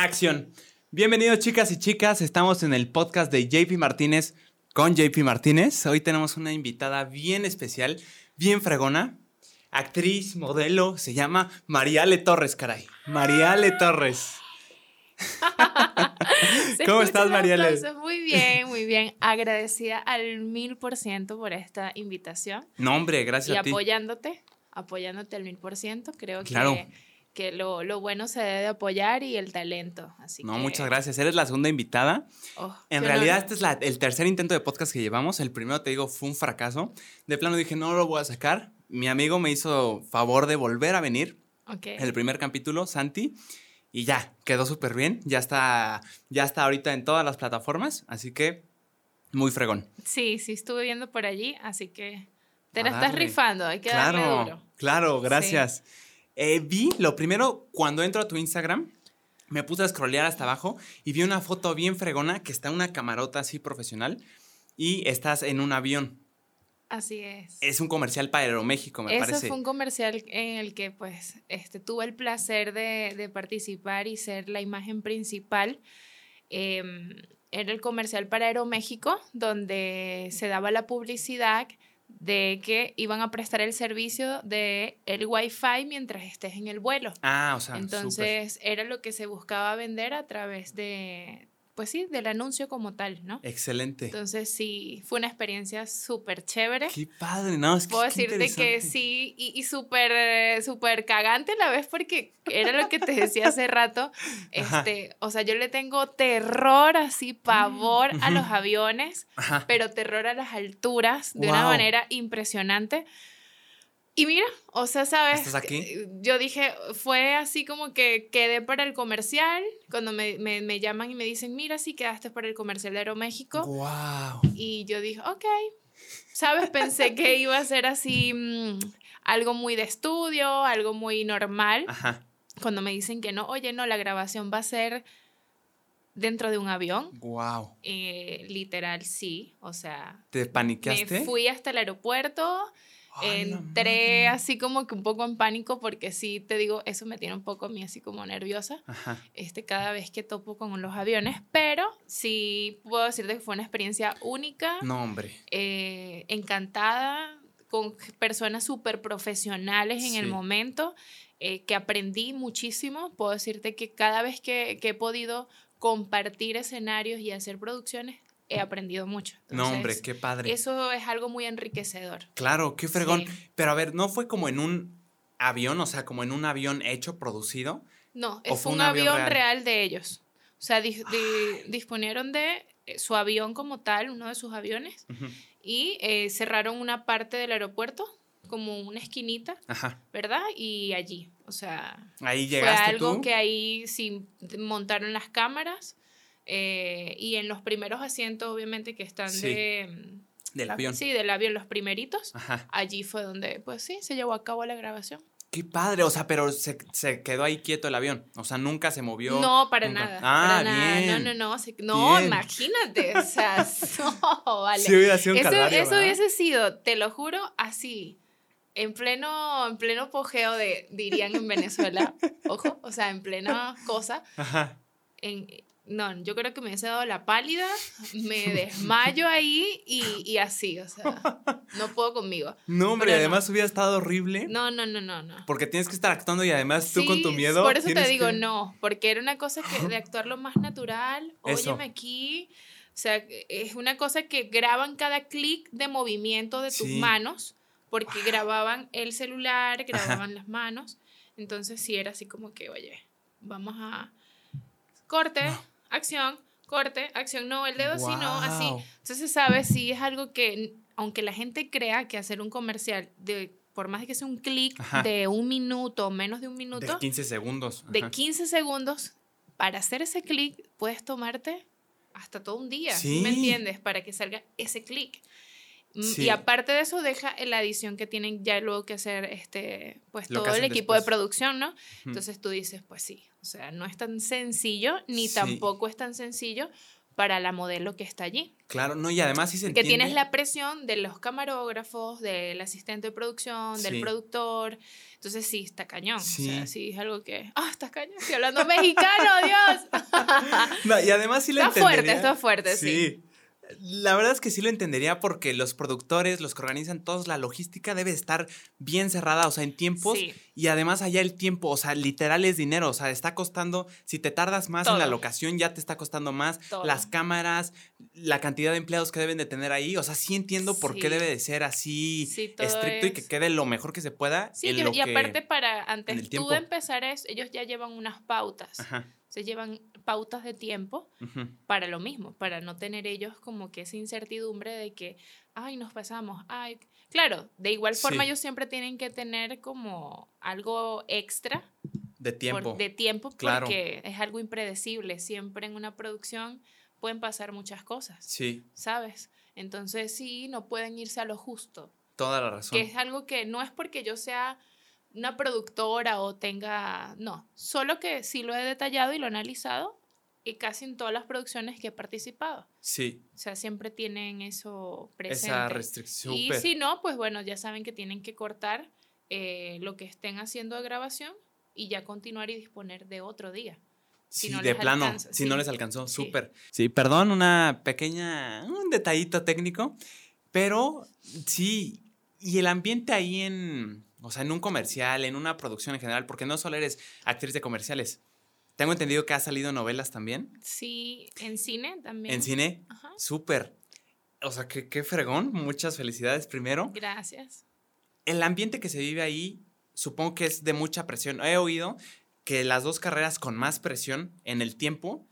Acción. Bienvenidos chicas y chicas, estamos en el podcast de JP Martínez con JP Martínez. Hoy tenemos una invitada bien especial, bien fregona, actriz, modelo, se llama Mariale Torres, caray. Mariale Torres. ¿Cómo estás, Mariale? Muy bien, muy bien. Agradecida al mil por ciento por esta invitación. No, hombre, gracias y a ti. apoyándote, apoyándote al mil por ciento. Creo que, que lo, lo, bueno se debe apoyar y el talento. Así no, muchas gracias. Eres la segunda invitada. Oh, en realidad, este es la, el tercer intento de podcast que llevamos. El primero, te digo, fue un fracaso. De plano dije, no lo voy a sacar. Mi amigo me hizo favor de volver a venir. Okay. El primer capítulo, Santi. Y ya, quedó súper bien. Ya está, ya está ahorita en todas las plataformas. Así que, muy fregón. Sí, sí, estuve viendo por allí. Así que te la estás rifando. Hay que claro, darle duro. Claro, gracias. Eh, vi, lo primero, cuando entro a tu Instagram, me puse a scrollear hasta abajo y vi una foto bien fregona que está una camarota así profesional y estás en un avión. Así es. Es un comercial para Aeroméxico, me parece. Eso fue un comercial en el que pues este, tuve el placer de, de participar y ser la imagen principal. Eh, era el comercial para Aeroméxico, donde se daba la publicidad de que iban a prestar el servicio de el Wi-Fi mientras estés en el vuelo. Ah, o sea, entonces super. era lo que se buscaba vender a través de pues sí, del anuncio como tal, ¿no? Excelente. Entonces sí, fue una experiencia súper chévere. Qué padre, ¿no? Es que Puedo decirte que sí, y, y súper, súper cagante a la vez porque era lo que te decía hace rato, este, o sea, yo le tengo terror, así, pavor a los aviones, Ajá. pero terror a las alturas de Wow. una manera impresionante. Y mira, o sea, ¿sabes? ¿Estás aquí? Yo dije, fue así como que quedé para el comercial, cuando me, me, me llaman y me dicen, mira, sí quedaste para el comercial de Aeroméxico. Wow. Y yo dije, ok, ¿sabes? Pensé que iba a ser así mm, algo muy de estudio, algo muy normal. Ajá. Cuando me dicen que no, oye, no, la grabación va a ser dentro de un avión. Wow. Eh, literal, sí. O sea, ¿Te paniqueaste? me fui hasta el aeropuerto. Entré así como que un poco en pánico porque sí, te digo, eso me tiene un poco a mí así como nerviosa Ajá. este, cada vez que topo con los aviones, pero sí puedo decirte que fue una experiencia única, No, hombre. eh, encantada, con personas súper profesionales en el momento, eh, que aprendí muchísimo. Puedo decirte que cada vez que, que he podido compartir escenarios y hacer producciones, he aprendido mucho. No, hombre, Entonces, qué padre. Eso es algo muy enriquecedor. Claro, qué fregón. Sí. Pero a ver, ¿no fue como en un avión? O sea, como en un avión hecho, producido. No, ¿O es fue un, un avión avión, real? real? de ellos. O sea, dis- di- disponieron de eh, su avión como tal, uno de sus aviones, Ujú. y eh, cerraron una parte del aeropuerto, como una esquinita, Ajá. ¿verdad? Y allí, o sea, Ahí fue llegaste algo tú. que ahí sí montaron las cámaras eh, y en los primeros asientos, obviamente, que están Sí. de... Del avión. Sí, del avión, los primeritos. Ajá. Allí fue donde, pues sí, se llevó a cabo la grabación. Qué padre. O sea, pero se, se quedó ahí quieto el avión. O sea, nunca se movió. No, para nunca. nada. Ah, para nada. bien. No, no, no. se- no, Bien. imagínate. O sea, no, vale. Sí hubiera sido un eso calvario, eso hubiese sido, te lo juro, así. En pleno, en pleno pogeo de, dirían en Venezuela, ojo, o sea, en plena cosa, Ajá. en, no, yo creo que me hubiese dado la pálida, me desmayo ahí y, y así, o sea, no puedo conmigo. No, hombre, Pero no. además hubiera estado horrible. No, no, no, no, no. Porque tienes que estar actuando y además tú con tu Sí, miedo. Por eso te digo que- no, porque era una cosa que de actuar lo más natural. Eso. Óyeme aquí. O sea, es una cosa que graban cada clic de movimiento de tus Sí. manos, porque grababan el celular, grababan las manos. Entonces sí era así como que, oye, vamos a corte, acción, corte, acción, no, el dedo sí, no, así. Entonces, ¿sabes? Sí es algo que, aunque la gente crea que hacer un comercial de por más de que sea un clic de un minuto menos de un De minuto, 15 segundos. de ajá. 15 segundos, para hacer ese clic puedes tomarte hasta todo un día, ¿sí ¿me entiendes? Para que salga ese clic. Mm, Sí. Y aparte de eso, deja la edición que tienen ya luego que hacer este, pues Lo todo el equipo después. de producción, ¿no? Entonces tú dices, pues sí, o sea, no es tan sencillo, ni Sí. tampoco es tan sencillo para la modelo que está allí. Claro, no, y además sí se Que tienes la presión de los camarógrafos, del asistente de producción, del productor. Entonces sí, está cañón. Sí. O sea, sí es algo que... ¡Ah, está cañón! Estoy hablando mexicano, Dios. no, y además sí lo Está fuerte, está fuerte, sí. sí. La verdad es que sí lo entendería porque los productores, los que organizan todos, la logística debe estar bien cerrada, o sea, en tiempos. Y además allá el tiempo, o sea, literal es dinero, o sea, está costando, si te tardas más en la locación, ya te está costando más. Las cámaras, la cantidad de empleados que deben de tener ahí, o sea, sí entiendo por qué debe de ser así estricto y que quede lo mejor que se pueda. Sí, y aparte para, antes tú de empezar ellos ya llevan unas pautas. Se llevan pautas de tiempo para lo mismo, para no tener ellos como que esa incertidumbre de que, ay, nos pasamos, ay. Claro, de igual forma ellos siempre tienen que tener como algo extra. De tiempo. de tiempo porque es algo impredecible. Siempre en una producción pueden pasar muchas cosas. Sí. ¿Sabes? Entonces sí, no pueden irse a lo justo. Toda la razón. Que es algo que no es porque yo sea una productora o tenga, no, solo que sí lo he detallado y lo he analizado y casi en todas las producciones que he participado. Sí. O sea, siempre tienen eso presente. Esa restricción. Y si no, pues bueno, ya saben que tienen que cortar eh, lo que estén haciendo de grabación y ya continuar y disponer de otro día. Si sí, de plano, si no les alcanzó, súper. Sí. perdón, una pequeña, un detallito técnico, pero sí, y el ambiente ahí en, o sea, en un comercial, en una producción en general, porque no solo eres actriz de comerciales. Tengo entendido que ha salido novelas también. Sí, en cine también. ¿En cine? Ajá. Súper. O sea, qué, qué fregón. Muchas felicidades primero. Gracias. El ambiente que se vive ahí, supongo que es de mucha presión. He oído que las dos carreras con más presión en el tiempo,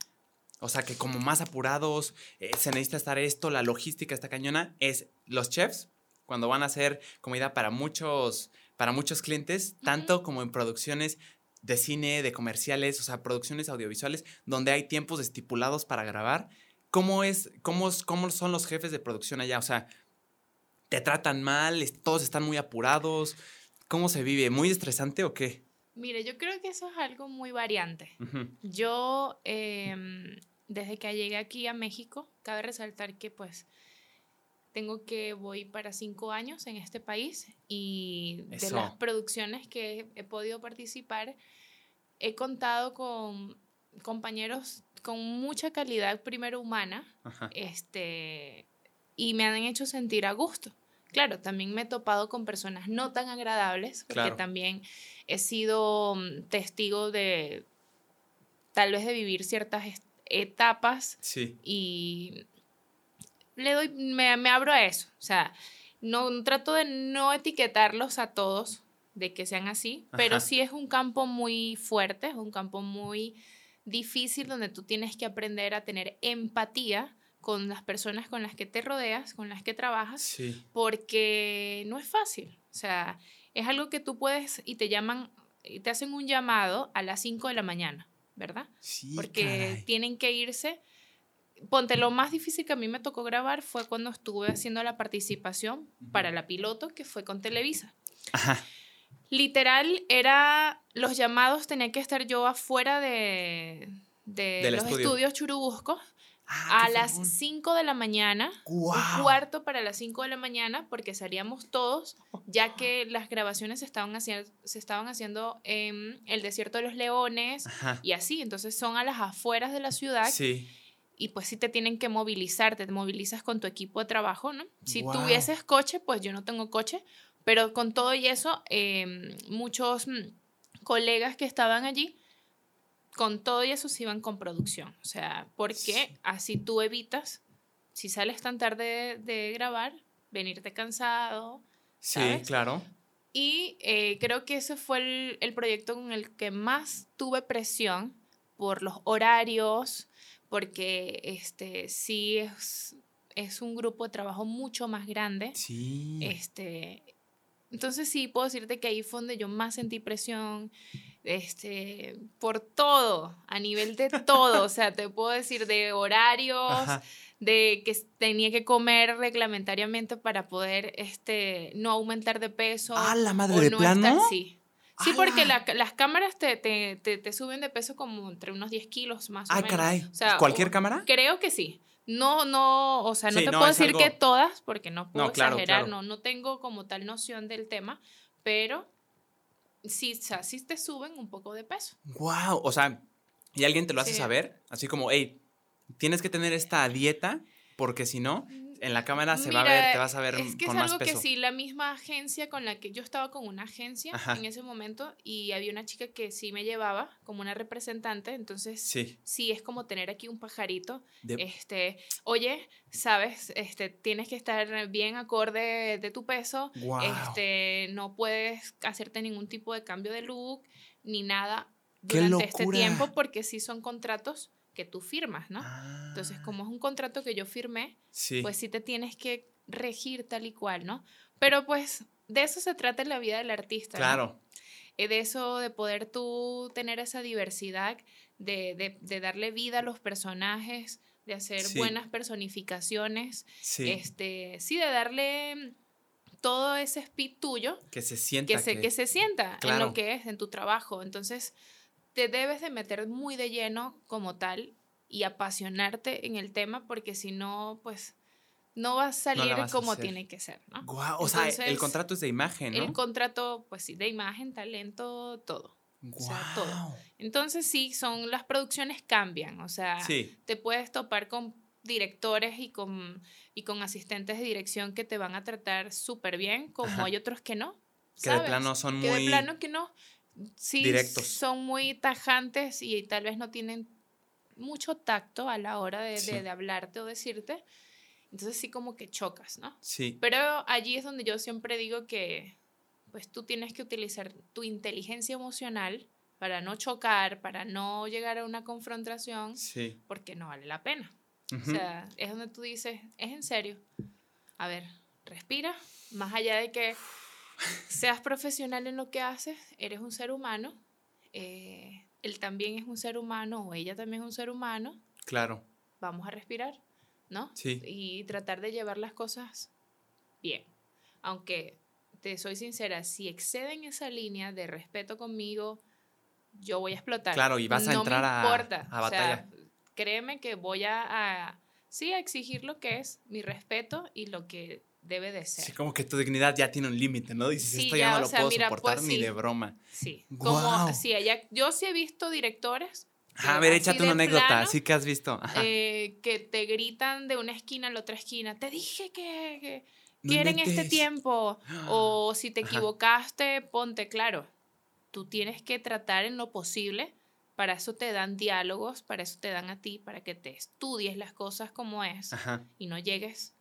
o sea, que como más apurados, eh, se necesita estar esto, la logística está cañona, es los chefs, cuando van a hacer comida para muchos para muchos clientes, tanto como en producciones de cine, de comerciales, o sea, producciones audiovisuales, donde hay tiempos estipulados para grabar. ¿Cómo, es, cómo, cómo son los jefes de producción allá? O sea, ¿te tratan mal? ¿Todos están muy apurados? ¿Cómo se vive? ¿Muy estresante o qué? Mire, yo creo que eso es algo muy variante. Yo, em, desde que llegué aquí a México, cabe resaltar que pues tengo que voy para cinco años en este país y de las producciones que he podido participar, he contado con compañeros con mucha calidad primero humana este, y me han hecho sentir a gusto. Claro, también me he topado con personas no tan agradables, porque también he sido mm, testigo de tal vez de vivir ciertas etapas sí. y le doy, me, me abro a eso. O sea, no trato de no etiquetarlos a todos de que sean así, pero sí es un campo muy fuerte, es un campo muy difícil donde tú tienes que aprender a tener empatía con las personas con las que te rodeas, con las que trabajas, porque no es fácil. O sea, es algo que tú puedes y te llaman, y te hacen un llamado a las 5 de la mañana, ¿verdad? Sí, porque tienen que irse ponte, lo más difícil que a mí me tocó grabar fue cuando estuve haciendo la participación para la piloto, que fue con Televisa. Ajá. Literal, era, los llamados tenía que estar yo afuera de, de los estudios Churubusco ah, a las 5 de la mañana, un cuarto para las 5 de la mañana, porque salíamos todos, ya que las grabaciones se estaban haciendo, se estaban haciendo en el desierto de los leones y así, entonces son a las afueras de la ciudad. Sí y pues si te tienen que movilizar, te movilizas con tu equipo de trabajo, ¿no? Si tuvieses coche, pues yo no tengo coche, pero con todo y eso, em, muchos mm, colegas que estaban allí, con todo y eso se iban con producción, o sea, porque así tú evitas, si sales tan tarde de, grabar, venirte cansado. Sí, claro. Y eh, creo que ese fue el, el proyecto con el que más tuve presión por los horarios, porque este, sí es, es un grupo de trabajo mucho más grande. Sí. Este, entonces sí, puedo decirte que ahí fue donde yo más sentí presión, este, por todo, a nivel de todo, o sea, te puedo decir de horarios, de que tenía que comer reglamentariamente para poder, este, no aumentar de peso. Ah, la madre de plano. sí. Sí, porque las cámaras te, te, te, suben de peso como entre unos 10 kilos más o ah, menos. caray. ¿Cualquier cámara? Creo que sí. No, no, o sea, no te puedo decir que todas, porque no puedo exagerar, No, no tengo como tal noción del tema, pero sí, o sea, sí te suben un poco de peso. Wow, o sea, y alguien te lo hace saber, así como, hey, tienes que tener esta dieta porque si no, en la cámara se va a ver, te vas a ver es que es algo que sí, la misma agencia con la que yo estaba con una agencia en ese momento y había una chica que sí me llevaba como una representante, entonces sí, sí es como tener aquí un pajarito, este, oye, sabes, este, tienes que estar bien acorde de tu peso, este, no puedes hacerte ningún tipo de cambio de look ni nada durante este tiempo porque sí son contratos que tú firmas, ¿no? Entonces, ah. como es un contrato que yo firmé, pues sí te tienes que regir tal y cual, ¿no? Pero pues de eso se trata en la vida del artista. Claro. Eh, de eso, de poder tú tener esa diversidad, de, darle vida a los personajes, de hacer buenas personificaciones, sí. Este, sí, de darle todo ese speed tuyo. Que se sienta. Que, se, que se sienta en lo que es, en tu trabajo. Entonces, te debes de meter muy de lleno como tal y apasionarte en el tema porque si no, pues no va a salir como tiene que ser, ¿no? o sea, el contrato es de imagen, ¿no? El contrato, pues sí, de imagen, talento, todo. O sea, todo. Entonces sí, son las producciones cambian, o sea, te puedes topar con directores y con, y con asistentes de dirección que te van a tratar súper bien, como hay otros que no. Que de plano son muy... Que de plano que no sí son muy tajantes y tal vez no tienen mucho tacto a la hora de, de, hablarte o decirte. Entonces sí como que chocas, ¿no? Sí. Pero allí es donde yo siempre digo que pues tú tienes que utilizar tu inteligencia emocional para no chocar, para no llegar a una confrontación, sí. porque no vale la pena. O sea, es donde tú dices, es en serio. A ver, respira, más allá de que seas profesional en lo que haces, eres un ser humano, eh, él también es un ser humano o ella también es un ser humano. Claro. Vamos a respirar, ¿no? Sí. Y tratar de llevar las cosas bien. Aunque te soy sincera, si exceden esa línea de respeto conmigo, yo voy a explotar. Claro, y vas a entrar a, a batalla. créeme que voy a, a, sí, a exigir lo que es mi respeto y lo que debe de ser. Sí, como que tu dignidad ya tiene un límite, ¿no? Dices, esto ya, no lo puedo soportar pues ni de broma. Sí, como, sí, ella, yo sí he visto directores. a ver, échate una anécdota, sí que has visto. Eh, que te gritan de una esquina a la otra esquina, te dije que, quieren este tiempo, o si te equivocaste, ponte claro. Tú tienes que tratar en lo posible, para eso te dan diálogos, para eso te dan a ti, para que te estudies las cosas como es y no llegues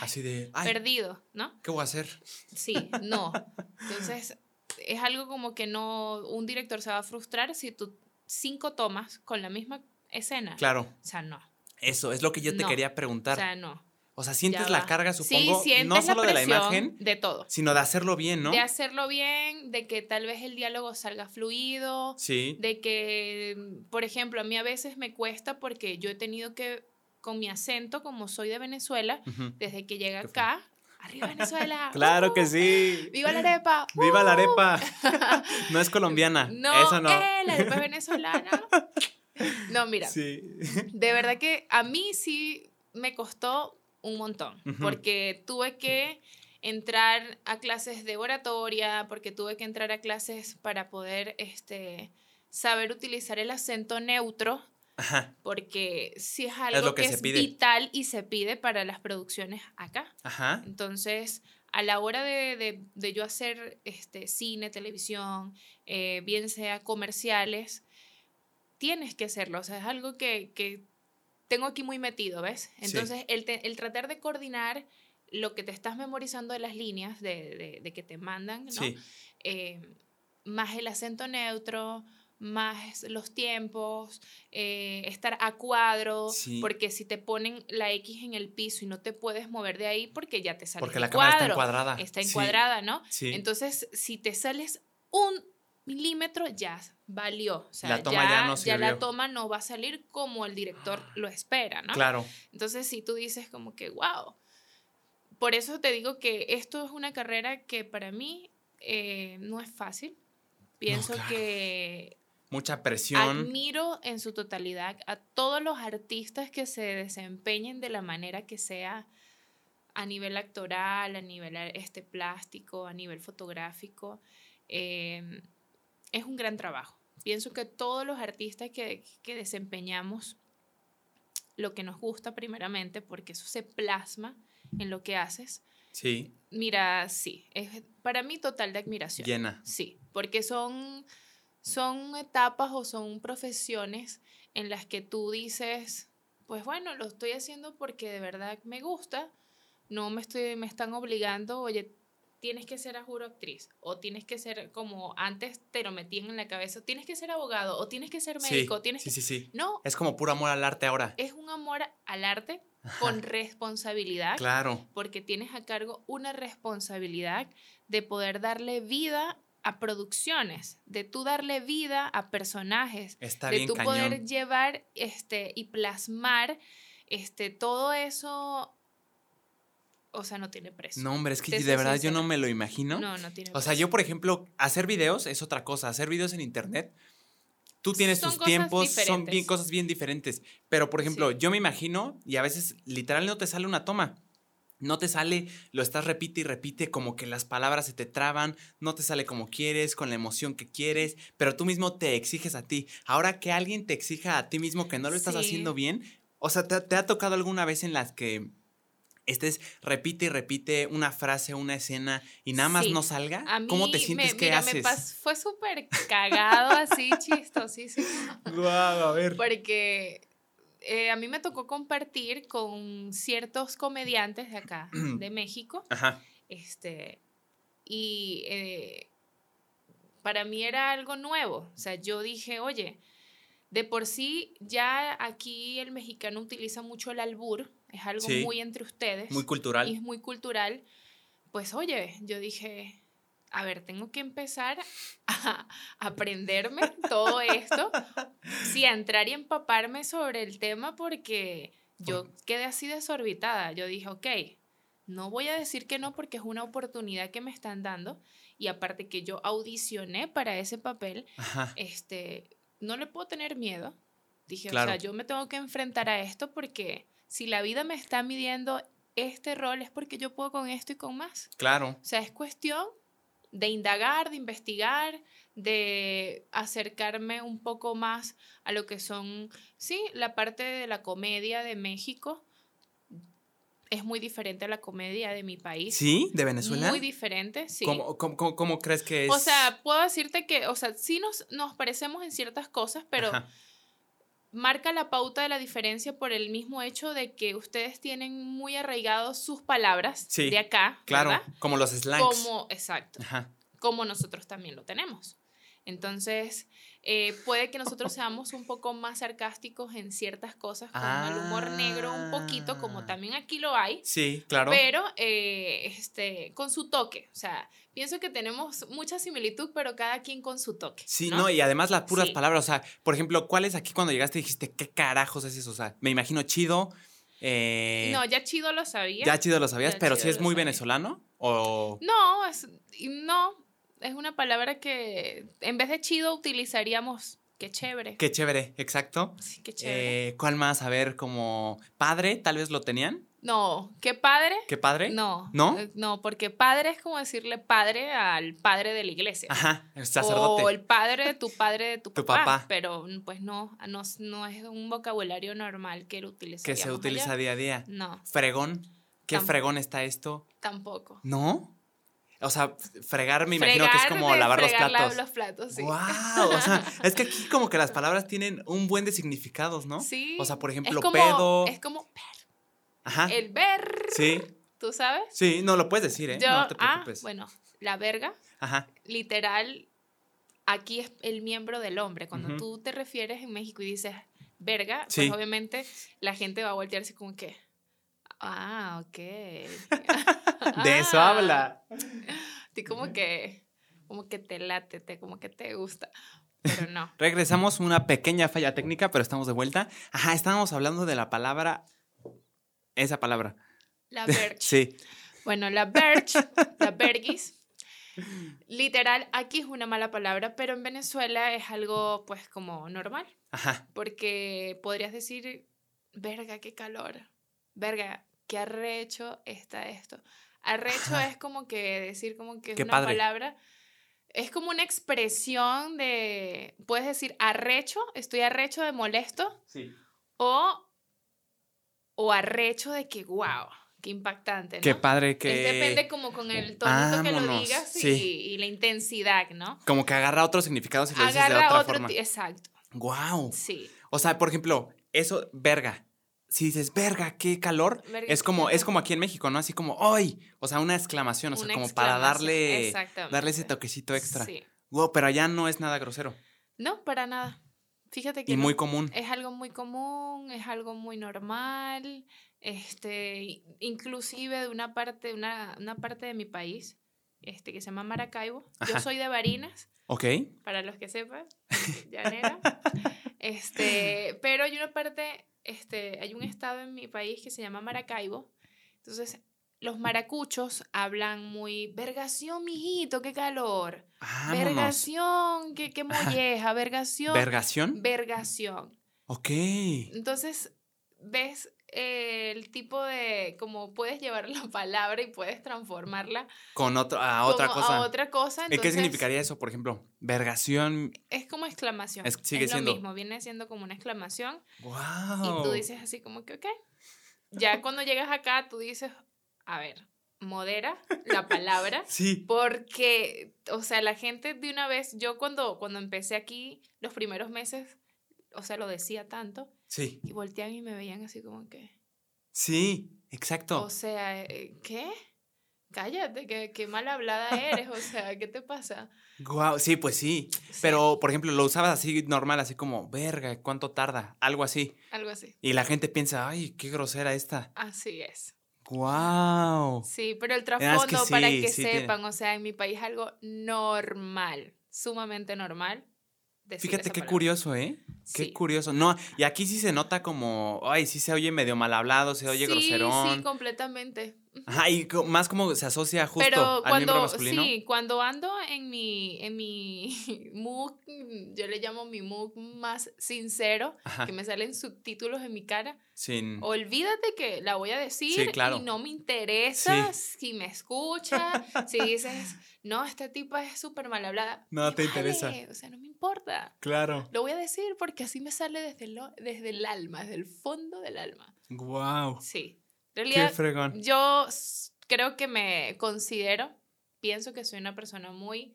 Así de... perdido, ¿no? ¿Qué voy a hacer? Sí, no. Entonces, es algo como que no, un director se va a frustrar si tú cinco tomas con la misma escena. Claro. O sea, no. Eso es lo que yo te quería preguntar. O sea, no. O sea, sientes la carga, supongo, sí, no solo de la imagen, de todo, sino de hacerlo bien, ¿no? De hacerlo bien, de que tal vez el diálogo salga fluido, sí. de que, por ejemplo, a mí a veces me cuesta porque yo he tenido que con mi acento, como soy de Venezuela, desde que llegué acá. Arriba Venezuela. claro que uh, sí. Viva la arepa. Viva la arepa. no es colombiana. No, Eso no. Eh, la arepa es venezolana. No, mira. Sí. De verdad que a mí sí me costó un montón, porque tuve que entrar a clases de oratoria, porque tuve que entrar a clases para poder este, saber utilizar el acento neutro porque si es algo que, es vital y se pide para las producciones acá. Entonces, a la hora de, yo hacer este, cine, televisión, eh, bien sea comerciales, tienes que hacerlo. O sea, es algo que, tengo aquí muy metido, ¿ves? Entonces, el, tratar de coordinar lo que te estás memorizando de las líneas de, que te mandan, ¿no? Eh, más el acento neutro, más los tiempos, eh, estar a cuadro, porque si te ponen la X en el piso y no te puedes mover de ahí porque ya te sale Porque la cámara está encuadrada. Está encuadrada, ¿no? Entonces, si te sales un milímetro, ya valió. O sea, la toma ya, no ya la toma no va a salir como el director lo espera, ¿no? Claro. Entonces, si tú dices como que, wow. Por eso te digo que esto es una carrera que para mí eh, no es fácil Pienso que mucha presión. Admiro en su totalidad a todos los artistas que se desempeñen de la manera que sea a nivel actoral, a nivel este, plástico, a nivel fotográfico. Em, es un gran trabajo. Pienso que todos los artistas que, que desempeñamos lo que nos gusta primeramente, porque eso se plasma en lo que haces. Sí. Mira, sí, es para mí total de admiración. Llena. Sí, porque son, son etapas o son profesiones en las que tú dices, pues bueno, lo estoy haciendo porque de verdad me gusta, no me, estoy, me están obligando, oye, tienes que ser a juro actriz, o tienes que ser como antes te lo metían en la cabeza, tienes que ser abogado, o tienes que ser médico, sí, tienes sí, que... Sí, sí, No. Es como puro amor al arte ahora. Es un amor al arte con responsabilidad. Claro. Porque tienes a cargo una responsabilidad de poder darle vida a producciones, de tú darle vida a personajes, Está de tú cañón. poder llevar este y plasmar este todo eso o sea, no tiene precio. No, hombre, es que de verdad yo no me lo imagino. No, no tiene O sea, yo, por ejemplo, hacer videos es otra cosa. Hacer videos en internet, tú tienes Son tus tiempos, son bien, cosas bien diferentes. Pero, por ejemplo, Sí. yo me imagino, y a veces literal no te sale una toma. No te sale, lo estás repite y repite, como que las palabras se te traban, no te sale como quieres, con la emoción que quieres, pero tú mismo te exiges a ti. Ahora que alguien te exija a ti mismo que no lo estás Sí. haciendo bien, o sea, ¿te, te ha tocado alguna vez en las que estés repite y repite una frase, una escena y nada más Sí. no salga? A mí ¿Cómo te sientes? me, ¿Qué mira, me haces? pas- fue súper cagado así, chistosísimo. Guau, a ver. Porque eh, a mí me tocó compartir con ciertos comediantes de acá, de México, Ajá. este, y eh, para mí era algo nuevo. O sea, yo dije, oye, de por sí ya aquí el mexicano utiliza mucho el albur, es algo Sí. muy entre ustedes Muy cultural. y es muy cultural. Pues oye, yo dije, a ver, tengo que empezar a aprenderme todo esto, sí, a entrar y empaparme sobre el tema porque yo quedé así desorbitada. Yo dije, ok, no voy a decir que no porque es una oportunidad que me están dando y aparte que yo audicioné para ese papel, Ajá. este, no le puedo tener miedo. Dije, Claro. o sea, yo me tengo que enfrentar a esto porque si la vida me está midiendo este rol es porque yo puedo con esto y con más. Claro. O sea, es cuestión de indagar, de investigar, de acercarme un poco más a lo que son, sí, la parte de la comedia de México es muy diferente a la comedia de mi país. ¿Sí? ¿De Venezuela? Muy diferente, sí. ¿Cómo, cómo- cómo- cómo crees que es? O sea, puedo decirte que, o sea, sí nos, nos parecemos en ciertas cosas, pero Ajá. Marca la pauta de la diferencia por el mismo hecho de que ustedes tienen muy arraigados sus palabras Sí, de acá, Claro, ¿verdad? como los slangs. Como, exacto, Ajá. como nosotros también lo tenemos. Entonces, eh, puede que nosotros seamos un poco más sarcásticos en ciertas cosas, con el humor negro un poquito, como Ah. también aquí lo hay, Sí, claro. pero eh, este, con su toque. O sea, pienso que tenemos mucha similitud, pero cada quien con su toque. Sí, no, y además las puras Sí. palabras, o sea, por ejemplo, ¿cuáles aquí cuando llegaste dijiste, qué carajos es eso? O sea, me imagino chido. eh, No, ya chido lo sabía. ya chido lo sabías, ya pero si es lo muy sabía. venezolano o... No, es, y no, es una palabra que en vez de chido utilizaríamos qué chévere. Qué chévere, exacto. Sí, qué chévere. Eh, ¿Cuál más? A ver, como padre, tal vez lo tenían. no, qué padre. ¿Qué padre? No, ¿No? eh, No, porque padre es como decirle padre al padre de la iglesia. Ajá, el sacerdote. O el padre de tu padre de tu, Tu papá, papá. Pero pues no, no, no es un vocabulario normal que lo utiliza. que se utiliza día a día. No, Fregón. ¿Qué fregón está esto? tampoco. ¿No? O sea, fregar me imagino que es Fregar como lavar los fregar la- platos. los platos, sí. ¡Wow! O sea, es que aquí como que las palabras tienen un buen de significados, ¿no? Sí. O sea, por es ejemplo, como, pedo. Es como Ajá. el ver, Sí, ¿tú sabes? sí, no lo puedes decir, ¿eh? Yo, no te ah, preocupes. bueno, la verga, Ajá. literal, aquí es el miembro del hombre. Cuando Ujú. tú te refieres en México y dices verga, Sí. pues obviamente la gente va a voltearse como que, ah, ok. De eso Ah. habla. Ti como que, como que te late, te, como que te gusta. Pero no. Regresamos, una pequeña falla técnica, pero estamos de vuelta. Ajá, estábamos hablando de la palabra. Esa palabra. La verge. Sí. Bueno, la verge, la vergis, Literal, aquí es una mala palabra, pero en Venezuela es algo pues como normal. Ajá. Porque podrías decir, verga, qué calor. Verga, qué arrecho está esto. Arrecho es como que decir como que es Qué una padre. palabra. Es como una expresión de, puedes decir arrecho, estoy arrecho de molesto, Sí. o, o arrecho de que, wow, qué impactante, ¿no? Qué padre Es- que... depende como con el tonito que lo digas y, sí. y la intensidad, ¿no? Como que agarra otros significados y lo dices de Agarra otra otro, forma. exacto, Wow. sí. O sea, por ejemplo, eso, verga. Si dices, verga, qué calor, Verga, es como, es como aquí en México, ¿no? Así como, ¡ay! O sea, una exclamación, o sea, Una como para darle, darle ese toquecito extra. Sí. Wow, pero allá no es nada grosero. No, para nada. Fíjate que Y no. muy común. es algo muy común, es algo muy normal, este, inclusive de una parte, una, una parte de mi país, este, que se llama Maracaibo. Yo soy de Barinas, ¿Ok? para los que sepan, llanera. Este, pero hay una parte, este, hay un estado en mi país que se llama Maracaibo. Entonces, los maracuchos hablan muy, vergación, mijito, qué calor. Vámonos. Vergación, qué, qué molleja, vergación. ¿Vergación? vergación. Ok. Entonces, ves eh, el tipo de, como puedes llevar la palabra y puedes transformarla Con otro, a otra cosa. a otra cosa. ¿Y qué entonces, significaría eso, por ejemplo? Vergación. Es como exclamación. Es- sigue es siendo. lo mismo, viene siendo como una exclamación. ¡Wow! Y tú dices así como que, ok. Ya cuando llegas acá, tú dices, a ver, modera la palabra. Sí. Porque, o sea, la gente de una vez, yo cuando, cuando empecé aquí, los primeros meses, o sea, lo decía tanto, Sí. y volteaban y me veían así como que, Sí. Exacto. o sea, eh, ¿qué? Cállate, qué, qué mal hablada eres, o sea, ¿qué te pasa? Wow, sí, pues sí. Sí, Pero, por ejemplo, lo usabas así normal, así como, verga, ¿cuánto tarda? Algo así. algo así. Y la gente piensa, ay, qué grosera esta. Así es. Wow. Sí, pero el es que trasfondo, para que sí tiene- sepan, o sea, en mi país algo normal, sumamente normal. Fíjate qué palabra. curioso, ¿eh? Qué Sí. curioso. No, y aquí sí se nota como, ay, sí se oye medio mal hablado, se oye sí, groserón. Sí, completamente. Ajá, y más como se asocia justo Pero al miembro cuando, masculino. sí, cuando ando en mi, en mi mood, yo le llamo mi mood más sincero, Ajá, que me salen subtítulos en mi cara, sin... olvídate que la voy a decir claro. y no me interesa si me escucha, si dices, no, esta tipa es súper mal hablada. No te interesa. vale, O sea, no me importa. Claro. Lo voy a decir porque así me sale desde, lo, desde el alma, desde el fondo del alma. Wow. Sí. En Qué realidad, fregón. yo creo que me considero, pienso que soy una persona muy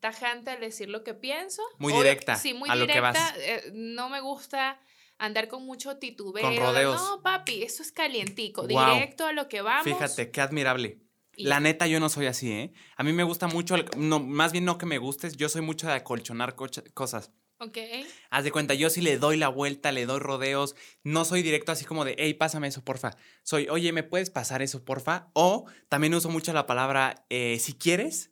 tajante al decir lo que pienso. Muy directa Sí, muy a lo que directa. vas. eh, no me gusta andar con mucho titubeo. de, rodeos. No, papi, eso es calientico. Directo a lo que vamos. Fíjate, qué admirable. y La neta, yo no soy así, ¿eh? A mí me gusta mucho, el- no, más bien no que me gustes, yo soy mucho de acolchonar cosas. Ok. Haz de cuenta, yo sí le doy la vuelta, le doy rodeos, no soy directo así como de, hey, pásame eso, porfa. Soy, oye, ¿me puedes pasar eso, porfa? O también uso mucho la palabra, eh, si quieres.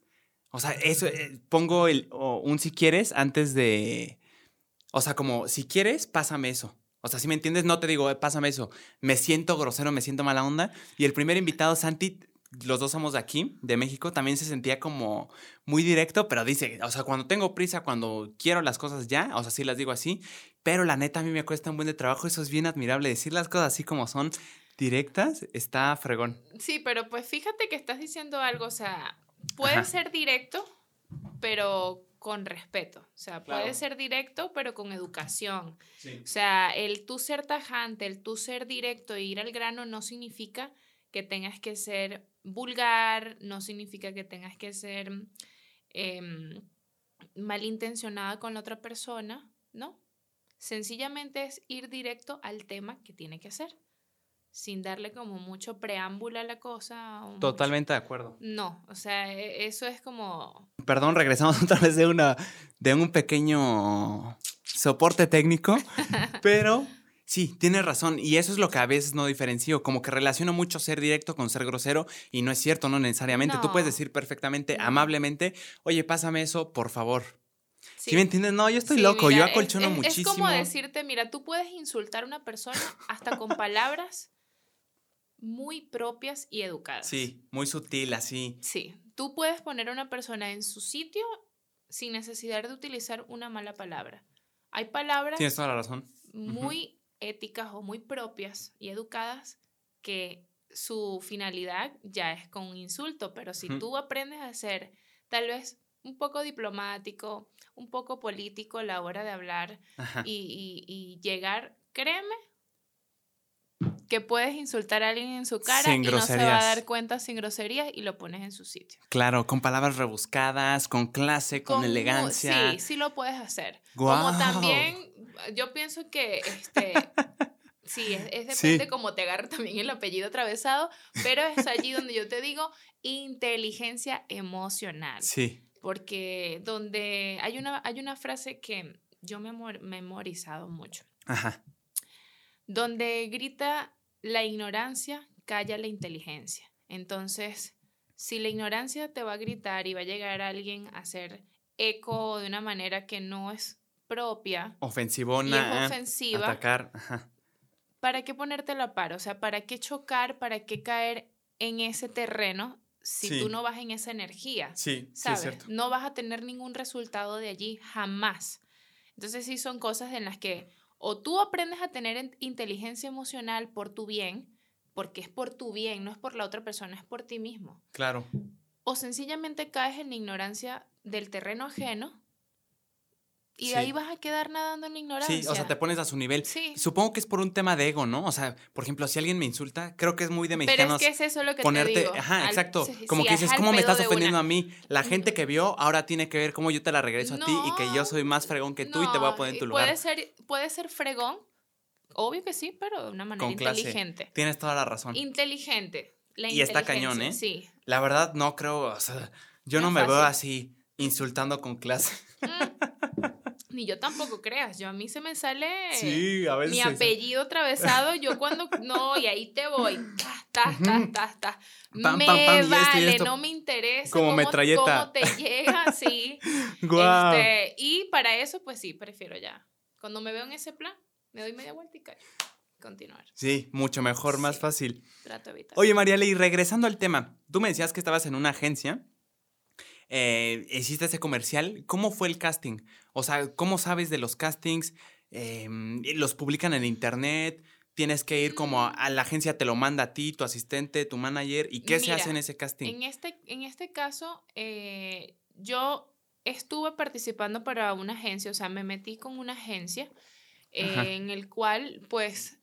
O sea, eso, eh, pongo el, o un si quieres antes de, o sea, como, si quieres, pásame eso. O sea, si me entiendes, no te digo, "Eh, pásame eso. Me siento grosero, me siento mala onda. Y el primer invitado, Santi, los dos somos de aquí, de México, también se sentía como muy directo, pero dice, o sea, cuando tengo prisa, cuando quiero las cosas ya, o sea, sí las digo así, pero la neta a mí me cuesta un buen de trabajo, eso es bien admirable, decir las cosas así como son directas, está fregón. Sí, pero pues fíjate que estás diciendo algo, o sea, puede Ajá. ser directo, pero con respeto. O sea, Claro. puede ser directo, pero con educación. Sí. O sea, el tú ser tajante, el tú ser directo e ir al grano no significa que tengas que ser vulgar, no significa que tengas que ser em, malintencionada con la otra persona, ¿no? Sencillamente es ir directo al tema que tiene que ser, sin darle como mucho preámbulo a la cosa. mucho- Totalmente de acuerdo. No, o sea, e- eso es como... Perdón, regresamos otra vez de, una, de un pequeño soporte técnico, pero sí, tienes razón. Y eso es lo que a veces no diferencio, como que relaciono mucho ser directo con ser grosero y no es cierto, no necesariamente. Tú puedes decir perfectamente, amablemente, oye, pásame eso, por favor. ¿Sí, sí. me entiendes? No, yo estoy Sí, loco, mira, yo es- acolchono es, es muchísimo. como decirte, mira, tú puedes insultar a una persona hasta con palabras muy propias y educadas. Sí, muy sutil, así. Sí, tú puedes poner a una persona en su sitio sin necesidad de utilizar una mala palabra. Hay palabras Tienes toda la razón. muy éticas o muy propias y educadas que su finalidad ya es con un insulto, pero si tú aprendes a ser tal vez un poco diplomático, un poco político a la hora de hablar y- y llegar, créeme, que puedes insultar a alguien en su cara Sin y no se va a groserías. dar cuenta sin groserías y lo pones en su sitio. Claro, con palabras rebuscadas, con clase, con, elegancia. Sí, sí lo puedes hacer. Guau. Como también, yo pienso que, este, sí, es, es Sí. depende cómo te agarre también el apellido atravesado, pero es allí donde yo te digo inteligencia emocional. Sí. Porque donde hay una, hay una frase que yo me he mor- memorizado mucho. Ajá. Donde grita la ignorancia, calla la inteligencia. Entonces, si la ignorancia te va a gritar y va a llegar alguien a hacer eco de una manera que no es propia y Ofensivona. es ofensiva, Atacar. Ajá. ¿para qué ponerte a la par? O sea, ¿para qué chocar? ¿Para qué caer en ese terreno si Sí. tú no vas en esa energía? Sí, sí, ¿sabes? es cierto. no vas a tener ningún resultado de allí jamás. Entonces sí son cosas en las que o tú aprendes a tener en- inteligencia emocional por tu bien, porque es por tu bien, no es por la otra persona, es por ti mismo. Claro. O sencillamente caes en la ignorancia del terreno ajeno y Sí. ahí vas a quedar nadando en la ignorancia. Sí, o sea, te pones a su nivel. Sí. Supongo que es por un tema de ego, ¿no? O sea, por ejemplo, si alguien me insulta, creo que es muy de Pero mexicanos es que es eso lo que ponerte, te digo. ajá, al- exacto, sí, como sí, que es dices, ¿cómo me estás ofendiendo una. a mí? La gente que vio ahora tiene que ver cómo yo te la regreso a ti y que yo soy más fregón que tú y te voy a poner en tu lugar. Puede ser, puede ser fregón, obvio que sí, pero de una manera Con clase. inteligente. Tienes toda la razón. Inteligente. La Y está cañón, ¿eh? Sí. La verdad no creo, o sea, yo no me veo así insultando con clase. Mm. Ni yo tampoco creas. Yo a mí se me sale Sí, a veces. mi apellido atravesado. Yo cuando. No, y ahí te voy. Ta, ta, ta, ta, me pam, pam, y esto y vale, no me interesa. Como cómo, metralleta. cómo te llega, sí. Guau. Este, y para eso, pues sí, prefiero ya. Cuando me veo en ese plan, me doy media vuelta y callo. Continuar. Sí, mucho mejor, más Sí. fácil. Trato de evitar. Oye, Mariale, y regresando al tema, tú me decías que estabas en una agencia, eh, hiciste ese comercial, ¿cómo fue el casting? O sea, ¿cómo sabes de los castings? Eh, ¿Los publican en internet? ¿Tienes que ir como a, a la agencia, te lo manda a ti, tu asistente, tu manager? ¿Y qué se hace en ese casting? En este, en este caso, eh, yo estuve participando para una agencia, o sea, me metí con una agencia eh, en el cual, pues,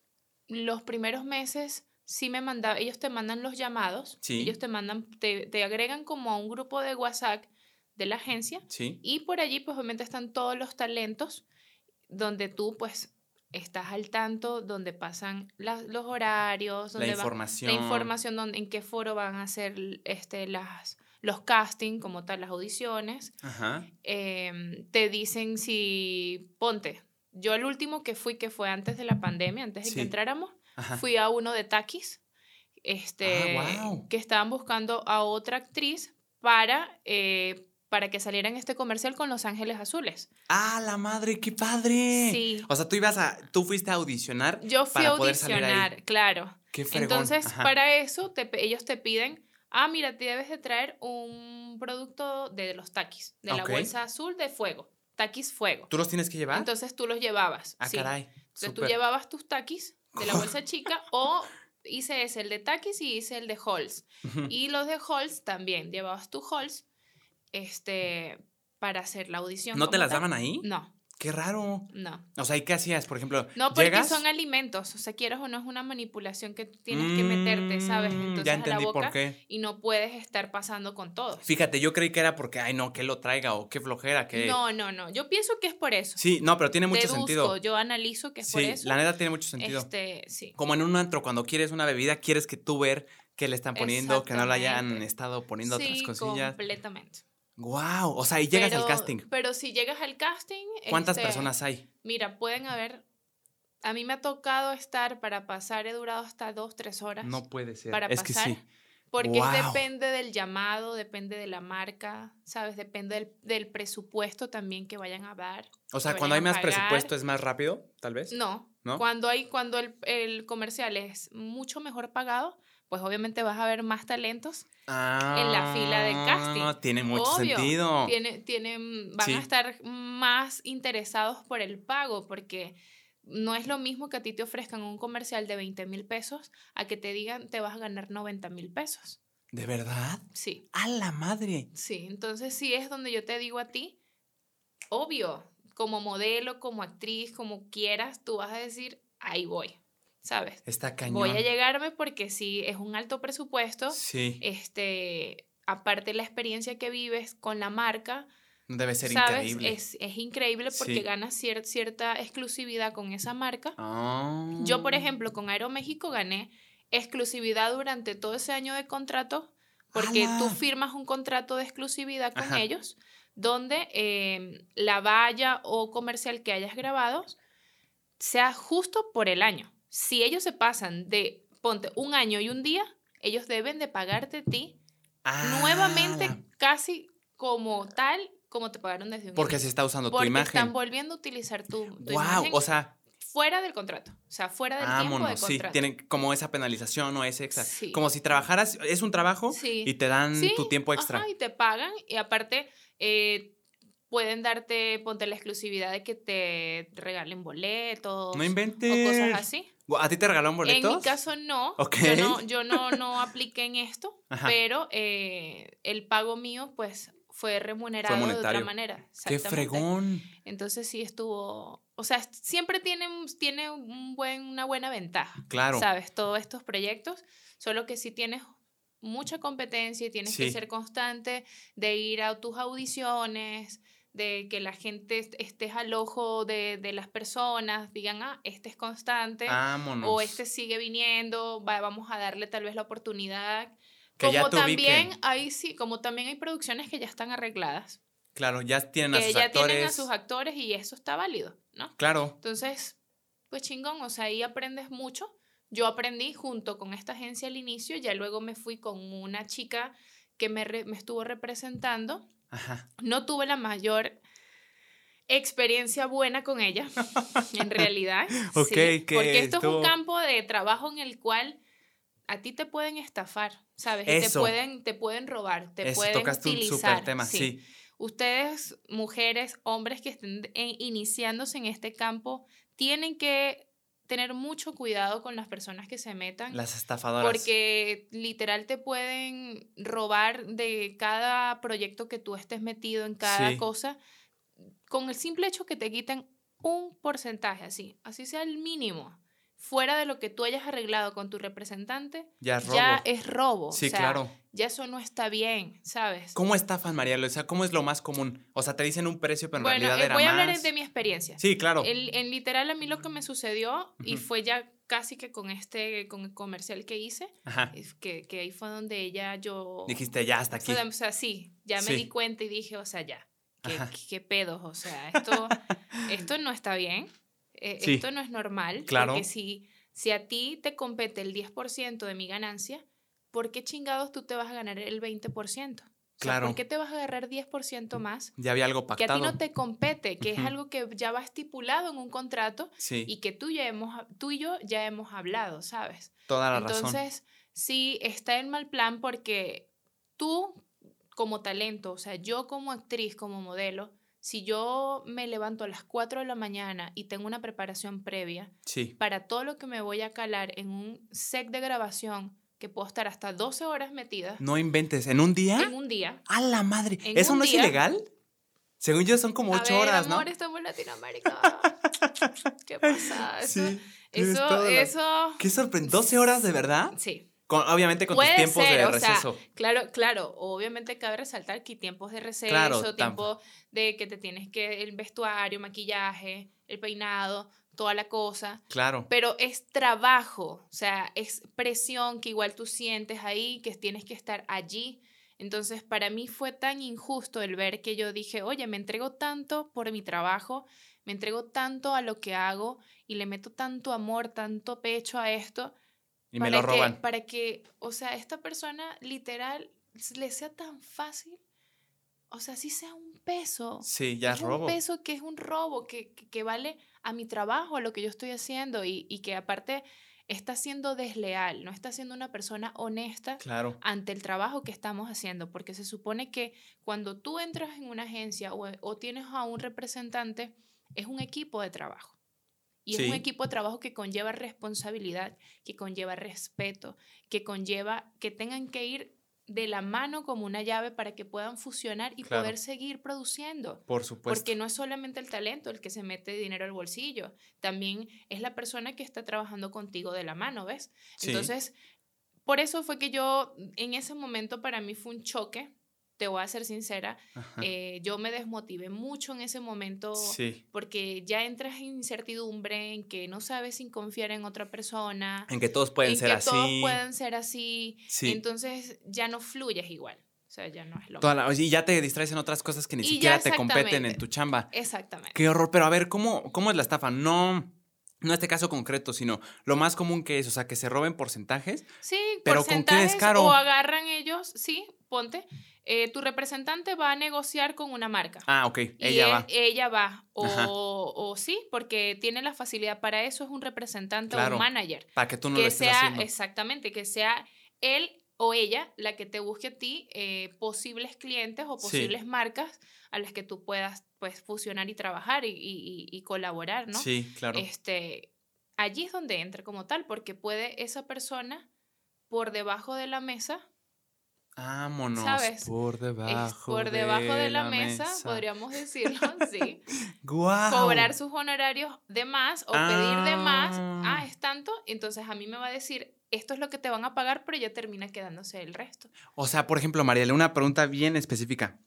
los primeros meses sí me mandaban, ellos te mandan los llamados, Sí. ellos te mandan, te, te agregan como a un grupo de WhatsApp de la agencia Sí, y por allí, pues, obviamente están todos los talentos donde tú, pues, estás al tanto, donde pasan los horarios, la donde va- información. la información donde, en qué foro van a hacer este, las, los casting, como tal, las audiciones. Ajá. Em, te dicen si, ponte, yo el último que fui, que fue antes de la pandemia, antes de Sí. que entráramos, Ajá. fui a uno de Takis, este, Ah, guau. que estaban buscando a otra actriz para, eh, para que saliera en este comercial con Los Ángeles Azules. ¡Ah, la madre, qué padre! Sí. O sea, tú ibas a, tú fuiste a audicionar Yo fui para a poder salir ahí. audicionar, claro. Qué fregón. Entonces, Ajá. para eso, te ellos te piden, ah, mira, te debes de traer un producto de los taquis, de la bolsa azul de fuego, taquis fuego. ¿Tú los tienes que llevar? Entonces tú los llevabas. ah, sí. caray. Entonces tú llevabas tus taquis de la bolsa chica o hice ese, el de taquis y hice el de Halls. Y los de Halls también, llevabas tu Halls este, para hacer la audición. ¿No te las tal. daban ahí? No, Qué raro. no. O sea, ¿y qué hacías? Por ejemplo, No, porque ¿llegas? son alimentos, o sea, quieres o no es una manipulación que tú tienes que meterte, ¿sabes? Mm, Entonces ya a la entendí boca por qué. y no puedes estar pasando con todos. Fíjate, yo creí que era porque, ay, no, que lo traiga o qué flojera, que... No, no, no. Yo pienso que es por eso. Sí, no, pero tiene mucho Deduzco, sentido. yo analizo que es por Sí, eso. la neta tiene mucho sentido. Este, sí. Como en un antro, cuando quieres una bebida, quieres que tú ver qué le están poniendo, que no le hayan estado poniendo otras sí, cosillas. completamente. Wow, o sea, y llegas pero, al casting. Pero si llegas al casting. ¿Cuántas este, personas hay? Mira, pueden haber. A mí me ha tocado estar para pasar, he durado hasta dos, tres horas. No puede ser. para es que pasar. sí. Porque depende del llamado, depende de la marca, ¿sabes? Depende del, del presupuesto también que vayan a dar. O sea, que cuando hay más pagar. presupuesto es más rápido, tal vez. No, ¿No? Cuando, hay, cuando el, el comercial es mucho mejor pagado, pues obviamente vas a ver más talentos en la fila de casting. Ah, Tiene mucho sentido. Tiene, tienen, van Sí. a estar más interesados por el pago porque no es lo mismo que a ti te ofrezcan un comercial de 20 mil pesos a que te digan te vas a ganar 90 mil pesos. ¿De verdad? Sí, ¡A la madre! sí. Entonces sí es donde yo te digo a ti, obvio, como modelo, como actriz, como quieras, tú vas a decir, ahí voy, ¿sabes? Está cañón. Voy a llegarme porque sí es un alto presupuesto. Sí, Este, aparte la experiencia que vives con la marca, debe ser ¿sabes? increíble. Es, es increíble porque Sí. ganas cier- cierta exclusividad con esa marca. Ah. Yo, por ejemplo, con Aeroméxico gané exclusividad durante todo ese año de contrato porque tú ¡Hala! firmas un contrato de exclusividad con Ajá. ellos donde eh, la valla o comercial que hayas grabado sea justo por el año. Si ellos se pasan de, ponte, un año y un día, ellos deben de pagarte a ti Ah, nuevamente la- casi como tal como te pagaron desde un Porque se está usando tu imagen. están volviendo a utilizar tu, tu wow, imagen o sea, fuera del contrato. O sea, fuera del tiempo de vámonos, sí, contrato. tienen como esa penalización o ese extra. Sí. Como si trabajaras, es un trabajo Sí. y te dan Sí, tu tiempo extra. Ajá, y te pagan y aparte eh, pueden darte, ponte la exclusividad de que te regalen boletos No o inventes. cosas así. ¿A ti te regalaron boletos? En mi caso no. Ok. Yo no, yo no, no apliqué en esto, Ajá. pero eh, el pago mío pues fue remunerado de otra manera. ¡Qué fregón! Entonces sí estuvo, o sea, siempre tiene, tiene un buen, una buena ventaja. Claro. ¿Sabes? Todos estos proyectos, solo que si tienes mucha competencia y tienes que Sí. ser constante de ir a tus audiciones, de que la gente est- estés al ojo de, de las personas, digan, ah, este es constante, Vámonos. o este sigue viniendo, va- vamos a darle tal vez la oportunidad. Que como también ubiquen. hay, sí, como también hay producciones que ya están arregladas, Claro, ya tienen a que sus ya actores. tienen a sus actores y eso está válido, ¿no? Claro. Entonces, pues chingón, o sea, ahí aprendes mucho. Yo aprendí junto con esta agencia al inicio, ya luego me fui con una chica que me, re- me estuvo representando. Ajá. No tuve la mayor experiencia buena con ella, en realidad. Sí, porque esto es un campo de trabajo en el cual a ti te pueden estafar, ¿sabes? Y te pueden, te pueden robar, te Eso, pueden tocaste un utilizar. sí. Ustedes, mujeres, hombres que estén en- iniciándose en este campo, tienen que tener mucho cuidado con las personas que se metan. Las estafadoras. Porque literal te pueden robar de cada proyecto que tú estés metido en cada Sí. cosa, con el simple hecho que te quiten un porcentaje así, así sea el mínimo, fuera de lo que tú hayas arreglado con tu representante, ya es robo. ya es robo. sí, o sea, claro. Ya eso no está bien, ¿sabes? ¿Cómo estafan, María? O sea, ¿cómo es lo más común? O sea, te dicen un precio, pero en bueno, realidad eh, era voy a más. hablar de mi experiencia. Sí, claro. El- en literal a mí lo que me sucedió, y Ujú. fue ya casi que con este, con el comercial que hice, Ajá. que, que ahí fue donde ella yo... Dijiste ya hasta aquí. O sea, sí, ya me Sí. di cuenta y dije, o sea, ya, qué, qué pedos, o sea, esto, esto no está bien, eh, Sí. esto no es normal, Claro. porque si, si a ti te compete el 10% de mi ganancia, ¿por qué chingados tú te vas a ganar el 20%? O sea, Claro. ¿Por qué te vas a agarrar 10% más? Ya había algo Que a ti pactado. no te compete, que es algo que ya va estipulado en un contrato Sí, y que tú, ya hemos, tú y yo ya hemos hablado, ¿sabes? toda la razón. Entonces, sí, está en mal plan porque tú como talento, o sea, yo como actriz, como modelo, si yo me levanto a las 4 de la mañana y tengo una preparación previa Sí. para todo lo que me voy a calar en un set de grabación que puedo estar hasta 12 horas metida No inventes. ¿En un día? en un día. ¡A la madre! en ¿Eso no es día- ilegal? Según yo son como A ocho ver, horas, amor, ¿no? estamos en Latinoamérica. ¿Qué pasa? Eso, Sí. eso, eso, Qué sorprendente. ¿12 horas de verdad? sí. Con- obviamente con Puede tus tiempos ser, de o sea, receso. Claro, claro. Obviamente cabe resaltar que tiempos de receso, Claro, tiempo de que te tienes que el vestuario, maquillaje, el peinado, toda la cosa. claro. Pero es trabajo, o sea, es presión que igual tú sientes ahí, que tienes que estar allí. Entonces, para mí fue tan injusto el ver que yo dije, oye, me entrego tanto por mi trabajo, me entrego tanto a lo que hago y le meto tanto amor, tanto pecho a esto Y me lo que- roban. para que, o sea, esta persona literal le sea tan fácil, o sea, si sea un peso. Sí, ya es un robo. peso que es un robo, que, que, que vale a mi trabajo, a lo que yo estoy haciendo y, y que aparte está siendo desleal, no está siendo una persona honesta Claro. ante el trabajo que estamos haciendo, porque se supone que cuando tú entras en una agencia o, o tienes a un representante, es un equipo de trabajo. Y es un equipo de trabajo que conlleva responsabilidad, que conlleva respeto, que conlleva que tengan que ir de la mano como una llave para que puedan fusionar y Claro. poder seguir produciendo. Por supuesto. Porque no es solamente el talento el que se mete dinero al bolsillo, también es la persona que está trabajando contigo de la mano, ¿ves? Sí. Entonces, por eso fue que yo, en ese momento para mí fue un choque, te voy a ser sincera, eh, yo me desmotivé mucho en ese momento sí. porque ya entras en incertidumbre, en que no sabes sin confiar en otra persona, En que todos pueden en ser que así. todos pueden ser así, Sí. entonces ya no fluyes igual, o sea, ya no es lo Toda la- y ya te distraes en otras cosas que ni Y siquiera te competen en tu chamba. Exactamente. Qué horror. Pero a ver, ¿cómo, cómo es la estafa? No. No este caso concreto, sino lo más común que es, o sea, que se roben porcentajes. Sí, Pero ¿con qué porcentajes descaro? o agarran ellos, sí, ponte, eh, tu representante va a negociar con una marca. Ah, ok, y ella él- va. Ella va. O, o sí, porque tiene la facilidad para eso, es un representante o un manager. Para que tú no lo estés sea, haciendo. exactamente, que sea él o ella la que te busque a ti eh, posibles clientes o Sí. posibles marcas a las que tú puedas pues fusionar y trabajar y, y- y- colaborar, ¿no? Sí, claro. Este, allí es donde entra como tal, porque puede esa persona por debajo de la mesa, Vámonos. ¿sabes? Por debajo. por debajo de, la, mesa, podríamos decirlo, sí, Guau. cobrar sus honorarios de más o pedir de más, Ah. ah, es tanto, entonces a mí me va a decir, esto es lo que te van a pagar, pero ya termina quedándose el resto. O sea, por ejemplo, Mariela, una pregunta bien específica.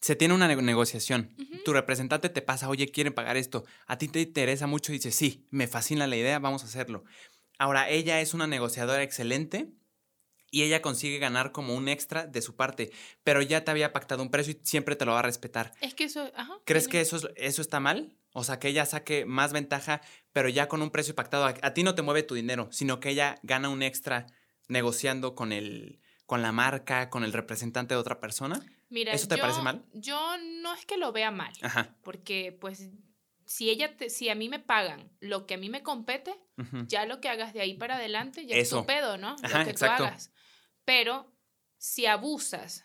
Se tiene una nego- negociación. Tu representante te pasa, oye, quieren pagar esto. A ti te interesa mucho y dices, sí, me fascina la idea, vamos a hacerlo. Ahora, ella es una negociadora excelente y ella consigue ganar como un extra de su parte, pero ya te había pactado un precio y siempre te lo va a respetar. Es que eso, ajá. ¿Crees que eso, es- eso está mal? O sea, que ella saque más ventaja, pero ya con un precio pactado. A, a ti no te mueve tu dinero, sino que ella gana un extra negociando con el con la marca, con el representante de otra persona. Mira, ¿eso te yo- parece mal? Yo no es que lo vea mal, Ajá. porque pues si ella te- si a mí me pagan lo que a mí me compete, ya lo que hagas de ahí para adelante ya Eso. es tu pedo, ¿no? Ajá, lo que exacto. tú hagas. Pero si abusas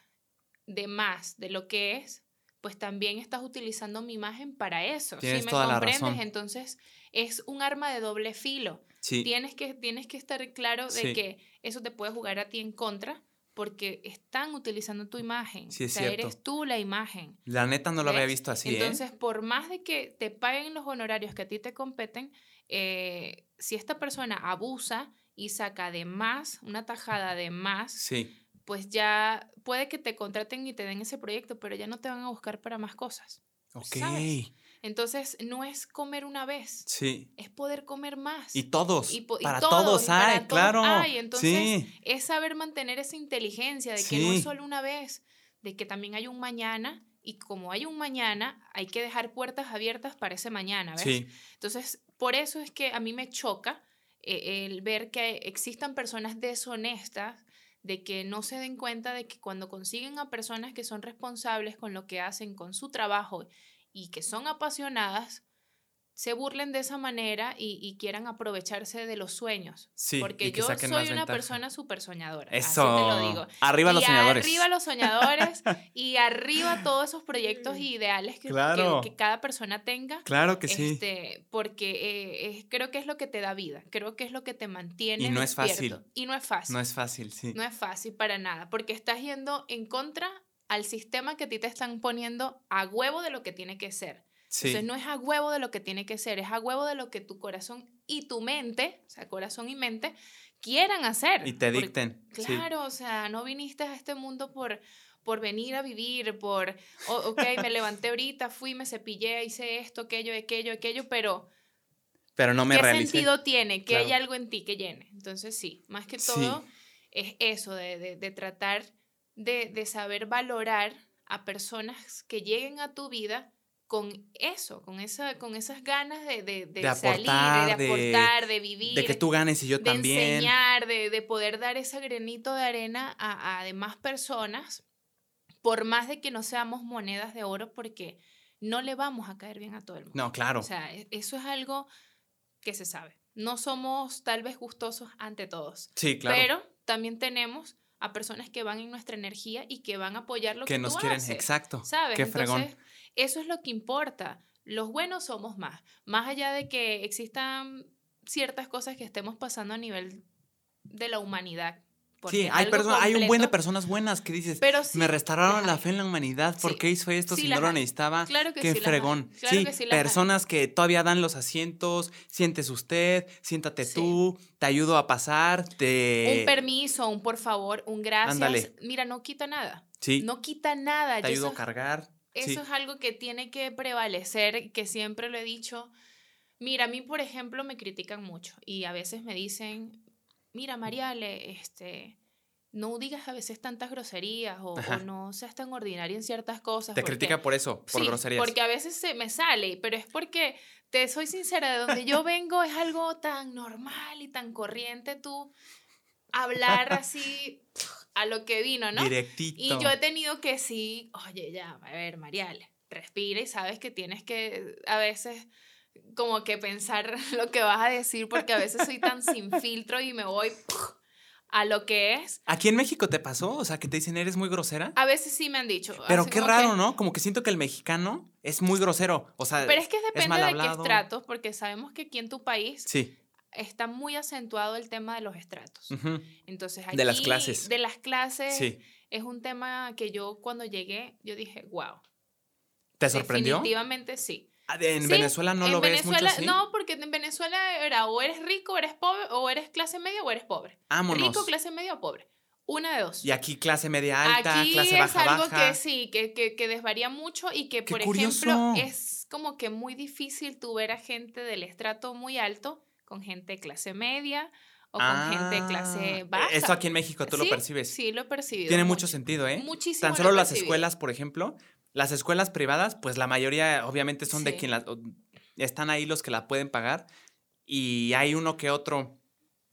de más de lo que es, pues también estás utilizando mi imagen para eso. Tienes ¿sí me toda la comprendes? razón. Entonces es un arma de doble filo. Sí. Tienes que, tienes que estar claro de Sí. que eso te puede jugar a ti en contra porque están utilizando tu imagen. Sí, es o sea, cierto. eres tú la imagen. La neta no lo había visto así, Entonces, por más de que te paguen los honorarios que a ti te competen, eh, si esta persona abusa y saca de más, una tajada de ¿eh? más, Sí. Pues ya puede que te contraten y te den ese proyecto, pero ya no te van a buscar para más cosas. Ok. ¿Sabes? Entonces, no es comer una vez, Sí. es poder comer más. Y todos. Y po- y para todos, todos, para hay, todos claro. hay. Entonces, sí. es saber mantener esa inteligencia de que no es solo una vez, de que también hay un mañana y como hay un mañana, hay que dejar puertas abiertas para ese mañana, ¿ves? Sí. Entonces, por eso es que a mí me choca eh, el ver que existan personas deshonestas, de que no se den cuenta de que cuando consiguen a personas que son responsables con lo que hacen, con su trabajo y que son apasionadas, se burlen de esa manera y, y quieran aprovecharse de los sueños. Sí. Porque que yo soy una ventaja. persona súper soñadora. Eso. Así te lo digo. Arriba los Y soñadores. Arriba los soñadores y arriba todos esos proyectos ideales que, que- Claro. que cada persona tenga. Claro que sí. Este, porque eh, es- creo que es lo que te da vida, creo que es lo que te mantiene. Y no es despierto. fácil. Y no es fácil. No es fácil, sí. No es fácil para nada, porque estás yendo en contra al sistema que a ti te están poniendo a huevo de lo que tiene que ser. Sí. Entonces no es a huevo de lo que tiene que ser, es a huevo de lo que tu corazón y tu mente, o sea, corazón y mente, quieran hacer. y te Porque- dicten. sí. Claro, o sea, no viniste a este mundo por, por venir a vivir, por, o- ok, me levanté ahorita, fui, me cepillé, hice esto, aquello, aquello, aquello, pero Pero no me ¿qué realicé. sentido tiene? Que hay algo en ti que llene. Entonces sí, más que Sí. todo es eso, de, de- de tratar de, de saber valorar a personas que lleguen a tu vida con eso, con, esa, con esas ganas de, de, de De salir, aportar, de, de- aportar, de vivir De que tú ganes y yo de también. enseñar, de, de poder dar ese granito de arena a, a demás personas, por más de que no seamos monedas de oro, porque no le vamos a caer bien a todo el mundo. No, claro. O sea, e- eso es algo que se sabe. no somos tal vez gustosos ante todos. Sí, claro. Pero también tenemos a personas que van en nuestra energía y que van a apoyar lo que, que nos tú quieren, haces, exacto. ¿Sabes? Qué fregón. Eso es lo que importa. Los buenos somos más. Más allá de que existan ciertas cosas que estemos pasando a nivel de la humanidad. Sí, hay, hay un buen de personas buenas que dices, Pero sí, me restauraron la fe en la humanidad, ¿por Sí. qué hizo esto Sí si no lo necesitaba? Claro que Qué fregón. Claro que hay. personas que todavía dan los asientos, siéntese usted, siéntate tú, te ayudo a pasar, te... Un permiso, un por favor, un gracias. Ándale. Mira, no quita nada. sí, No quita nada. te Y ayudo a cargar. Eso sí. es algo que tiene que prevalecer, que siempre lo he dicho. Mira, a mí, por ejemplo, me critican mucho y a veces me dicen, mira, Mariale, este, no digas a veces tantas groserías o, no seas tan ordinaria en ciertas cosas. Te porque- critica por eso, por sí, groserías. Porque a veces se me sale, pero es porque, te soy sincera, de donde yo vengo es algo tan normal y tan corriente tú hablar así a lo que vino, ¿no? Directito. Y yo he tenido que sí, oye, ya, a ver, Mariale, respira y sabes que tienes que a veces como que pensar lo que vas a decir porque a veces soy tan sin filtro y me voy a lo que es. ¿Aquí en México te pasó? O sea, que te dicen, eres muy grosera. A veces sí me han dicho. Pero qué que- raro, ¿no? Como que siento que el mexicano es muy grosero. O sea, Pero es que depende de qué estratos, porque sabemos que aquí en tu país Sí. Está muy acentuado el tema de los estratos. Entonces, aquí, De las clases. De las clases. Sí. Es un tema que yo cuando llegué, yo dije, wow. ¿Te sorprendió? Definitivamente sí. Ah, En Sí, Venezuela no en lo ves mucho Venezuela- así. No, porque en Venezuela era o eres rico, o eres pobre, o eres clase media o eres pobre. Vámonos. Rico, clase media o pobre. Una de dos. Y aquí clase media alta, Aquí clase es baja algo baja. que sí, que, que, que desvaría mucho y que, ¡Qué por curioso! ejemplo, es como que muy difícil tu ver a gente del estrato muy alto con gente de clase media o con gente de clase Ah, baja. Esto aquí en México tú lo percibes. Sí, lo he percibido. Tiene mucho. mucho sentido, ¿eh? Muchísimo. Tan lo solo las escuelas, por ejemplo, las escuelas privadas, pues la mayoría obviamente son de quien las están ahí los que la pueden pagar y hay uno que otro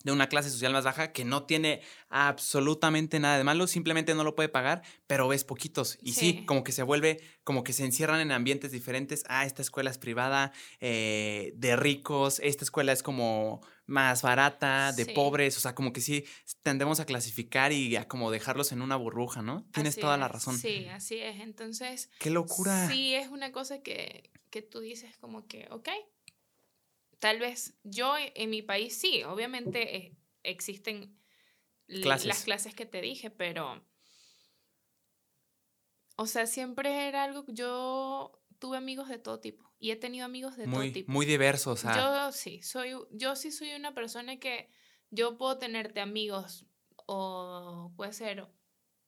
de una clase social más baja que no tiene absolutamente nada de malo, simplemente no lo puede pagar, pero ves poquitos. Y sí, Sí. como que se vuelve, como que se encierran en ambientes diferentes. Ah, esta escuela es privada, eh, de ricos, esta escuela es como más barata, de Sí. pobres, o sea, como que sí tendemos a clasificar y a como dejarlos en una burbuja, ¿no? Tienes Así toda la razón. Sí, así es. Entonces, ¡Qué locura! sí es una cosa que, que tú dices como que, ok, tal vez yo e- en mi país sí, obviamente eh, existen Clases. las clases que te dije, pero, o sea, siempre era algo, yo tuve amigos de todo tipo y he tenido amigos de todo Muy, tipo. muy diverso, o sea, Yo sí, soy, yo sí soy una persona que yo puedo tenerte amigos o puede ser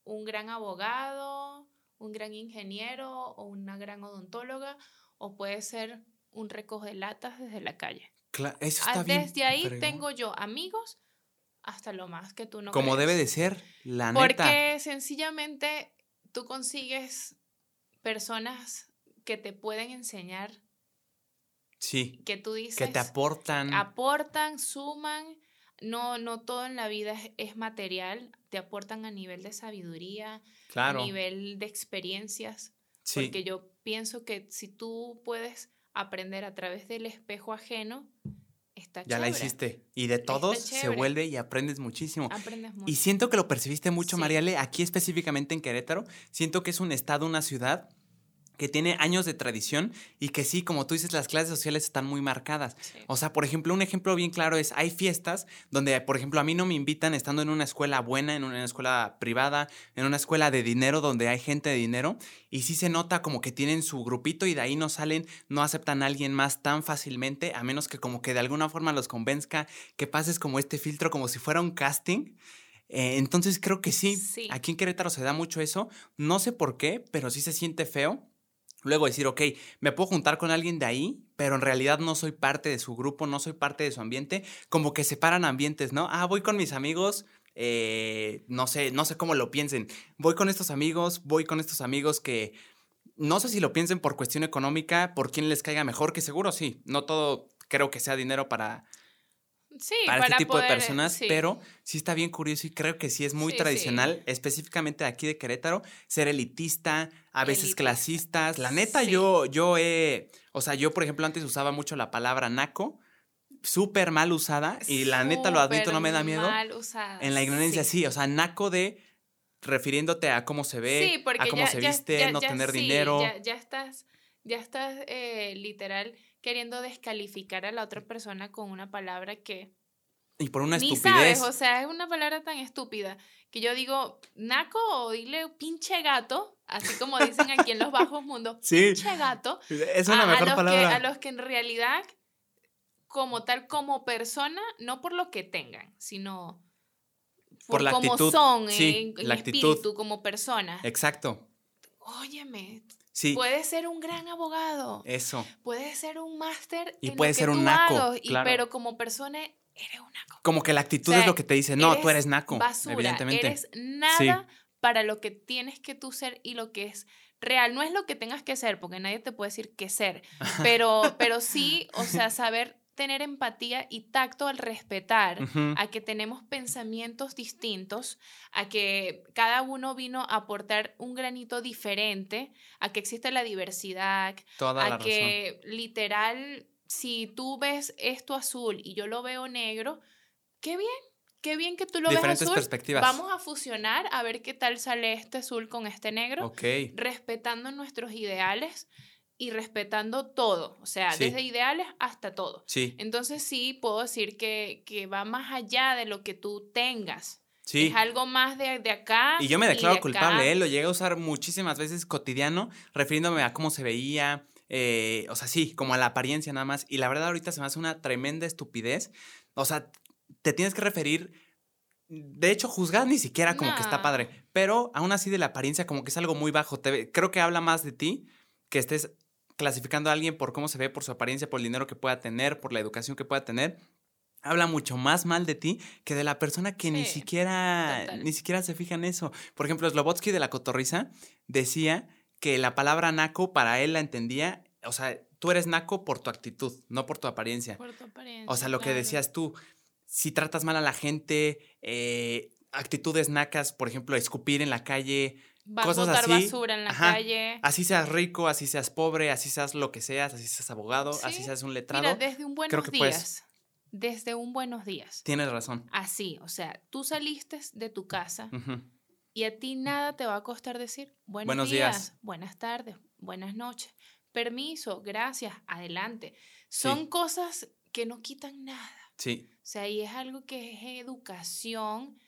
un gran abogado, un gran ingeniero o una gran odontóloga o puede ser un recoge de latas desde la calle. cla- eso Ah, está bien. Desde ahí fregón. tengo yo amigos hasta lo más que tú no Como debe de crees. ser, la Porque neta. sencillamente tú consigues personas que te pueden enseñar, Sí, que tú dices que te aportan. aportan, suman. No, no todo en la vida es, es material, te aportan a nivel de sabiduría, claro. a nivel de experiencias, sí. porque yo pienso que si tú puedes aprender a través del espejo ajeno, está Ya la hiciste. Y de todos se vuelve y aprendes muchísimo. Aprendes mucho. Y siento que lo percibiste mucho, Sí. Mariale, aquí específicamente en Querétaro. Siento que es un estado, una ciudad que tiene años de tradición y que sí, como tú dices, las clases sociales están muy marcadas. Sí. O sea, por ejemplo, un ejemplo bien claro es, hay fiestas donde, por ejemplo, a mí no me invitan estando en una escuela buena, en una escuela privada, en una escuela de dinero donde hay gente de dinero, y sí se nota como que tienen su grupito y de ahí no salen, no aceptan a alguien más tan fácilmente, a menos que como que de alguna forma los convenzca que pases como este filtro, como si fuera un casting. Eh, entonces creo que sí, Sí. aquí en Querétaro se da mucho eso, no sé por qué, pero sí se siente feo. Luego decir, ok, me puedo juntar con alguien de ahí, pero en realidad no soy parte de su grupo, no soy parte de su ambiente, como que separan ambientes, ¿no? Ah, voy con mis amigos, eh, no sé, no sé cómo lo piensen, voy con estos amigos, voy con estos amigos que no sé si lo piensen por cuestión económica, por quién les caiga mejor, que seguro sí, no todo creo que sea dinero para, Sí, para, este tipo poder, de personas, sí. pero sí está bien curioso y creo que sí es muy Sí, tradicional, específicamente aquí de Querétaro, ser elitista, a veces Elitista. clasistas. La neta, yo, yo he, o sea, yo por ejemplo antes usaba mucho la palabra naco, súper mal usada y la neta lo admito, no me da miedo. Mal usada. En la ignorancia sí. o sea, naco de refiriéndote a cómo se ve, a cómo se viste, no tener dinero. Ya, estás, ya estás eh, literal queriendo descalificar a la otra persona con una palabra que y por una Ni estupidez. sabes, o sea, es una palabra tan estúpida que yo digo, naco o dile pinche gato, así como dicen aquí en los bajos mundos, pinche gato. Es una mejor a palabra. a los que en realidad, como tal, como persona, no por lo que tengan, sino por, la cómo son en, la espíritu, como persona. Exacto. Óyeme, Sí. Puedes ser un gran abogado. Eso. Puedes ser un máster. Y puede ser un naco. Pero como persona eres un naco. Como que la actitud es lo que te dice, no, tú eres naco. Basura, evidentemente. Eres nada para lo que tienes que tú ser y lo que es real. No es lo que tengas que ser, porque nadie te puede decir qué ser, pero, pero sí, o sea, saber tener empatía y tacto al respetar a que tenemos pensamientos distintos, a que cada uno vino a aportar un granito diferente, a que existe la diversidad, a que literal si tú ves esto azul y yo lo veo negro, qué bien, qué bien que tú lo ves azul. perspectivas. Vamos a fusionar a ver qué tal sale este azul con este negro, respetando nuestros ideales y respetando todo, o sea, desde ideales hasta todo. Sí. Entonces sí puedo decir que, que va más allá de lo que tú tengas. Sí. Es algo más de, de acá. Y yo me declaro culpable, ¿eh? lo llegué a usar muchísimas veces cotidiano, refiriéndome a cómo se veía, eh, o sea, sí, como a la apariencia nada más. Y la verdad ahorita se me hace una tremenda estupidez. O sea, te tienes que referir, de hecho, juzgar ni siquiera como que está padre, pero aún así de la apariencia como que es algo muy bajo. Te, creo que habla más de ti que estés clasificando a alguien por cómo se ve, por su apariencia, por el dinero que pueda tener, por la educación que pueda tener. Habla mucho más mal de ti que de la persona que ni siquiera ni siquiera se fija en eso. Por ejemplo, Slobotsky de la Cotorriza decía que la palabra naco para él la entendía, o sea, tú eres naco por tu actitud, no por tu apariencia. Por tu apariencia. O sea, lo que decías tú, si tratas mal a la gente, eh, actitudes nacas, por ejemplo, escupir en la calle, cosas así. basura en la calle. Así seas rico, así seas pobre, así seas lo que seas, así seas abogado, así seas un letrado. Mira, desde un buenos días. Desde un buenos días. Tienes razón. Así, o sea, tú saliste de tu casa. Y a ti nada te va a costar decir buenos, días, buenas tardes, buenas noches, permiso, gracias, adelante. Son cosas que no quitan nada. Sí. O sea, y es algo que es educación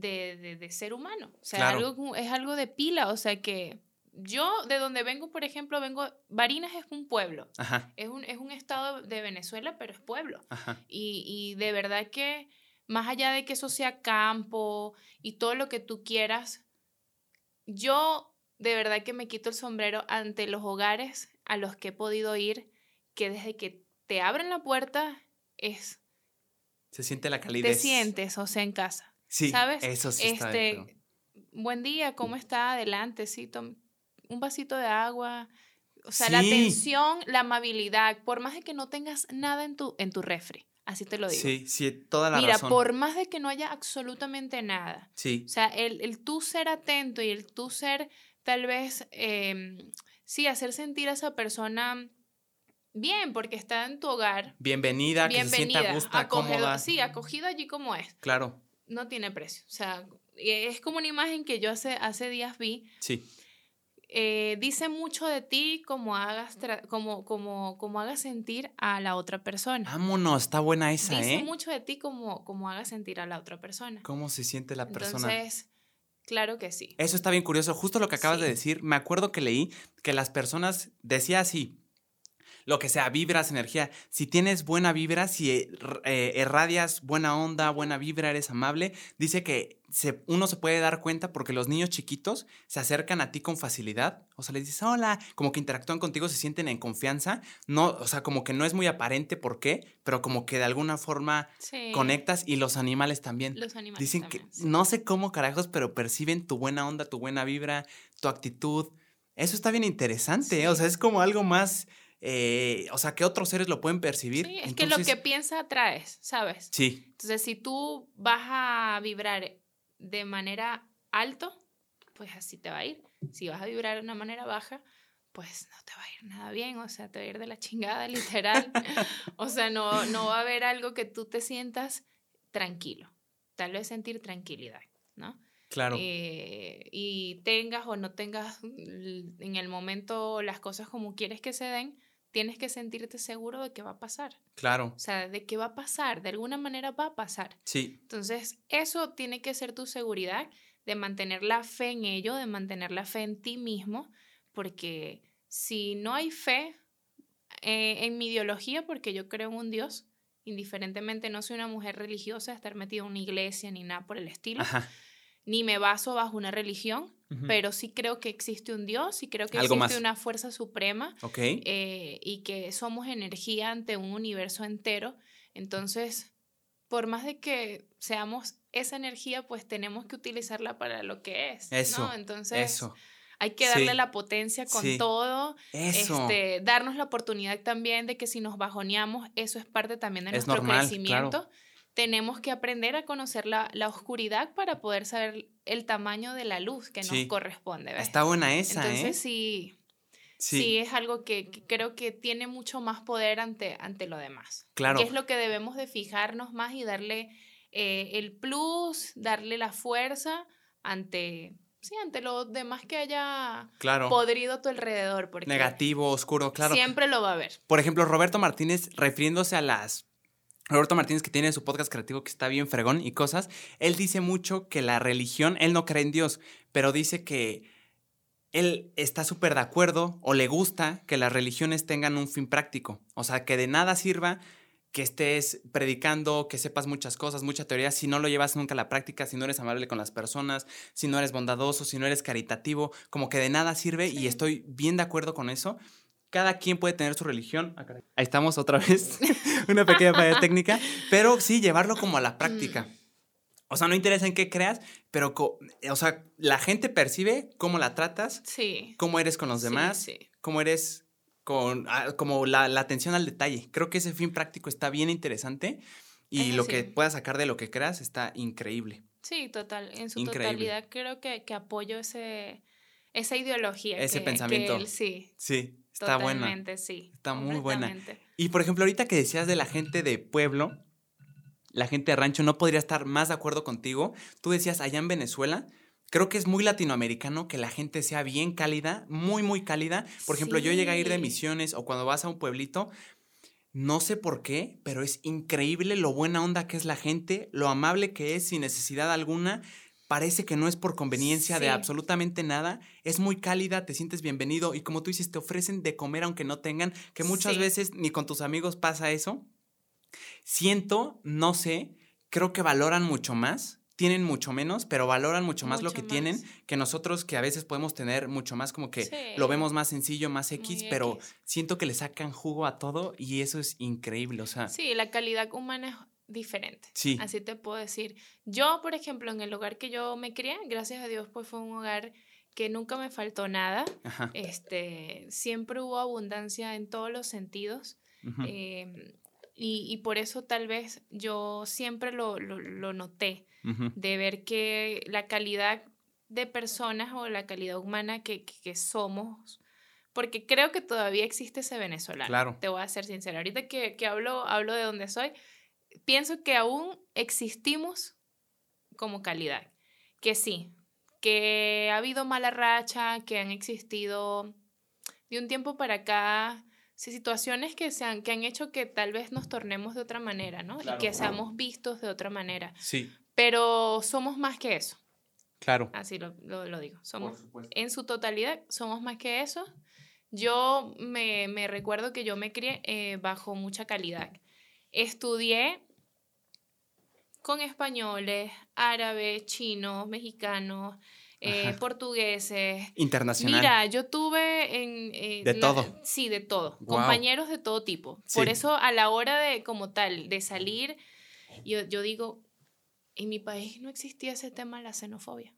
de, de, ser humano. O sea, algo, es algo de pila. O sea, que yo, de donde vengo, por ejemplo, vengo, Barinas es un pueblo. Ajá. Es, un, es un estado de Venezuela, pero es pueblo. Ajá. Y, y de verdad que más allá de que eso sea campo y todo lo que tú quieras, yo de verdad que me quito el sombrero ante los hogares a los que he podido ir, que desde que te abren la puerta es... Se siente la calidez. Te sientes, o sea, en casa. Sí, ¿sabes? Eso sí está este, Buen día, ¿cómo está? Adelante, sí, un vasito de agua. O sea, la atención, la amabilidad, por más de que no tengas nada en tu, en tu refri. Así te lo digo. Sí, sí, toda la Mira, por más de que no haya absolutamente nada. Sí. O sea, el, el tú ser atento y el tú ser, tal vez, em, sí, hacer sentir a esa persona bien, porque está en tu hogar. Bienvenida, que se sienta gusta, cómoda. Sí, acogida allí como es. Claro. No tiene precio. O sea, es como una imagen que yo hace, hace días vi. Sí eh, dice mucho de ti como hagas, como, como, como hagas sentir a la otra persona. Vámonos, está buena esa, dice ¿eh? mucho de ti como, como hagas sentir a la otra persona. ¿Cómo se siente la persona? Entonces, claro que sí. Eso está bien curioso. Justo lo que acabas de decir, me acuerdo que leí que las personas, decía así, lo que sea, vibras, energía. Si tienes buena vibra, si eh, irradias buena onda, buena vibra, eres amable, dice que se, uno se puede dar cuenta porque los niños chiquitos se acercan a ti con facilidad. O sea, les dices, hola, como que interactúan contigo, se sienten en confianza. No, o sea, como que no es muy aparente por qué, pero como que de alguna forma conectas y los animales también. Los animales Dicen que no sé cómo carajos, pero perciben tu buena onda, tu buena vibra, tu actitud. Eso está bien interesante, ¿eh? o sea, es como algo más eh, o sea, que otros seres lo pueden percibir. Sí, es que lo que piensa atraes, ¿sabes? Sí. Entonces, si tú vas a vibrar de manera alto, pues así te va a ir. Si vas a vibrar de una manera baja, pues no te va a ir nada bien, o sea, te va a ir de la chingada, literal. o sea, no, no va a haber algo que tú te sientas tranquilo, tal vez sentir tranquilidad, ¿no? Claro. Eh, y tengas o no tengas en el momento las cosas como quieres que se den, tienes que sentirte seguro de que va a pasar. Claro. O sea, de que va a pasar, de alguna manera va a pasar. Sí. Entonces, eso tiene que ser tu seguridad de mantener la fe en ello, de mantener la fe en ti mismo, porque si no hay fe eh, en mi ideología, porque yo creo en un Dios, indiferentemente no soy una mujer religiosa, estar metida en una iglesia ni nada por el estilo, ni me baso bajo una religión, pero sí creo que existe un Dios y creo que existe una fuerza suprema eh, y que somos energía ante un universo entero. Entonces, por más de que seamos esa energía, pues tenemos que utilizarla para lo que es. Eso. Entonces, eso. Hay que darle la potencia con todo. Eso. Este, darnos la oportunidad también de que si nos bajoneamos, eso es parte también de nuestro crecimiento tenemos que aprender a conocer la, oscuridad para poder saber el tamaño de la luz que nos corresponde. Está buena esa, ¿eh? Entonces, sí, sí, es algo que, creo que tiene mucho más poder ante, ante lo demás. Claro. Que es lo que debemos de fijarnos más y darle eh, el plus, darle la fuerza ante... Sí, ante lo demás que haya podrido a tu alrededor. Porque Negativo, oscuro, claro. Siempre lo va a haber. Por ejemplo, Roberto Martínez, refiriéndose a las Roberto Martínez, que tiene su podcast creativo que está bien fregón y cosas, él dice mucho que la religión, él no cree en Dios, pero dice que él está súper de acuerdo o le gusta que las religiones tengan un fin práctico. O sea, que de nada sirva que estés predicando, que sepas muchas cosas, mucha teoría, si no lo llevas nunca a la práctica, si no eres amable con las personas, si no eres bondadoso, si no eres caritativo, como que de nada sirve y estoy bien de acuerdo con eso cada quien puede tener su religión. Ah, Ahí estamos otra vez, una pequeña falla técnica, pero sí llevarlo como a la práctica. Mm. O sea, no interesa en qué creas, pero, o sea, la gente percibe cómo la tratas, sí. cómo eres con los demás, sí, cómo eres con, ah, como la, atención al detalle. Creo que ese fin práctico está bien interesante y lo que puedas sacar de lo que creas está increíble. Sí, total. En su totalidad creo que, que apoyo ese, esa ideología. Ese pensamiento. sí. Sí. Está Totalmente, sí. Está muy buena. Y por ejemplo, ahorita que decías de la gente de pueblo, la gente de rancho, no podría estar más de acuerdo contigo. Tú decías allá en Venezuela, creo que es muy latinoamericano que la gente sea bien cálida, muy, muy cálida. Por ejemplo, yo llegué a ir de misiones o cuando vas a un pueblito, no sé por qué, pero es increíble lo buena onda que es la gente, lo amable que es sin necesidad alguna parece que no es por conveniencia de absolutamente nada, es muy cálida, te sientes bienvenido y como tú dices, te ofrecen de comer aunque no tengan, que muchas veces ni con tus amigos pasa eso. Siento, no sé, creo que valoran mucho más, tienen mucho menos, pero valoran mucho más lo que tienen que nosotros que a veces podemos tener mucho más como que lo vemos más sencillo, más X, pero siento que le sacan jugo a todo y eso es increíble, o sea. Sí, la calidad humana diferente. Sí. Así te puedo decir. Yo, por ejemplo, en el hogar que yo me crié, gracias a Dios, pues fue un hogar que nunca me faltó nada. Este, siempre hubo abundancia en todos los sentidos. Em, y, por eso tal vez yo siempre lo, noté, de ver que la calidad de personas o la calidad humana que, somos, porque creo que todavía existe ese venezolano. Claro. Te voy a ser sincera. Ahorita que, que hablo, hablo de donde soy, pienso que aún existimos como calidad. Que sí, que ha habido mala racha, que han existido de un tiempo para acá situaciones que, se han, que han hecho que tal vez nos tornemos de otra manera, ¿no? Y que seamos vistos de otra manera. Sí. Pero somos más que eso. Claro. Así lo, lo, digo. Somos, en su totalidad, somos más que eso. Yo me, me recuerdo que yo me crié eh, bajo mucha calidad. Estudié con españoles, árabes, chinos, mexicanos, eh, portugueses. Internacional. Mira, yo tuve en... Eh, de todo. Sí, de todo. Compañeros de todo tipo. Por eso a la hora de, como tal, de salir, yo, yo digo, en mi país no existía ese tema de la xenofobia.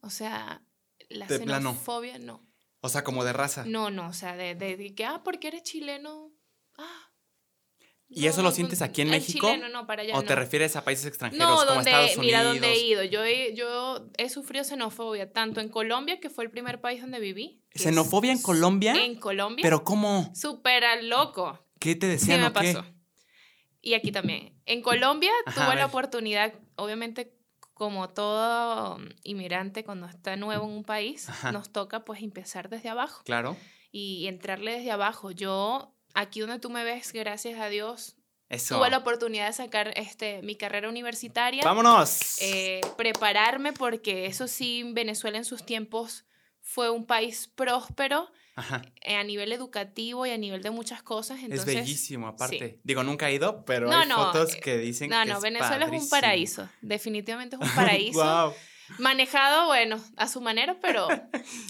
O sea, la xenofobia no. O sea, como de raza. No, no, o sea, de, de, de que, ah, porque eres chileno, ah, ¿Y eso lo sientes aquí en México? chileno, no, para allá ¿O te refieres a países extranjeros como donde, Estados Unidos? mira, donde he ido. Yo he, yo he sufrido xenofobia, tanto en Colombia, que fue el primer país donde viví. ¿Xenofobia en Colombia? En Colombia. ¿Pero cómo? Súper loco. ¿Qué te Sí decían me o qué? pasó. Y aquí también. En Colombia Ajá, tuve la oportunidad, obviamente, como todo inmigrante, cuando está nuevo en un país, Ajá. nos toca pues empezar desde abajo Claro. y entrarle desde abajo. Yo, aquí donde tú me ves, gracias a Dios, Eso. tuve la oportunidad de sacar este, mi carrera universitaria. ¡Vámonos! eh, prepararme porque eso sí, Venezuela en sus tiempos fue un país próspero eh, a nivel educativo y a nivel de muchas cosas. Entonces, es bellísimo, aparte. sí. Digo, nunca he ido, pero No, hay no, fotos eh, que dicen No, que no, es Venezuela es un padrísimo. paraíso. Definitivamente es un paraíso. Guau, Manejado, bueno, a su manera, pero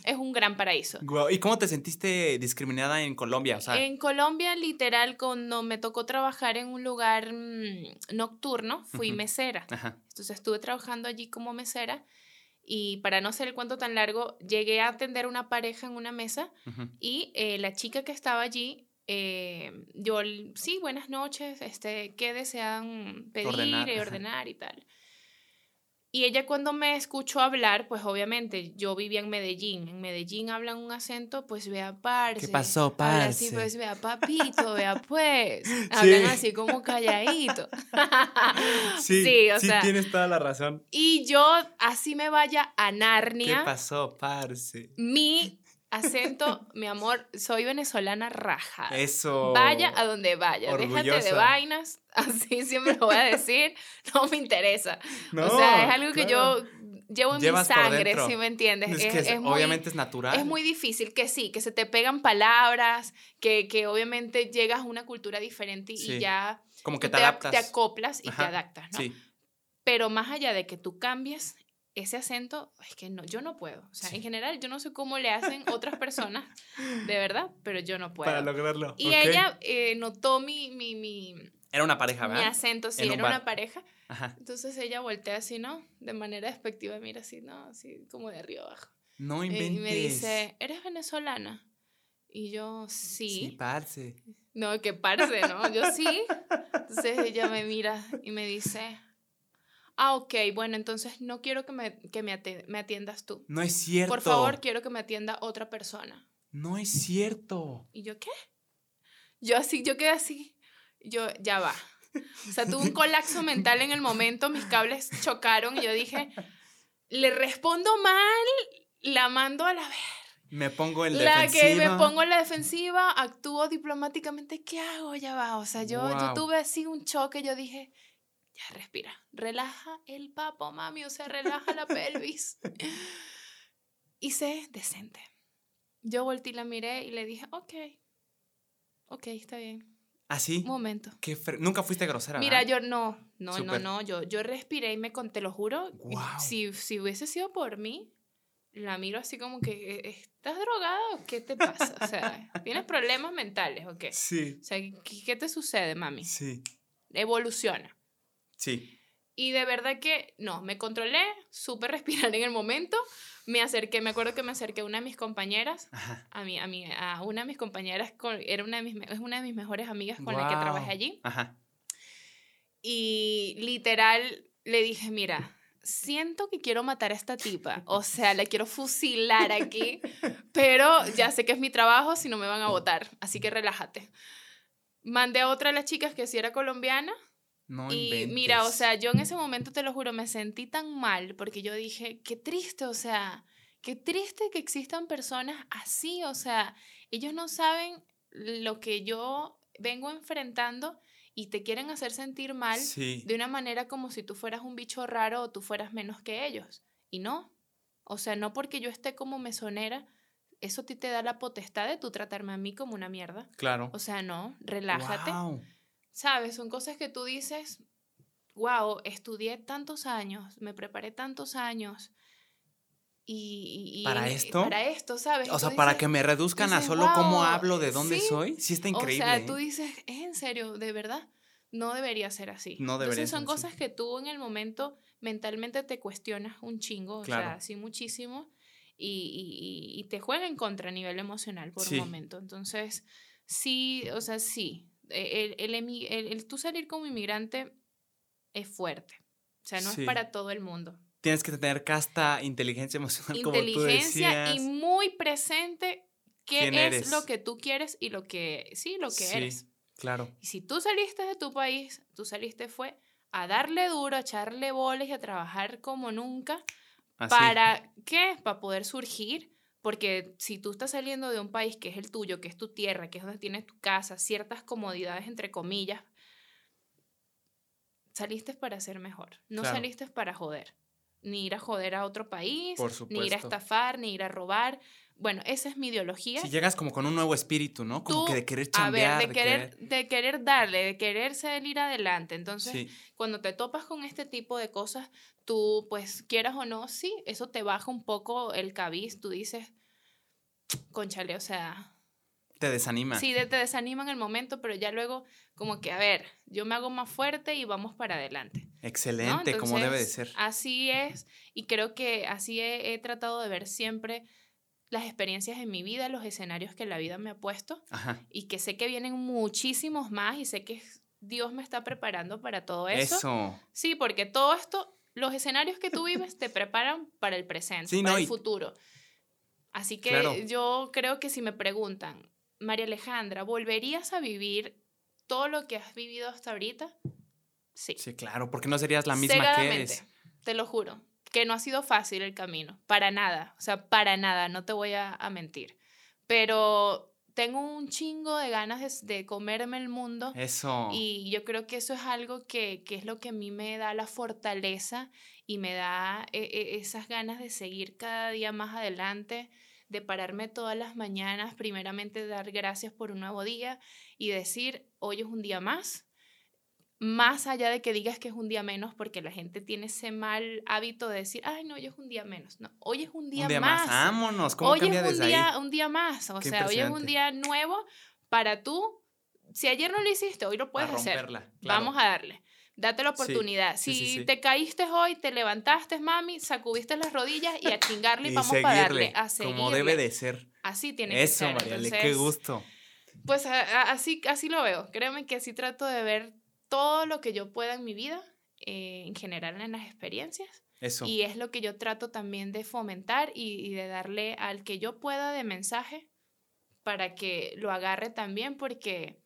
es un gran paraíso. ¿Y cómo te sentiste discriminada en Colombia? O sea, En Colombia, literal, cuando me tocó trabajar en un lugar mm, nocturno, fui mesera. ajá. Entonces estuve trabajando allí como mesera y para no hacer el cuento tan largo, llegué a atender una pareja en una mesa y eh, la chica que estaba allí, eh, yo, sí, buenas noches, este, ¿qué desean pedir Ordenar, y ajá. ordenar y tal? Y ella cuando me escuchó hablar, pues obviamente yo vivía en Medellín. En Medellín hablan un acento, pues vea parce. pasó, Habla así, parce? pues vea papito, vea pues. Hablan Sí. así como calladito. Sí, Sí, o sí sea, tienes toda la razón. Y yo, así me vaya a ¿Qué Narnia, pasó, parce? mi acento, mi amor, soy venezolana raja. Eso. Vaya a donde vaya, déjate de orgullosa. vainas, así siempre lo voy a decir, no me interesa. No, o sea, es algo que claro. yo llevo en Llevas mi sangre, si me entiendes. Es, Es, que es- es muy, obviamente es natural. es muy difícil que sí, que se te pegan palabras, que, que obviamente llegas a una cultura diferente y, y Sí. ya Como que tú te adaptas. te acoplas y te Ajá, adaptas, ¿no? Sí. Pero más allá de que tú cambies ese acento, es que no, yo no puedo. O sea, Sí. en general, yo no sé cómo le hacen otras personas, de verdad, pero yo no puedo. Para lograrlo. y ella eh, notó mi, mi, mi, Era una pareja, mi ¿verdad? acento, si En un era una pareja. Ajá. Entonces ella voltea así, ¿no? De manera despectiva, mira así, ¿no? Así como de arriba abajo. No Eh, inventes. y me dice, ¿eres venezolana? Y yo, sí. Sí, parce. No, que parce, ¿no? Yo sí. Entonces ella me mira y me dice, ah, ok, bueno, entonces no quiero que me, que me, atiendas tú. No es cierto. Por favor, quiero que me atienda otra persona. No es cierto. Y yo, ¿qué? Yo así, yo quedé así. Yo, ya va. O sea, tuve un colapso mental en el momento, mis cables chocaron y yo dije, le respondo mal, la mando a la vez. Me pongo en La que me pongo en la defensiva, actúo diplomáticamente, ¿qué hago? Ya va. O sea, yo, yo Guau. tuve así un choque, yo dije, ya respira, relaja el papo, mami, o sea, relaja la pelvis. Y sé decente. Yo volteé y la miré y le dije, ok, ok, está bien, ¿Así? un momento. Qué Nunca fuiste grosera, Mira, ¿verdad? yo no, no, no, no, yo, yo respiré y me conté, lo juro, Guau. si, si hubiese sido por mí, la miro así como que, "Eh, ¿estás drogada o qué te pasa? O sea, ¿tienes problemas mentales o qué? Sí, O sea, ¿qué, qué te sucede, mami? sí, Evoluciona. Sí. Y de verdad que no, me controlé, supe respirar en el momento, me acerqué, me acuerdo que me acerqué a una de mis compañeras, Ajá. a, mi, a, mi, a una de mis compañeras, con- era una de mis, es una de mis mejores amigas con la que trabajé allí. Ajá. Y literal le dije, mira, siento que quiero matar a esta tipa. O sea, la quiero fusilar aquí, pero ya sé que es mi trabajo, si no me van a votar. Así que relájate. Mandé a otra de las chicas que sí era colombiana. No y inventes. mira, o sea, yo en ese momento te lo juro, me sentí tan mal porque yo dije, qué triste, o sea, qué triste que existan personas así, o sea, ellos no saben lo que yo vengo enfrentando y te quieren hacer sentir mal Sí. de una manera como si tú fueras un bicho raro o tú fueras menos que ellos. Y no. O sea, no porque yo esté como mesonera, eso a ti te da la potestad de tú tratarme a mí como una mierda. Claro. O sea, no, relájate. Guau. ¿Sabes? Son cosas que tú dices, wow, estudié tantos años, me preparé tantos años. Y, ¿Para en- esto? Para esto, ¿sabes? O sea, para que me reduzcan a solo cómo "Guau, hablo, de dónde sí". soy. Sí está increíble. O sea, ¿eh? tú dices, es en serio, de verdad, no debería ser así. No debería Entonces son ser así. cosas que tú en el momento mentalmente te cuestionas un chingo, o Claro. sea, sí muchísimo, y, y- y te juega en contra a nivel emocional por Sí. un momento. Entonces, sí, o sea, sí, El, el, el, tú salir como inmigrante es fuerte. O sea, no Sí. es para todo el mundo. Tienes que tener casta inteligencia emocional, como tú Inteligencia decías. y muy presente qué ¿Quién es eres? lo que tú quieres y lo que, sí, lo que Sí. eres. Claro. Y si tú saliste de tu país, tú saliste fue a darle duro, a echarle boles y a trabajar como nunca. Así. ¿Para qué? Para poder surgir. Porque si tú estás saliendo de un país que es el tuyo, que es tu tierra, que es donde tienes tu casa, ciertas comodidades, entre comillas, saliste para ser mejor. No Claro. saliste para joder. Ni ir a joder a otro país, ni ir a estafar, ni ir a robar. Bueno, esa es mi ideología. Si llegas como con un nuevo espíritu, ¿no? Como Tú, que de querer a ver, chambear, de querer, de querer darle, de querer salir adelante. Entonces, Sí, cuando te topas con este tipo de cosas, tú, pues, quieras o no, sí, eso te baja un poco el cabiz. Tú dices, conchale, o sea, te desanima. sí, te desanima en el momento, pero ya luego, como que, a ver, yo me hago más fuerte y vamos para adelante. ¿no? Excelente, como debe de ser. Así es, y creo que así he, he tratado de ver siempre las experiencias en mi vida, los escenarios que la vida me ha puesto Ajá. y que sé que vienen muchísimos más y sé que Dios me está preparando para todo eso. Eso. Sí, porque todo esto, los escenarios que tú vives te preparan para el presente, Sí, para no, el futuro. Así que Claro. yo creo que si me preguntan, María Alejandra, ¿volverías a vivir todo lo que has vivido hasta ahorita? Sí. Sí, claro, porque no serías la misma que eres. Te lo juro. Que no ha sido fácil el camino. Para nada. O sea, para nada. No te voy a, a mentir. Pero tengo un chingo de ganas de, de comerme el mundo. Eso. Y yo creo que eso es algo que, que es lo que a mí me da la fortaleza y me da eh, eh, esas ganas de seguir cada día más adelante, de pararme todas las mañanas, primeramente dar gracias por un nuevo día y decir, hoy es un día más. Más allá de que digas que es un día menos, porque la gente tiene ese mal hábito de decir, ay, no, hoy es un día menos. No, hoy es un día, un día más. más. Vámonos. ¿Cómo Hoy es un desde día, ahí? un día más. O Qué sea, hoy es un día nuevo para tú. Si ayer no lo hiciste, hoy lo puedes Para hacer. claro. Vamos a darle. Date la oportunidad. sí, si sí, sí. te caíste hoy, te levantaste, mami, sacudiste las rodillas y a chingarle y, Y vamos para darle. seguirle, A seguirle. como debe de ser. Así tiene que Eso, ser. Mariale, qué gusto. Pues a- a- así, así lo veo. Créeme que así trato de ver todo lo que yo pueda en mi vida, eh, en general en las experiencias. Eso. Y es lo que yo trato también de fomentar y, y de darle al que yo pueda de mensaje para que lo agarre también, porque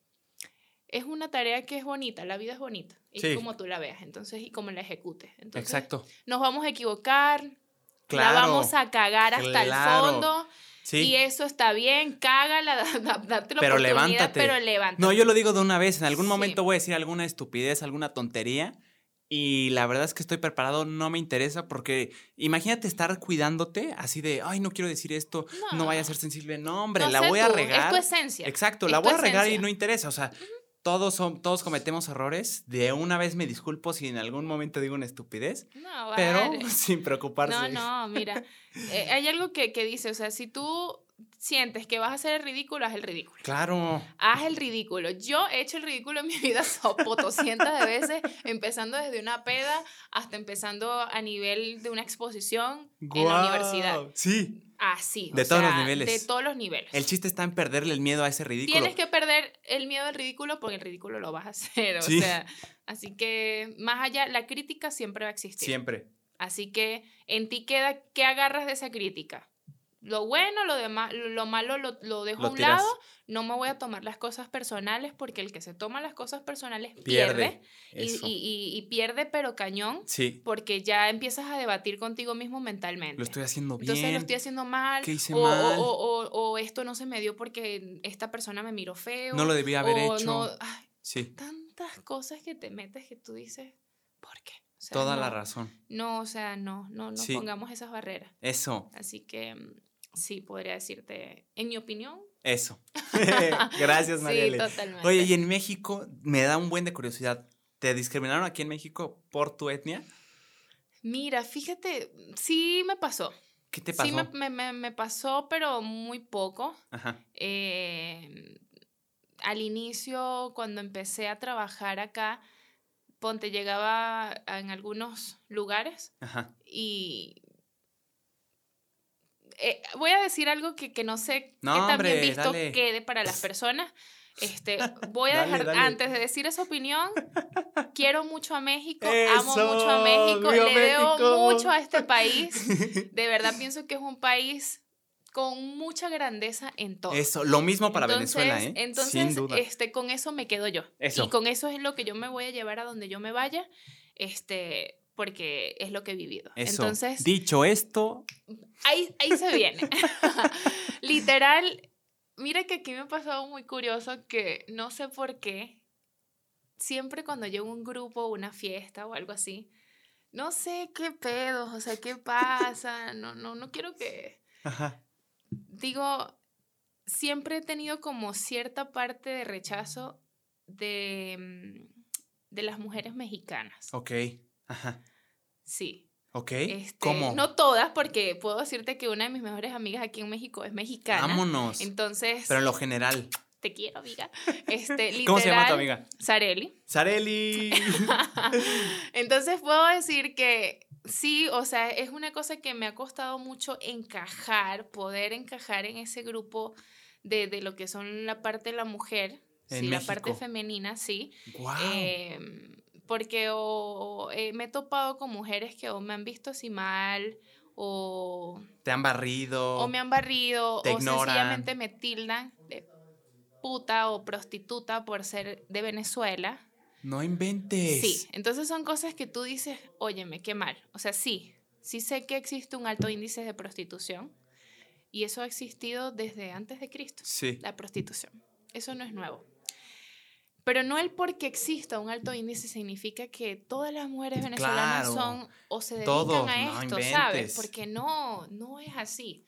es una tarea que es bonita, la vida es bonita, y Sí. como tú la veas, entonces, y como la ejecutes. Entonces, Exacto. Nos vamos a equivocar, Claro. la vamos a cagar hasta claro. el fondo, Sí. y eso está bien, cágala, da- da- date la Pero oportunidad, levántate. pero levántate. No, yo lo digo de una vez. En algún Sí. momento voy a decir alguna estupidez, alguna tontería. Y la verdad es que estoy preparado, no me interesa porque imagínate estar cuidándote así de, ay, no quiero decir esto, no, vaya a ser sensible. No, hombre, No la voy a regar. Es tu esencia. Exacto, es la voy a regar y no interesa. O sea, todos, son, todos cometemos errores. De una vez me disculpo si en algún momento digo una estupidez, No, pero vale. sin preocuparse. No, no, mira, eh, hay algo que, que dice, o sea, si tú sientes que vas a hacer el ridículo, haz el ridículo. Claro. Haz el ridículo. Yo he hecho el ridículo en mi vida sopotoscientas de veces, empezando desde una peda hasta empezando a nivel de una exposición en la universidad. Sí. Así. De o todos los niveles. De todos los niveles. El chiste está en perderle el miedo a ese ridículo. Tienes que perder el miedo al ridículo porque el ridículo lo vas a hacer. O Sí. sea, así que más allá, la crítica siempre va a existir. Siempre. Así que en ti queda, ¿qué agarras de esa crítica? Lo bueno, lo, demás, lo malo lo, lo dejo Lo a un tiras. lado. No me voy a tomar las cosas personales porque el que se toma las cosas personales Pierde. pierde. y, Eso. y- y- y pierde, pero cañón, sí. porque ya empiezas a debatir contigo mismo mentalmente. Lo estoy haciendo bien. Entonces lo estoy haciendo mal. ¿Qué hice o, mal? O, o- o esto no se me dio porque esta persona me miró feo. No lo debía haber o hecho. no- ay, Sí. tantas cosas que te metes que tú dices, ¿por qué? Sea, Toda la razón. No, o sea, no, no, no Sí. pongamos esas barreras. Eso. Así que mm, sí, podría decirte, en mi opinión. Eso. Gracias, Sí, Mariale. totalmente. Oye, y en México me da un buen de curiosidad. ¿Te discriminaron aquí en México por tu etnia? Mira, fíjate, sí me pasó. ¿Qué te pasó? Sí me, me- me- me pasó, pero muy poco. Ajá. Eh, al inicio, cuando empecé a trabajar acá, ponte, llegaba en algunos lugares Ajá. y... eh, voy a decir algo que, que no sé No, qué tan bien hombre, visto dale. quede para las personas. Este, voy a Dale, dejar, dale. antes de decir esa opinión, quiero mucho a México, amo mucho a México, le debo mucho a este país. De verdad pienso que es un país con mucha grandeza en todo. Eso, lo mismo para entonces, Venezuela, ¿eh? Entonces, Sin duda. este, con eso me quedo yo. Eso. Y con eso es lo que yo me voy a llevar a donde yo me vaya, este, porque es lo que he vivido. Eso. Entonces, Dicho esto, ahí, ahí se viene. Literal, mira que aquí me ha pasado muy curioso que no sé por qué, siempre cuando llego a un grupo, una fiesta o algo así, no sé qué pedos, o sea, qué pasa, no, no, no quiero que ajá, digo, siempre he tenido como cierta parte de rechazo de, mm, de las mujeres mexicanas. ok, ajá, Sí. ok. Este, ¿Cómo? No todas, porque puedo decirte que una de mis mejores amigas aquí en México es mexicana. Vámonos. Entonces, Pero en lo general. te quiero, amiga. Este, ¿Cómo se llama tu amiga? Sareli. Sareli. Entonces puedo decir que sí, o sea, es una cosa que me ha costado mucho encajar, poder encajar en ese grupo de, de lo que son la parte de la mujer, En sí, la parte femenina, sí. wow. Em, porque o, eh, me he topado con mujeres que o me han visto así mal, o, Te han barrido. o me han barrido, te o ignoran. sencillamente me tildan de puta o prostituta por ser de Venezuela. No inventes. Sí, entonces son cosas que tú dices, óyeme, qué mal. O sea, sí, sí sé que existe un alto índice de prostitución y eso ha existido desde antes de Cristo, Sí. la prostitución. Eso no es nuevo. Pero no el porque exista un alto índice significa que todas las mujeres venezolanas Claro. son o se dedican Todos, a no esto, inventes. ¿sabes? Porque no, no es así.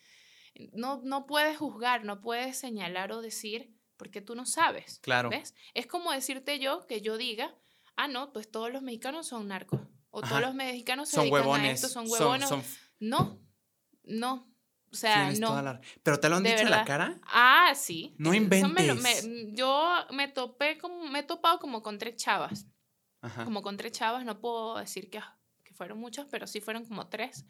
No, no puedes juzgar, no puedes señalar o decir porque tú no sabes. Claro. ¿Ves? Es como decirte yo que yo diga, ah, no, pues todos los mexicanos son narcos. O Ajá. todos los mexicanos se Son dedican a esto, son son- huevones. son- No, no. O sea, no. toda la- ¿Pero te lo han De dicho en la cara? Ah, sí. No Eso me lo- me- inventes. yo me topé como, me he topado como con tres chavas. Ajá. Como con tres chavas, no puedo decir que, ah, que fueron muchas, pero sí fueron como tres.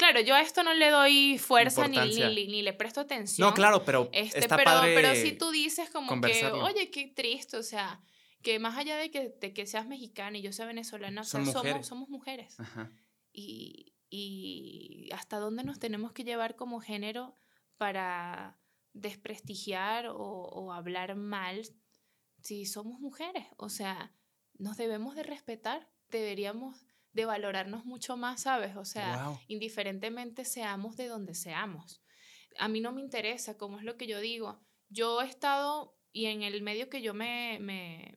Claro, yo a esto no le doy fuerza ni, ni, ni le presto atención. No, claro, pero Este, está pero, padre. pero si tú dices como que, oye, qué triste, o sea, que más allá de que, de que seas mexicana y yo sea venezolana, o sea, Son somos, mujeres. somos mujeres. Ajá. Y, y hasta dónde nos tenemos que llevar como género para desprestigiar o, o hablar mal si somos mujeres. O sea, nos debemos de respetar, deberíamos de valorarnos mucho más, ¿sabes? O sea, Wow. indiferentemente seamos de donde seamos. A mí no me interesa, como es lo que yo digo. Yo he estado y en el medio que yo me, me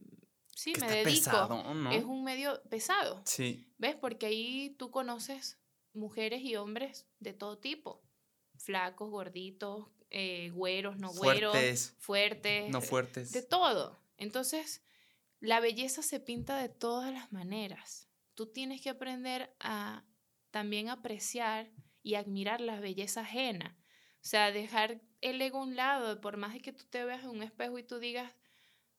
sí, me dedico, pesado, ¿no? es un medio pesado. Sí. ¿Ves? Porque ahí tú conoces mujeres y hombres de todo tipo. Flacos, gorditos, eh, güeros, no güeros, Fuertes, fuertes, no fuertes. de todo. Entonces, la belleza se pinta de todas las maneras. Tú tienes que aprender a también apreciar y admirar la belleza ajena. O sea, dejar el ego a un lado, por más de que tú te veas en un espejo y tú digas,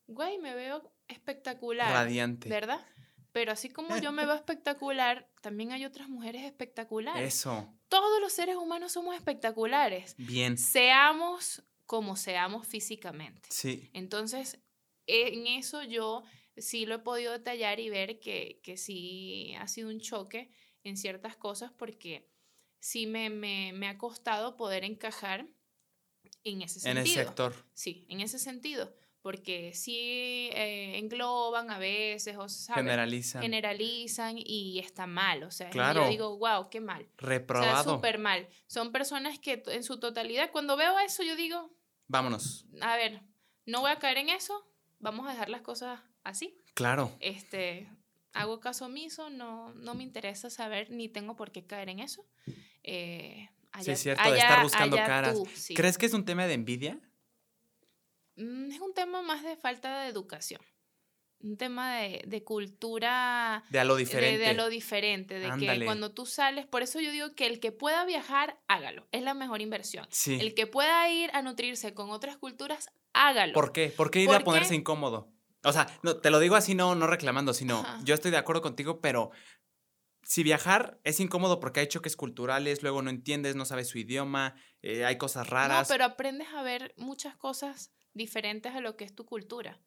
güey, me veo espectacular. Radiante. ¿verdad? Pero así como yo me veo espectacular, también hay otras mujeres espectaculares. Eso. Todos los seres humanos somos espectaculares, Bien. seamos como seamos físicamente. Sí. Entonces, en eso yo sí lo he podido detallar y ver que, que sí ha sido un choque en ciertas cosas porque sí me, me, me ha costado poder encajar en ese En sentido. el sector. Sí, en ese sentido, porque sí eh, engloban a veces, o ¿sabes? Generaliza. generalizan y está mal, o sea, Claro. yo digo, wow, qué mal. O sea, Reprobado. súper mal. Son personas que en su totalidad, cuando veo eso, yo digo, Vámonos. a ver, no voy a caer en eso, vamos a dejar las cosas así. Claro. Este, hago caso omiso, no, no me interesa saber, ni tengo por qué caer en eso. Eh, Sí, allá- es cierto, de estar buscando caras. tú, sí. ¿Crees que es un tema de envidia? Mm, Es un tema más de falta de educación. Un tema de, de cultura De a lo de, diferente. de lo diferente, de Ándale. que cuando tú sales, por eso yo digo que el que pueda viajar, hágalo, es la mejor inversión. Sí. El que pueda ir a nutrirse con otras culturas, hágalo. ¿Por qué? ¿Por qué ir ¿Por a ponerse qué? incómodo? O sea, no, te lo digo así, no, no reclamando, sino Ajá. yo estoy de acuerdo contigo, pero si viajar es incómodo porque hay choques culturales, luego no entiendes, no sabes su idioma, eh, hay cosas No, raras. pero aprendes a ver muchas cosas diferentes a lo que es tu cultura.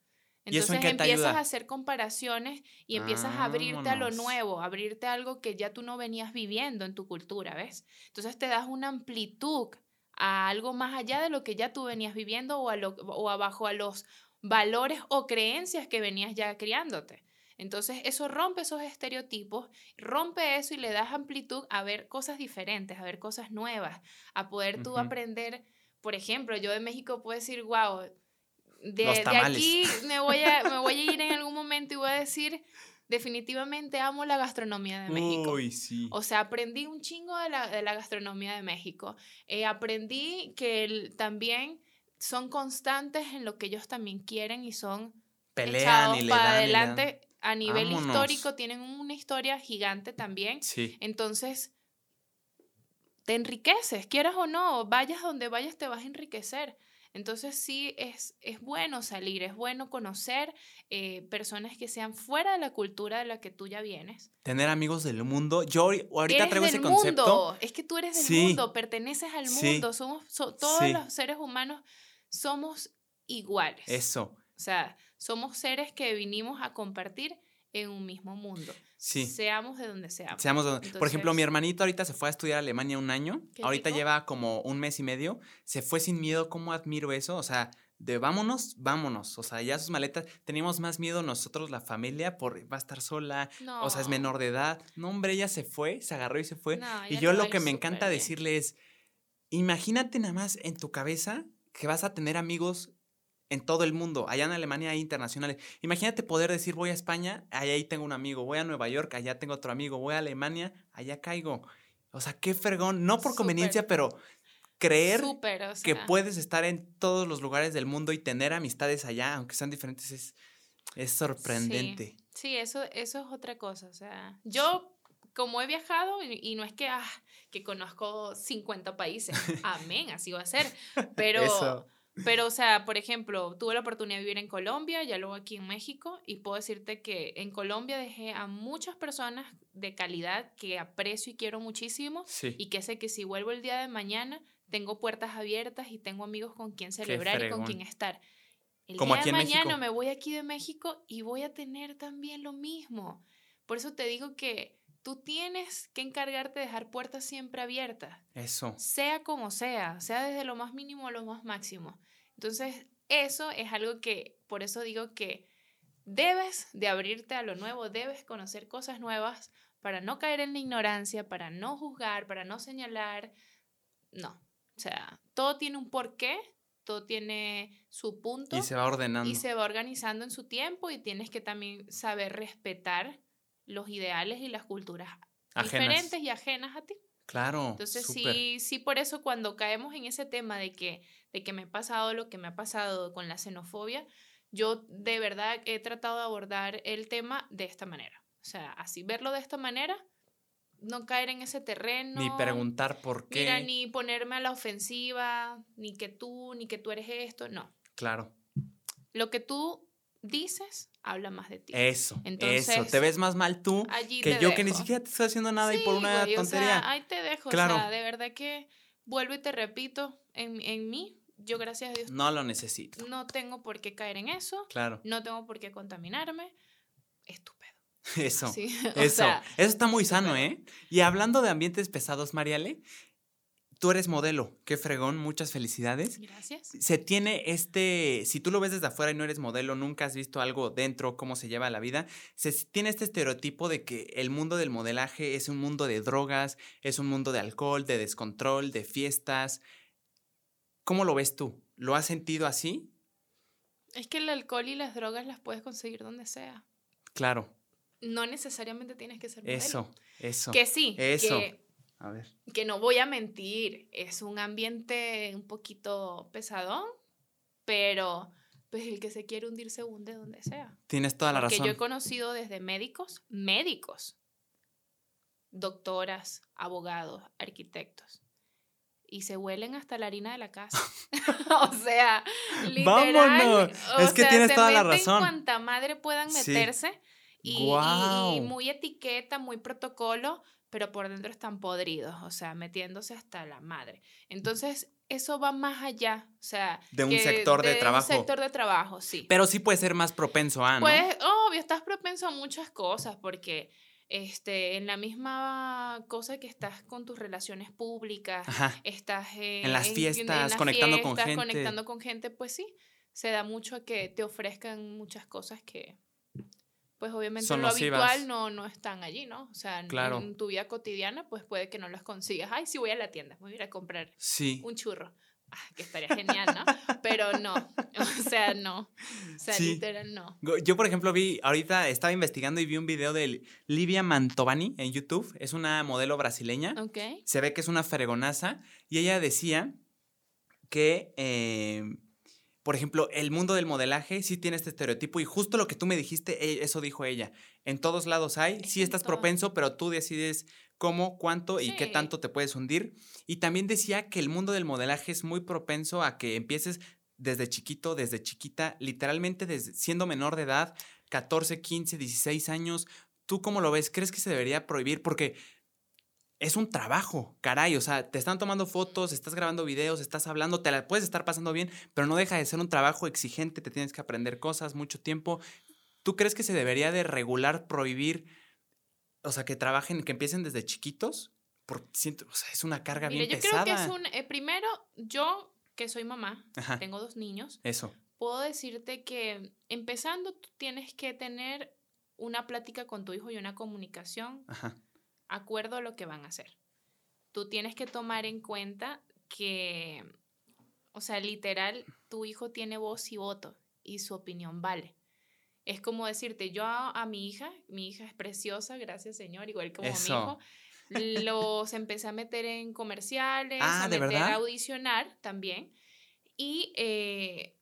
¿Y eso en Entonces empiezas ayuda? a hacer comparaciones y empiezas a abrirte a lo nuevo, a abrirte a algo que ya tú no venías viviendo en tu cultura, ¿ves? Entonces te das una amplitud a algo más allá de lo que ya tú venías viviendo o, a lo, o abajo a los valores o creencias que venías ya criándote. Entonces eso rompe esos estereotipos, rompe eso y le das amplitud a ver cosas diferentes, a ver cosas nuevas, a poder tú aprender. Por ejemplo, yo de México puedo decir, wow, de, de aquí me voy, a, me voy a ir en algún momento y voy a decir, definitivamente amo la gastronomía de México. Uy, sí. O sea, aprendí un chingo de la, de la gastronomía de México. Eh, aprendí que el- también son constantes en lo que ellos también quieren y son Pelean echados y le para dan, y le dan. adelante a nivel Vámonos. histórico. Tienen una historia gigante también. Sí. Entonces, te enriqueces, quieras o no, vayas donde vayas, te vas a enriquecer. Entonces sí, es, es bueno salir, es bueno conocer eh, personas que sean fuera de la cultura de la que tú ya vienes. Tener amigos del mundo. Yo ahori- ahorita Eres traigo del ese concepto. mundo, es que tú eres del Sí. mundo, perteneces al Sí. mundo, somos so- todos Sí. los seres humanos somos iguales. Eso. O sea, somos seres que vinimos a compartir en un mismo mundo. Sí. Seamos de donde seamos. Seamos donde- Por ejemplo, mi Entonces- hermanito ahorita se fue a estudiar a Alemania un año. Ahorita lleva como un mes y medio. Se fue sin miedo. ¿Cómo admiro eso? O sea, de vámonos, vámonos. O sea, ya sus maletas. Teníamos más miedo nosotros, la familia, por va a estar sola. O sea, es No. menor de edad. No, hombre, ella se fue, se agarró y se fue. No, y yo lo que me encanta bien. decirle es, imagínate nada más en tu cabeza que vas a tener amigos en todo el mundo. Allá en Alemania hay internacionales. Imagínate poder decir, voy a España, allá ahí tengo un amigo. Voy a Nueva York, allá tengo otro amigo. Voy a Alemania, allá caigo. O sea, qué fregón. No por conveniencia, pero creer Súper, o que puedes estar en todos los lugares del mundo y tener amistades allá, aunque sean diferentes, es, es sorprendente. Sí, eso, eso es otra cosa. O sea, yo como he viajado y, no es que, ah, que conozco 50 países, amén, así va a ser, pero, Eso. pero, o sea, por ejemplo, tuve la oportunidad de vivir en Colombia, ya luego aquí en México, y puedo decirte que en Colombia dejé a muchas personas de calidad que aprecio y quiero muchísimo, Sí. y que sé que si vuelvo el día de mañana, tengo puertas abiertas y tengo amigos con quien celebrar y con quien estar. El Como día aquí de en mañana México. me voy aquí de México y voy a tener también lo mismo. Por eso te digo que tú tienes que encargarte de dejar puertas siempre abiertas, Eso. sea como sea, sea desde lo más mínimo a lo más máximo. Entonces, eso es algo que, por eso digo que debes de abrirte a lo nuevo, debes conocer cosas nuevas para no caer en la ignorancia, para no juzgar, para no señalar. No, o sea, todo tiene un porqué, todo tiene su punto Y se va ordenando. y se va organizando en su tiempo y tienes que también saber respetar los ideales y las culturas Ajenas. diferentes y ajenas a ti. Claro. Entonces súper. sí, sí por eso cuando caemos en ese tema de que, de que me ha pasado lo que me ha pasado con la xenofobia, yo de verdad he tratado de abordar el tema de esta manera. O sea, así verlo de esta manera, no caer en ese terreno. Ni preguntar por qué. Mira, ni ponerme a la ofensiva, ni que tú, ni que tú eres esto, no. Claro. Lo que tú dices habla más de ti. Eso. eso. Entonces, Te ves más mal tú Allí que yo que ni siquiera te estoy haciendo nada y por una güey, o tontería. sea, ahí te dejo. Claro. O sea, de verdad que vuelvo y te repito, en, en mí, yo gracias a Dios No lo necesito. no tengo por qué caer en eso, Claro. no tengo por qué contaminarme. Estúpido. Eso. Sí, Eso. sea, Eso está muy sano. ¿eh? Y hablando de ambientes pesados, Mariale, tú eres modelo. Qué fregón. Muchas felicidades. gracias. se tiene este, si tú lo ves desde afuera y no eres modelo, nunca has visto algo dentro, cómo se lleva la vida, se tiene este estereotipo de que el mundo del modelaje es un mundo de drogas, es un mundo de alcohol, de descontrol, de fiestas. ¿Cómo lo ves tú? ¿Lo has sentido así? Es que el alcohol y las drogas las puedes conseguir donde sea. Claro, No necesariamente tienes que ser modelo. eso, eso. Que sí, Eso. que A ver. que no voy a mentir, es un ambiente un poquito pesadón, pero pues el que se quiere hundir se hunde donde sea. Tienes toda la Porque razón. yo he conocido desde médicos, médicos, doctoras, abogados, arquitectos. Y se huelen hasta la harina de la casa. o sea, literal. ¡Vámonos! o Es que sea, tienes se toda la razón. cuanta madre puedan Sí. meterse. y muy etiqueta, muy protocolo, pero por dentro están podridos, o sea, metiéndose hasta la madre. Entonces, eso va más allá, o sea... De un que sector de trabajo. Un sector de trabajo, sí. Pero sí puede ser más propenso a, ¿no? Pues, obvio, estás propenso a muchas cosas porque este, en la misma cosa que estás con tus relaciones públicas, Ajá. estás en, En las fiestas, conectando con gente. conectando con gente, pues sí, se da mucho a que te ofrezcan muchas cosas que, pues obviamente lo nocivas. habitual no, no están allí, ¿no? O sea, en- Claro. en tu vida cotidiana, pues puede que no las consigas. Ay, sí voy a la tienda, voy a ir a comprar Sí. un churro. Ah, que estaría genial, ¿no? Pero no, o sea, no. O sea, Sí. literal, no. Yo, por ejemplo, vi, ahorita estaba investigando y vi un video de Livia Mantovani en YouTube. Es una modelo brasileña. Ok. Se ve que es una fregonaza. Y ella decía que, eh, por ejemplo, el mundo del modelaje sí tiene este estereotipo. Y justo lo que tú me dijiste, e- eso dijo ella. En todos lados hay. Sí estás propenso, pero tú decides cómo, cuánto y qué tanto te puedes hundir. Y también decía que el mundo del modelaje es muy propenso a que empieces desde chiquito, desde chiquita, literalmente desde siendo menor de edad, 14, 15, 16 años. ¿Tú cómo lo ves? ¿Crees que se debería prohibir? Porque es un trabajo, caray. O sea, te están tomando fotos, estás grabando videos, estás hablando, te la puedes estar pasando bien, pero no deja de ser un trabajo exigente, te tienes que aprender cosas, mucho tiempo. ¿Tú crees que se debería de regular, prohibir, o sea, que trabajen, que empiecen desde chiquitos? Porque siento, o sea, es una carga Mira, bien yo pesada. creo que es un. eh, primero, yo, que soy mamá, Ajá, tengo dos niños, eso. puedo decirte que empezando tú tienes que tener una plática con tu hijo y una comunicación Ajá. Acuerdo a lo que van a hacer. Tú tienes que tomar en cuenta que, o sea, literal, tu hijo tiene voz y voto y su opinión vale. Es como decirte, yo a, a mi hija, mi hija es preciosa, gracias Señor, igual como Eso. mi hijo, los empecé a meter en comerciales, Ah, a ¿de meter verdad? a audicionar también. Y eh,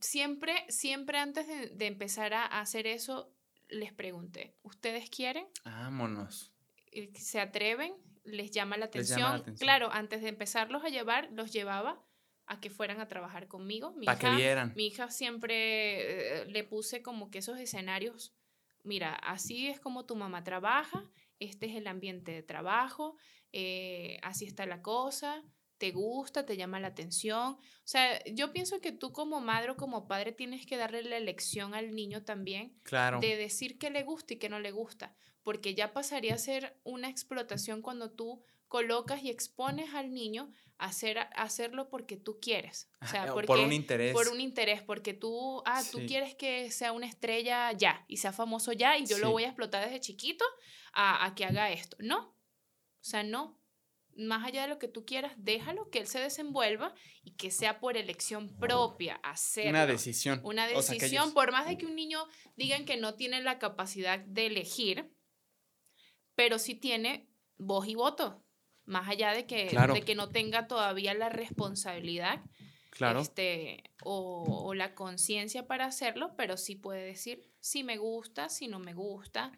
siempre, siempre antes de, de empezar a hacer eso, les pregunté, ¿ustedes quieren? Vámonos. Eh, se atreven, les llama la atención. llama la atención. Claro, antes de empezarlos a llevar, los llevaba a que fueran a trabajar conmigo. Mi Para que hija, vieran. mi hija siempre eh, le puse como que esos escenarios, mira, así es como tu mamá trabaja, este es el ambiente de trabajo, eh, así está la cosa, te gusta, te llama la atención. O sea, yo pienso que tú como madre o como padre tienes que darle la elección al niño también Claro. de decir qué le gusta y qué no le gusta, porque ya pasaría a ser una explotación cuando tú colocas y expones al niño a, hacer, a hacerlo porque tú quieres. O sea, porque, por un interés. por un interés, porque tú, ah, tú quieres que sea una estrella ya y sea famoso ya y yo lo voy a explotar desde chiquito a, a que haga esto. No, o sea, no. Más allá de lo que tú quieras, déjalo que él se desenvuelva y que sea por elección propia hacerlo. Una decisión. Una O sea, que decisión, ellos- por más de que un niño digan que no tiene la capacidad de elegir, pero sí tiene voz y voto. Más allá de que, Claro. de que no tenga todavía la responsabilidad Claro. este, o, o la conciencia para hacerlo, pero sí puede decir si me gusta, si no me gusta.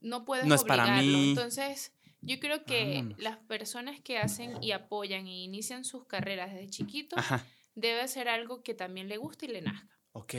No puedes No es para obligarlo. mí. Entonces, yo creo que Vámonos. las personas que hacen y apoyan y inician sus carreras desde chiquitos Ajá. debe ser algo que también le guste y le nazca. Ok.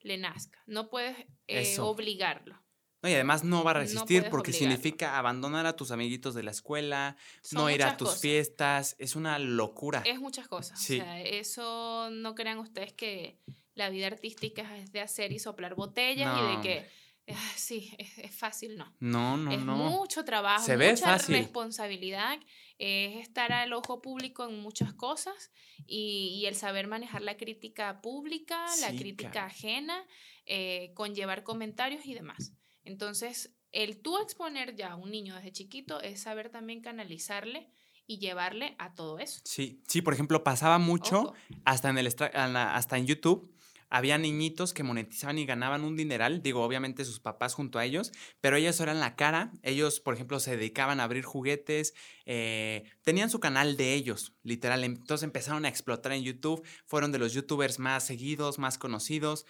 Le nazca. No puedes eh, obligarlo. No, y además no va a No resistir puedes porque obligarlo. significa abandonar a tus amiguitos de la escuela, Son no ir a tus cosas. fiestas. Es una locura. Es muchas cosas. Sí. O sea, eso no crean ustedes que la vida artística es de hacer y soplar botellas y No, de que, ah, sí, es, es fácil, no. No, no, es no. mucho trabajo, Se ve mucha fácil. responsabilidad, es estar al ojo público en muchas cosas y, y el saber manejar la crítica pública, la Sí, crítica cara. ajena, eh, conllevar comentarios y demás. Entonces, el tú exponer ya a un niño desde chiquito es saber también canalizarle y llevarle a todo eso. Sí, sí, por ejemplo, pasaba mucho Ojo. hasta en el hasta en YouTube. Había niñitos que monetizaban y ganaban un dineral, digo, obviamente sus papás junto a ellos, pero ellos eran la cara, ellos, por ejemplo, se dedicaban a abrir juguetes, eh, tenían su canal de ellos, literal, entonces empezaron a explotar en YouTube, fueron de los youtubers más seguidos, más conocidos,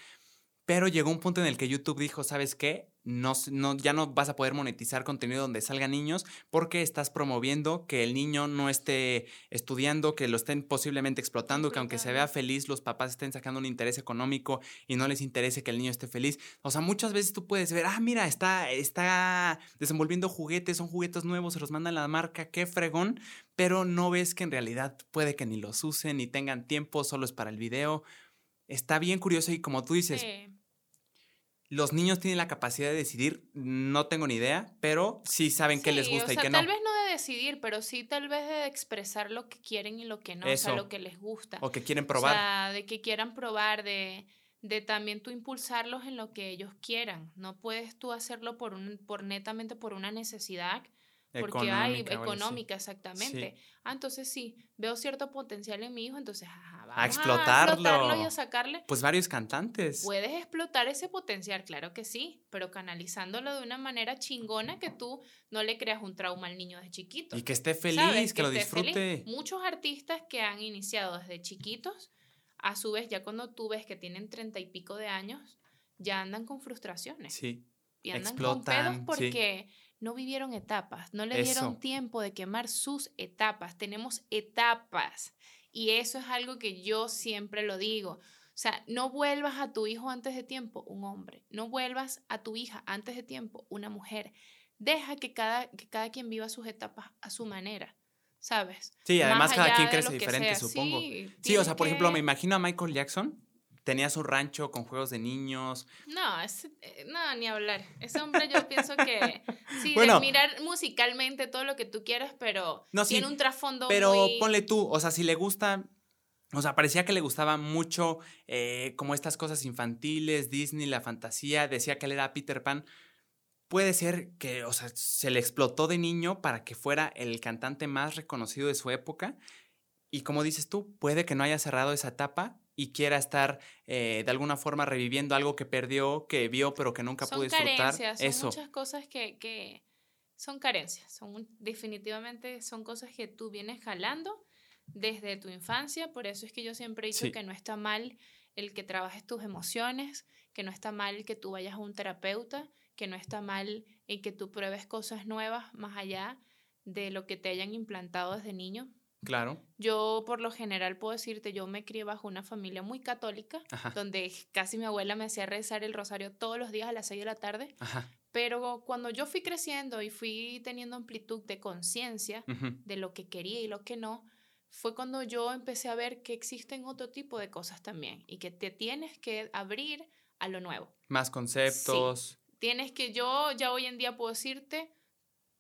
Pero llegó un punto en el que YouTube dijo, ¿sabes qué? No, no, ya no vas a poder monetizar contenido donde salgan niños porque estás promoviendo que el niño no esté estudiando, que lo estén posiblemente explotando, que aunque se vea feliz, los papás estén sacando un interés económico y no les interese que el niño esté feliz. O sea, muchas veces tú puedes ver, ah, mira, está, está desenvolviendo juguetes, son juguetes nuevos, se los mandan la marca, qué fregón, pero no ves que en realidad puede que ni los usen, ni tengan tiempo, solo es para el video. Está bien curioso y como tú dices, los niños tienen la capacidad de decidir, no tengo ni idea, pero sí saben qué les gusta y qué no. Tal vez no de decidir, pero sí tal vez de expresar lo que quieren y lo que no, o sea, lo que les gusta. O que quieren probar. O sea, de que quieran probar, de, de también tú impulsarlos en lo que ellos quieran. No puedes tú hacerlo por, un, por netamente por una necesidad porque hay económica, exactamente. Ah, entonces sí, veo cierto potencial en mi hijo, entonces vamos a explotarlo. a explotarlo y a sacarle. Pues varios cantantes. Puedes explotar ese potencial, claro que sí, pero canalizándolo de una manera chingona que tú no le creas un trauma al niño de chiquito. Y que esté feliz, que, lo disfrute. Muchos artistas que han iniciado desde chiquitos, a su vez, ya cuando tú ves que tienen treinta y pico de años, ya andan con frustraciones. Sí. Y andan con pedos porque no vivieron etapas, no le dieron tiempo de quemar sus etapas. Tenemos etapas y eso es algo que yo siempre lo digo. O sea, no vuelvas a tu hijo antes de tiempo, un hombre. No vuelvas a tu hija antes de tiempo, una mujer. Deja que cada, que cada quien viva sus etapas a su manera. ¿Sabes? Sí, además cada quien crece diferente, supongo. Sí, o sea, por ejemplo, me imagino a Michael Jackson tenía su rancho con juegos de niños. No, eh, no, ni hablar. Ese hombre yo pienso que sí, de mirar musicalmente todo lo que tú quieras, pero tiene un trasfondo Pero ponle tú, o sea, si le gusta, o sea, parecía que le gustaba mucho eh, como estas cosas infantiles, Disney, la fantasía, decía que él era Peter Pan. Puede ser que, o sea, se le explotó de niño para que fuera el cantante más reconocido de su época. Y como dices tú, puede que no haya cerrado esa etapa y quiera estar eh, de alguna forma reviviendo algo que perdió, que vio, pero que nunca pudo disfrutar. Carencias, son Eso. muchas cosas que, que son carencias, son definitivamente son cosas que tú vienes jalando desde tu infancia, por eso es que yo siempre he dicho que no está mal el que trabajes tus emociones, que no está mal que tú vayas a un terapeuta, que no está mal el que tú pruebes cosas nuevas más allá de lo que te hayan implantado desde niño, Claro. Yo, por lo general, puedo decirte, yo me crié bajo una familia muy católica, donde casi mi abuela me hacía rezar el rosario todos los días a las 6 de la tarde. Pero cuando yo fui creciendo y fui teniendo amplitud de conciencia de lo que quería y lo que no, fue cuando yo empecé a ver que existen otro tipo de cosas también y que te tienes que abrir a lo nuevo. Más conceptos. Tienes que yo ya hoy en día puedo decirte,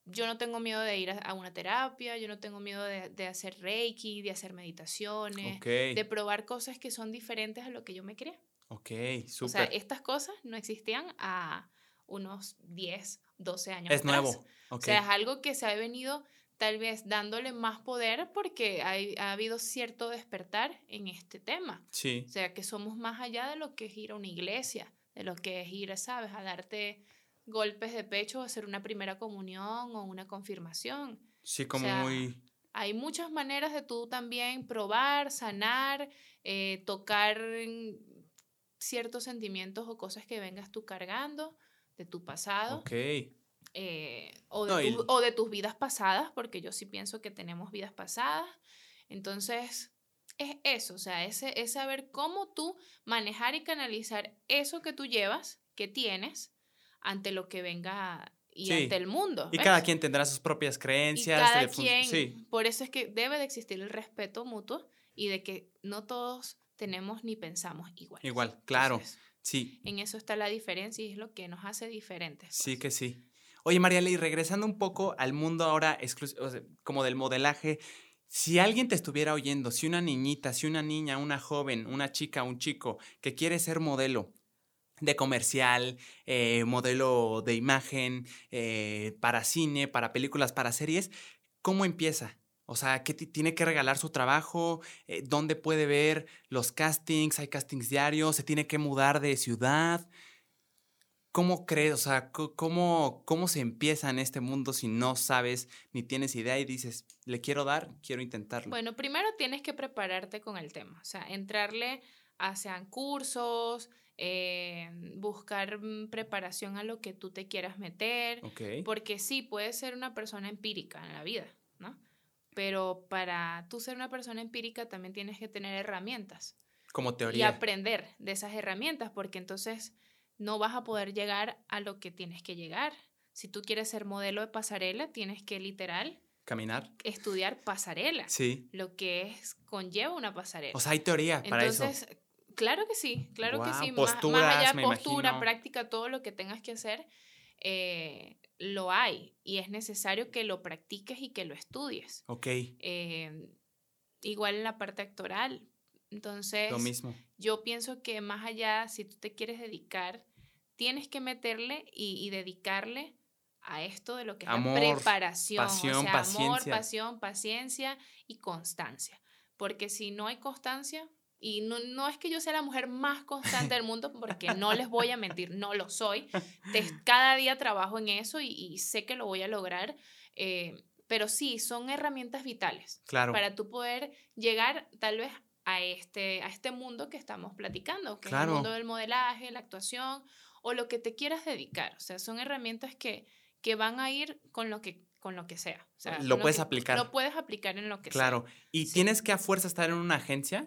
yo no tengo miedo de ir a, una terapia, yo no tengo miedo de, hacer reiki, de hacer meditaciones, de probar cosas que son diferentes a lo que yo me creé. Ok, súper. O sea, estas cosas no existían a unos 10, 12 años. Es nuevo. O sea, es algo que se ha venido tal vez dándole más poder porque ha habido cierto despertar en este tema. Sí. O sea, que somos más allá de lo que es ir a una iglesia, de lo que es ir, ¿sabes? A darte golpes de pecho, hacer una primera comunión o una confirmación. Sí, como muy... Hay muchas maneras de tú también probar, sanar, eh, tocar ciertos sentimientos o cosas que vengas tú cargando de tu pasado. Ok. Eh, o, de o de tus vidas pasadas, porque yo sí pienso que tenemos vidas pasadas. Entonces, es eso, o sea, es, es saber cómo tú manejar y canalizar eso que tú llevas, que tienes, ante lo que venga y ante el mundo. Y cada quien tendrá sus propias creencias. cada quien, sí. por eso es que debe de existir el respeto mutuo y de que no todos tenemos ni pensamos igual. Igual, claro. sí. En eso está la diferencia y es lo que nos hace diferentes. Sí pues. que sí. Oye, María y regresando un poco al mundo ahora como del modelaje, si alguien te estuviera oyendo, si una niñita, si una niña, una joven, una chica, un chico que quiere ser modelo, de comercial, eh, modelo de imagen, eh, para cine, para películas, para series, ¿cómo empieza? O sea, ¿qué tiene que regalar su trabajo? Eh, ¿Dónde puede ver los castings? ¿Hay castings diarios? ¿Se tiene que mudar de ciudad? ¿Cómo crees? O sea, ¿cómo, ¿cómo se empieza en este mundo si no sabes ni tienes idea y dices, le quiero dar, quiero intentarlo? Bueno, primero tienes que prepararte con el tema, o sea, entrarle a sean cursos, eh, buscar mm, preparación a lo que tú te quieras meter, Ok. porque sí, puedes ser una persona empírica en la vida, ¿no? Pero para tú ser una persona empírica también tienes que tener herramientas Como y teoría. aprender de esas herramientas, porque entonces no vas a poder llegar a lo que tienes que llegar. Si tú quieres ser modelo de pasarela, tienes que literal Caminar. estudiar pasarela, Sí. lo que es conlleva una pasarela. O sea, hay teoría para eso. Entonces, claro que sí, claro que sí. Más- allá, postura, imagino. práctica, todo lo que tengas que hacer, eh, lo hay. Y es necesario que lo practiques y que lo estudies. Ok. Eh, igual en la parte actoral. Entonces, Lo mismo. yo pienso que más allá, si tú te quieres dedicar, tienes que meterle y, y dedicarle a esto de lo que es Amor, la preparación. pasión, o sea, amor, paciencia. pasión, paciencia y constancia. Porque si no hay constancia, y no, no es que yo sea la mujer más constante del mundo, porque no les voy a mentir, no lo soy. Cada día trabajo en eso y, y sé que lo voy a lograr. eh, pero sí, son herramientas vitales Claro. para tú poder llegar tal vez a este, a este mundo que estamos platicando, que es Claro. el mundo del modelaje, la actuación o lo que te quieras dedicar. O sea, son herramientas que, que van a ir con lo que, con lo que sea. O sea, Lo puedes que- aplicar. Lo puedes aplicar en lo que Claro. ¿Y Sí. tienes que a fuerza estar en una agencia?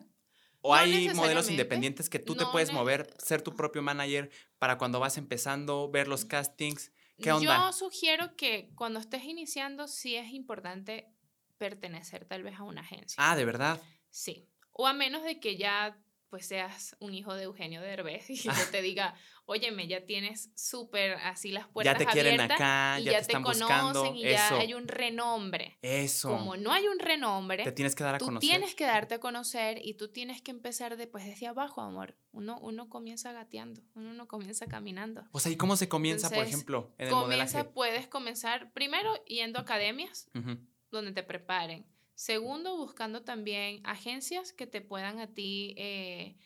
¿O No hay modelos independientes que tú te puedes mover, ser tu propio manager para cuando vas empezando, ver los castings? ¿Qué onda? Yo sugiero que cuando estés iniciando sí es importante pertenecer tal vez a una agencia. Ah, de verdad. Sí. O a menos de que ya pues seas un hijo de Eugenio Derbez y yo te diga, óyeme, ya tienes súper así las puertas Ya te quieren abiertas acá, y ya, te están conocen buscando. y Eso. ya hay un renombre. Eso. Como no hay un renombre, te tienes que dar a tú conocer. tienes que darte a conocer y tú tienes que empezar después desde abajo, amor. Uno, uno comienza gateando, uno no comienza caminando. O sea, ¿y cómo se comienza, por Entonces, ejemplo, en el Comienza, modelaje? puedes comenzar primero yendo a academias Ujú. donde te preparen. Segundo, buscando también agencias que te puedan a ti eh,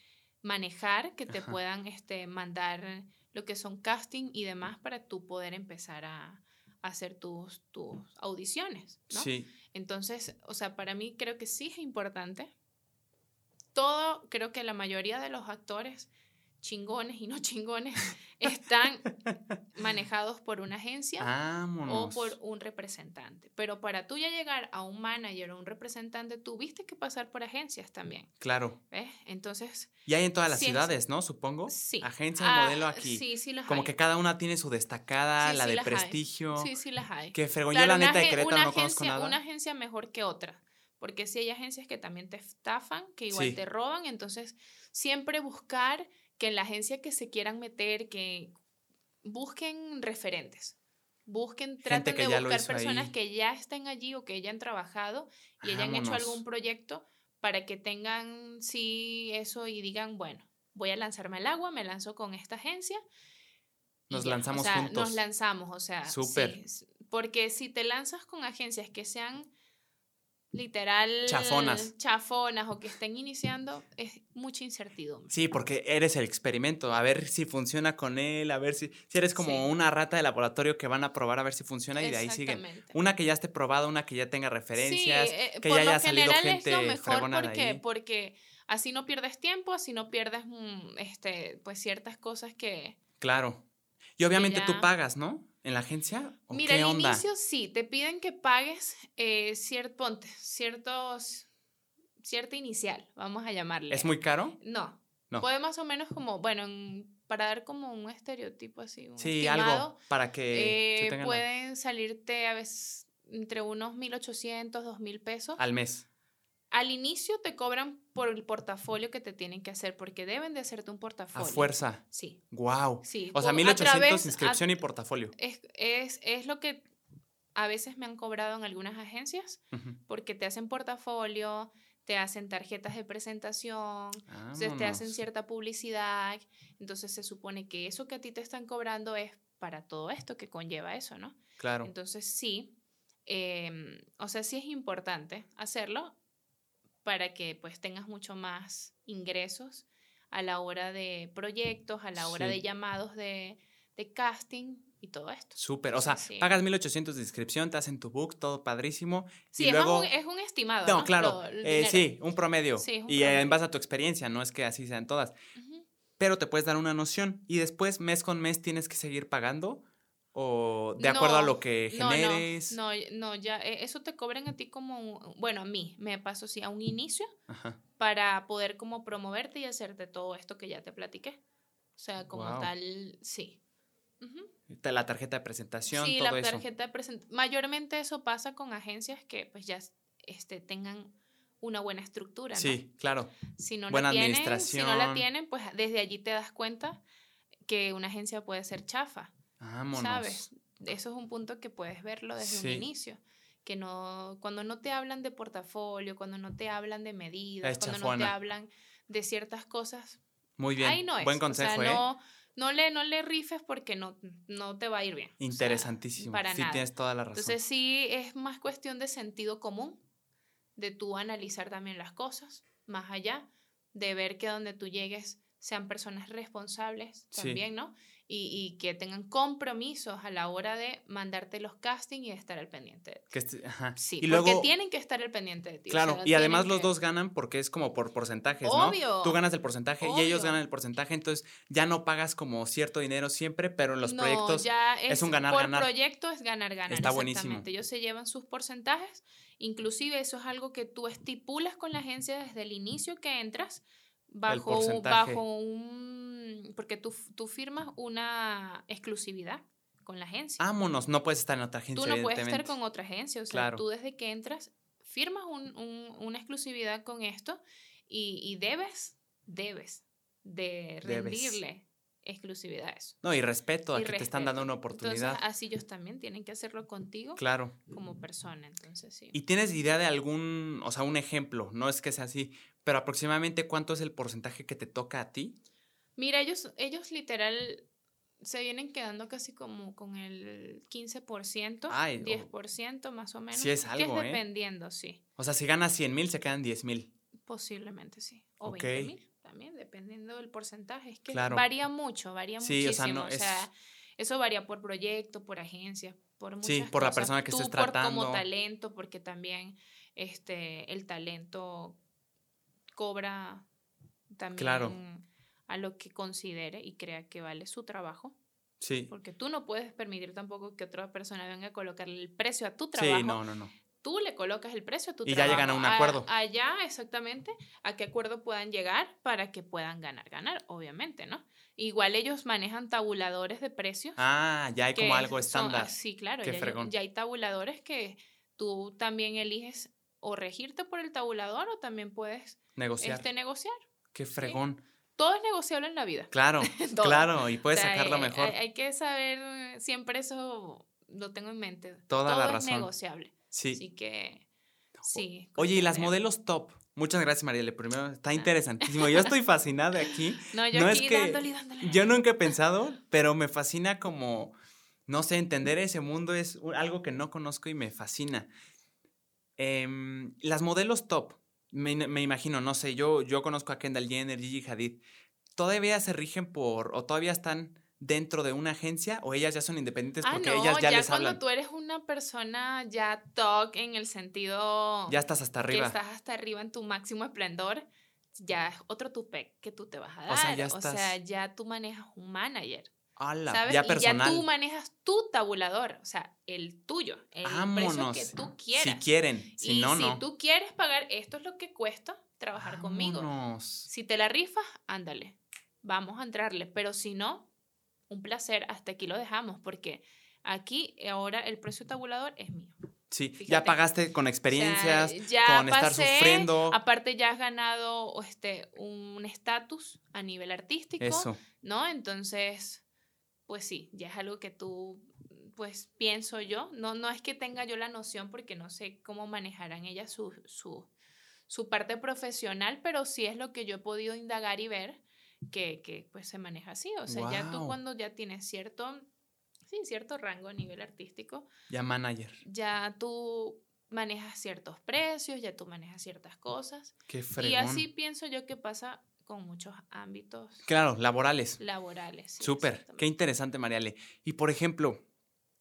manejar, que te Ajá. puedan este, mandar lo que son casting y demás para tú poder empezar a, a hacer tus, tus audiciones, ¿no? Sí. Entonces, o sea, para mí creo que sí es importante. Todo, creo que la mayoría de los actores chingones y no chingones están manejados por una agencia o por un representante. Pero para tú ya llegar a un manager o un representante, tuviste que pasar por agencias también, Claro. ¿ves? Entonces, Y hay en todas las ciudades, ¿no? Supongo. sí. Agencia Ah, modelo aquí. Sí, sí las Como hay. que cada una tiene su destacada, Sí, la sí de hay. prestigio. Sí, sí las hay. Que. Claro, Yo la neta de Querétaro no conozco agencia, nada. Una agencia mejor que otra. Porque sí hay agencias que también te estafan, que igual Sí. te roban. Entonces, siempre buscar que en la agencia que se quieran meter, que busquen referentes. Busquen, traten de ya buscar personas ahí. que ya estén allí o que hayan trabajado y hayan hecho algún proyecto para que tengan, sí, eso y digan, bueno, voy a lanzarme al agua, me lanzo con esta agencia. Nos ya. lanzamos o sea, juntos. Nos lanzamos, o sea, Súper. porque si te lanzas con agencias que sean literal Chafonas. chafonas o que estén iniciando, es mucha incertidumbre. Sí, porque eres el experimento, a ver si funciona con él, a ver si, si eres como Sí. una rata de laboratorio que van a probar a ver si funciona y de ahí siguen. Una que ya esté probada, una que ya tenga referencias, Sí, eh, que por ya lo haya salido gente es lo mejor fregona de porque, ahí. porque así no pierdes tiempo, así no pierdes mm, este, pues ciertas cosas que... Claro. Y obviamente tú pagas, ¿no? ¿En la agencia? ¿O Mira, qué al onda? inicio sí, te piden que pagues eh, ponte, ciertos, cierta inicial, vamos a llamarle. ¿Es muy caro? No. No. Puede más o menos como, bueno, en- para dar como un estereotipo así, un Sí, estimado, algo para que eh, pueden salirte a veces entre unos 1.800, 2.000 pesos. al mes. Al inicio te cobran por el portafolio que te tienen que hacer, porque deben de hacerte un A portafolio. fuerza. Sí, Wow. sí. O sea, Por- a 1800 través- inscripción y portafolio. Es, es, es lo que a veces me han cobrado en algunas agencias, porque te hacen portafolio, te hacen tarjetas de presentación, entonces te hacen cierta publicidad, entonces se supone que eso que a ti te están cobrando es para todo esto que conlleva eso, ¿no? Claro. Entonces sí, em, o sea, sí es importante hacerlo para que pues tengas mucho más ingresos a la hora de proyectos, a la hora Sí. de llamados de, de casting y todo esto. Súper. O sea, Sí. pagas 1800 de inscripción, te hacen tu book, todo padrísimo. Sí, y es, luego. un, es un estimado. No, No, claro. Lo- eh, sí, un promedio. Sí, es un y en base a tu experiencia, no es que así sean todas. Pero te puedes dar una noción y después mes con mes tienes que seguir pagando o de acuerdo a lo que generes. No, no, no, ya eh, eso te cobran a ti como, bueno, a mí me pasó así a un inicio para poder como promoverte y hacerte todo esto que ya te platiqué. O sea, como tal, sí. La tarjeta de presentación, sí, la tarjeta de presentación. Mayormente eso pasa con agencias que pues ya este, tengan una buena estructura. ¿no? Sí, claro. Si no buena la tienen, administración. Si no la tienen, pues desde allí te das cuenta que una agencia puede ser chafa. Vámonos. ¿Sabes? Eso es un punto que puedes verlo desde un inicio. Que no, cuando no te hablan de portafolio, cuando no te hablan de medidas, cuando no te hablan de ciertas cosas. Muy bien. Ahí no es. Buen consejo, ¿eh? no, le, no le rifes porque no, no te va a ir bien. Interesantísimo. para sí, tienes toda la razón. Entonces, sí, es más cuestión de sentido común, de tú analizar también las cosas, más allá, de ver que donde tú llegues sean personas responsables también, ¿no? y, que tengan compromisos a la hora de mandarte los castings y estar al pendiente. Que ajá. Sí, y porque tienen que estar al pendiente de ti. Claro, y además los dos ganan porque es como por porcentajes, Obvio. Tú ganas el porcentaje y ellos ganan el porcentaje, entonces ya no pagas como cierto dinero siempre, pero en los proyectos es, un ganar-ganar. Por proyecto es ganar-ganar. Está buenísimo. Ellos se llevan sus porcentajes, inclusive eso es algo que tú estipulas con la agencia desde el inicio que entras, bajo, bajo un porque tú, tú firmas una exclusividad con la agencia. Vámonos, no puedes estar en otra agencia. Tú no puedes estar con otra agencia, o sea, tú desde que entras firmas un, una exclusividad con esto y, debes, debes de rendirle exclusividad a eso. No, y respeto a que te están dando una oportunidad. Entonces, así ellos también tienen que hacerlo contigo. Claro. Como persona, entonces sí. ¿Y tienes idea de algún, o sea, un ejemplo? No es que sea así, pero aproximadamente cuánto es el porcentaje que te toca a ti? Mira, ellos, ellos literal se vienen quedando casi como con el 15%, Ay, 10% más o menos. Sí es algo, que es ¿eh? dependiendo, sí. O sea, si ganas 100 mil, se quedan 10 mil. Posiblemente sí. O 20 mil también, dependiendo del porcentaje. Es que varía mucho, varía sí, muchísimo. O sea, eso varía por proyecto, por agencia, por muchas Sí, por la persona que estés tratando. Por como talento, porque también este, el talento cobra también... Claro a lo que considere y crea que vale su trabajo. Sí. Porque tú no puedes permitir tampoco que otra persona venga a colocarle el precio a tu trabajo. Sí, no, no, no. Tú le colocas el precio a tu trabajo. Y ya llegan a un acuerdo. allá, exactamente, a qué acuerdo puedan llegar para que puedan ganar, ganar, obviamente, ¿no? Igual ellos manejan tabuladores de precios. Ah, ya hay como algo estándar. sí, claro. ya, ya hay tabuladores que tú también eliges o regirte por el tabulador o también puedes negociar. Este, negociar. Qué fregón todo es negociable en la vida. Claro, claro, y puedes sacarlo mejor. Hay, que saber, siempre eso lo tengo en mente. Toda todo la razón. es negociable. Sí. Así que, sí. Oye, y las modelos top. Muchas gracias, Marielle. Primero, está ah. interesantísimo. Yo estoy fascinada aquí. No, yo aquí es que dándole, dándole. Yo nunca he pensado, pero me fascina como, no sé, entender ese mundo es algo que no conozco y me fascina. Em, las modelos top, me, me, imagino, no sé, yo, yo conozco a Kendall Jenner, Gigi Hadid, ¿todavía se rigen por, o todavía están dentro de una agencia o ellas ya son independientes ah, porque ellas ya, ya les hablan? cuando tú eres una persona ya talk en el sentido... Ya estás hasta arriba. Que estás hasta arriba en tu máximo esplendor, ya es otro tupec que tú te vas a dar. O sea, ya, o sea, ya tú manejas un manager. ¿Sabes? Ya personal. Y ya tú manejas tu tabulador, o sea, el tuyo, el precio que tú quieras. Si quieren, si y no, si tú quieres pagar, esto es lo que cuesta trabajar conmigo. Si te la rifas, ándale, vamos a entrarle, pero si no, un placer, hasta aquí lo dejamos, porque aquí ahora el precio tabulador es mío. Sí, ya pagaste con experiencias, con estar sufriendo. Aparte ya has ganado este, un estatus a nivel artístico, Eso. ¿no? Entonces, pues sí, ya es algo que tú, pues pienso yo, no, no es que tenga yo la noción porque no sé cómo manejarán ellas su, su, su parte profesional, pero sí es lo que yo he podido indagar y ver que, que pues se maneja así, o sea, ya tú cuando ya tienes cierto, sí, cierto rango a nivel artístico. Ya manager. Ya tú manejas ciertos precios, ya tú manejas ciertas cosas. Qué fregón. Y así pienso yo que pasa con muchos ámbitos. Claro, laborales. Laborales. Súper, qué interesante, Mariale. Y por ejemplo,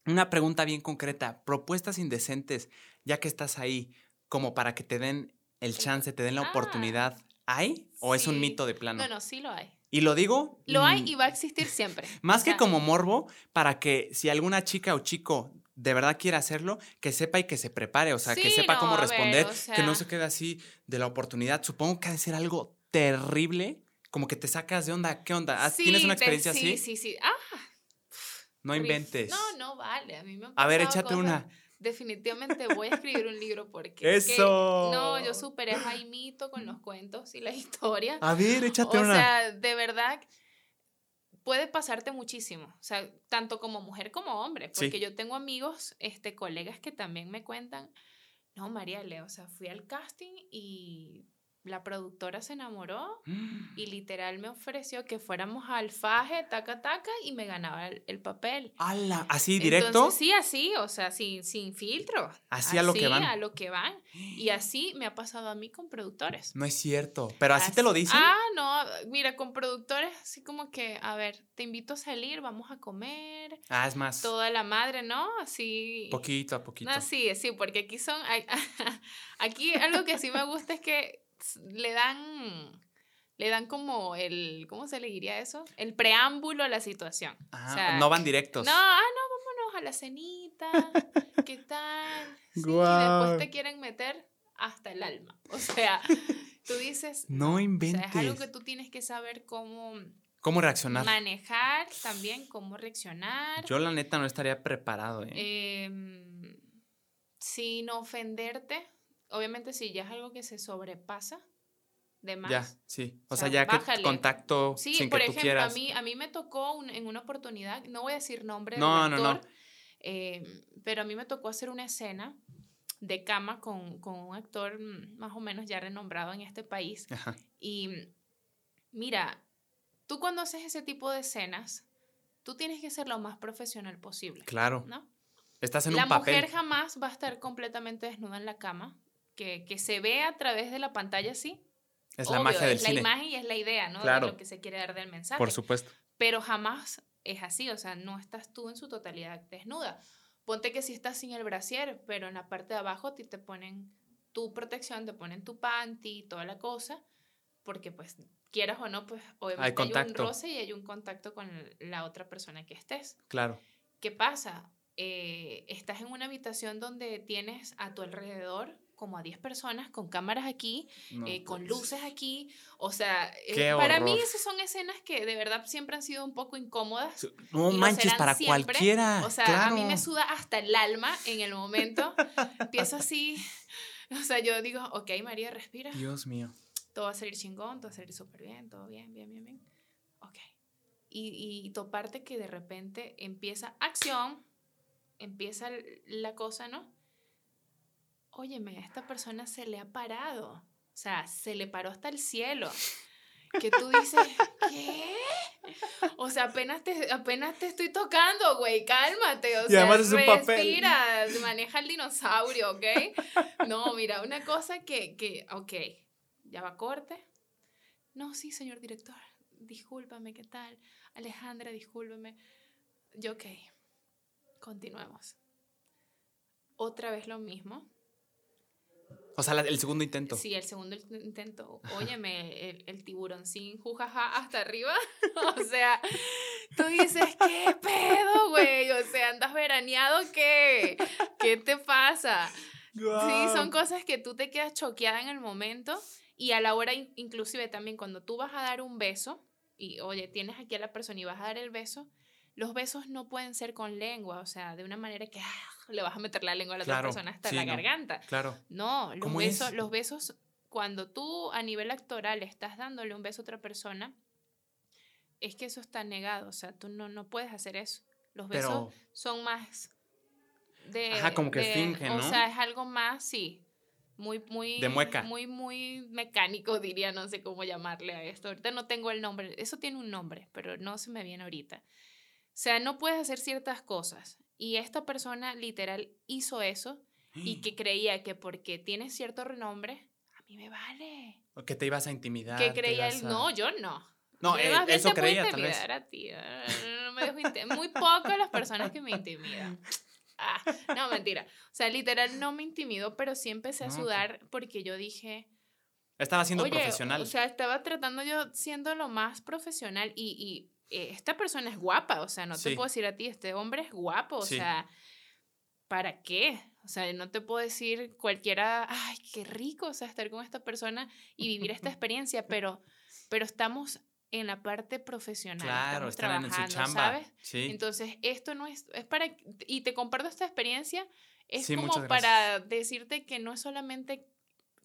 una pregunta bien concreta, propuestas indecentes, ya que estás ahí, como para que te den el chance, te den la ah. oportunidad, ¿Hay? ¿O es un mito de plano? No, no, sí lo hay. Y lo digo. Lo hay y va a existir siempre. Más O que como morbo, para que si alguna chica o chico de verdad quiere hacerlo, que sepa y que se prepare, o sea, que sepa no, cómo ver, responder, que no se quede así de la oportunidad. Supongo que ha de ser algo terrible, como que te sacas de onda. ¿Qué onda? ¿Has- ¿Tienes sí, una te- experiencia sí, así? Sí, sí, Ah, No inventes. No, no vale. A mí me han A ver, échate cosas- una. Definitivamente voy a escribir un libro porque. es que- ¡Eso! no, yo superé a Jaimito con los cuentos y la historia. A ver, échate o una. sea, de verdad puede pasarte muchísimo, o sea, tanto como mujer como hombre, Sí. porque yo tengo amigos, este, colegas que también me cuentan, no, María Leo, o sea, fui al casting y la productora se enamoró y literal me ofreció que fuéramos al faje, taca, taca, y me ganaba el, el papel. ¡Hala! ¿Así directo? Entonces, sí, así, o sea, sin, sin filtro. Así a lo que van. a lo que van. Y así me ha pasado a mí con productores. No es cierto. Pero así, te lo dicen. Ah, no, mira, con productores así como que, a ver, te invito a salir, vamos a comer, Ah, es más. toda la madre, ¿no? Así. Poquito a poquito. No, sí, sí, porque aquí son, aquí algo que sí me gusta es que le dan, le dan como el, ¿cómo se le diría eso? El preámbulo a la situación. Ah, o sea, no van directos. No, ah, no, vámonos a la cenita, ¿qué tal? Sí, y Guau. después te quieren meter hasta el alma. O sea, tú dices, No o sea, inventes. es algo que tú tienes que saber cómo ¿Cómo reaccionar? manejar también, cómo reaccionar. Yo la neta no estaría preparado. ¿eh? em, sin ofenderte. Obviamente, si ya es algo que se sobrepasa de más. ya, sí. O, o sea, sea, ya que bájale. contacto Sí, sin por que tú ejemplo, quieras. a mí, a mí me tocó un- en una oportunidad, no voy a decir nombre No, del no, no. actor, eh, pero a mí me tocó hacer una escena de cama con, con un actor más o menos ya renombrado en este país. Ajá. Y mira, tú cuando haces ese tipo de escenas, tú tienes que ser lo más profesional posible. Claro. ¿no? Estás en la un papel. mujer jamás va a estar completamente desnuda en la cama, que, que se ve a través de la pantalla, sí. es la Obvio, magia del es la cine. imagen y es la idea, ¿no? Claro. De lo que se quiere dar del mensaje. Por supuesto. Pero jamás es así, o sea, no estás tú en su totalidad desnuda. Ponte que si estás sin el brasier, pero en la parte de abajo ti te ponen tu protección, te ponen tu panty, toda la cosa, porque pues quieras o no, pues obviamente hay, un contacto. roce y hay un contacto con la otra persona que estés. Claro. ¿Qué pasa? Eh, estás en una habitación donde tienes a tu alrededor como a 10 personas con cámaras aquí, No, eh, con pues. luces aquí. O sea, eh, para mí esas son escenas que de verdad siempre han sido un poco incómodas. No manches, para siempre. cualquiera. O sea, claro. a mí me suda hasta el alma en el momento. Empiezo así. O sea, yo digo, ok, María, respira. Dios mío. Todo va a salir chingón, todo va a salir súper bien, todo bien, bien, bien, bien. Ok. Y, y toparte que de repente empieza acción, empieza la cosa, ¿no? Óyeme, a esta persona se le ha parado. O sea, se le paró hasta el cielo. Que tú dices, ¿qué? O sea, apenas te, apenas te estoy tocando, güey, cálmate. O Y sea, además es un papel. respira, maneja el dinosaurio, ¿ok? No, mira, una cosa que, que, ok, ya va corte. No, sí, señor director, discúlpame, ¿qué tal? Alejandra, discúlpame. Yo, ok, continuemos. Otra vez lo mismo. O sea, la- el segundo intento. Sí, el segundo in- intento. Óyeme, el, el tiburón sin jujaja hasta arriba. o sea, tú dices, ¿qué pedo, güey? O sea, ¿andas veraneado qué? ¿Qué te pasa? Sí, son cosas que tú te quedas choqueada en el momento y a la hora, in- inclusive también cuando tú vas a dar un beso y, oye, tienes aquí a la persona y vas a dar el beso, los besos no pueden ser con lengua, o sea, de una manera que ah, le vas a meter la lengua a la Claro, otra persona hasta sí, la no. garganta. Claro. No, los ¿Cómo besos, es? los besos, cuando tú a nivel actoral estás dándole un beso a otra persona, es que eso está negado, o sea, tú no, no puedes hacer eso. Los besos Pero son más de... Ajá, como que de- fingen, O ¿no? sea, es algo más, sí, muy, muy... De mueca. Muy, muy mecánico, diría, no sé cómo llamarle a esto. Ahorita no tengo el nombre, eso tiene un nombre, pero no se me viene ahorita. O sea, no puedes hacer ciertas cosas. Y esta persona literal hizo eso y que creía que porque tiene cierto renombre, a mí me vale. O que te ibas a intimidar. que creía él, a- no, yo no. No, eh, eso creía, tal vez. a ti. ah, no me dejo Muy poco las personas que me intimidan. Ah, no, mentira. O sea, literal no me intimidó, pero sí empecé a No, sudar porque yo dije, Estaba siendo Oye, profesional. O sea, estaba tratando yo siendo lo más profesional y, y esta persona es guapa, o sea, no te puedo decir a ti, este hombre es guapo, o Sí. sea, ¿para qué? O sea, no te puedo decir cualquiera, ay, qué rico, o sea, estar con esta persona y vivir esta experiencia, pero, pero estamos en la parte profesional, claro, estamos están en su trabajando, chamba. ¿sabes? Sí. Entonces, esto no es, es para, y te comparto esta experiencia, es como para decirte que no es solamente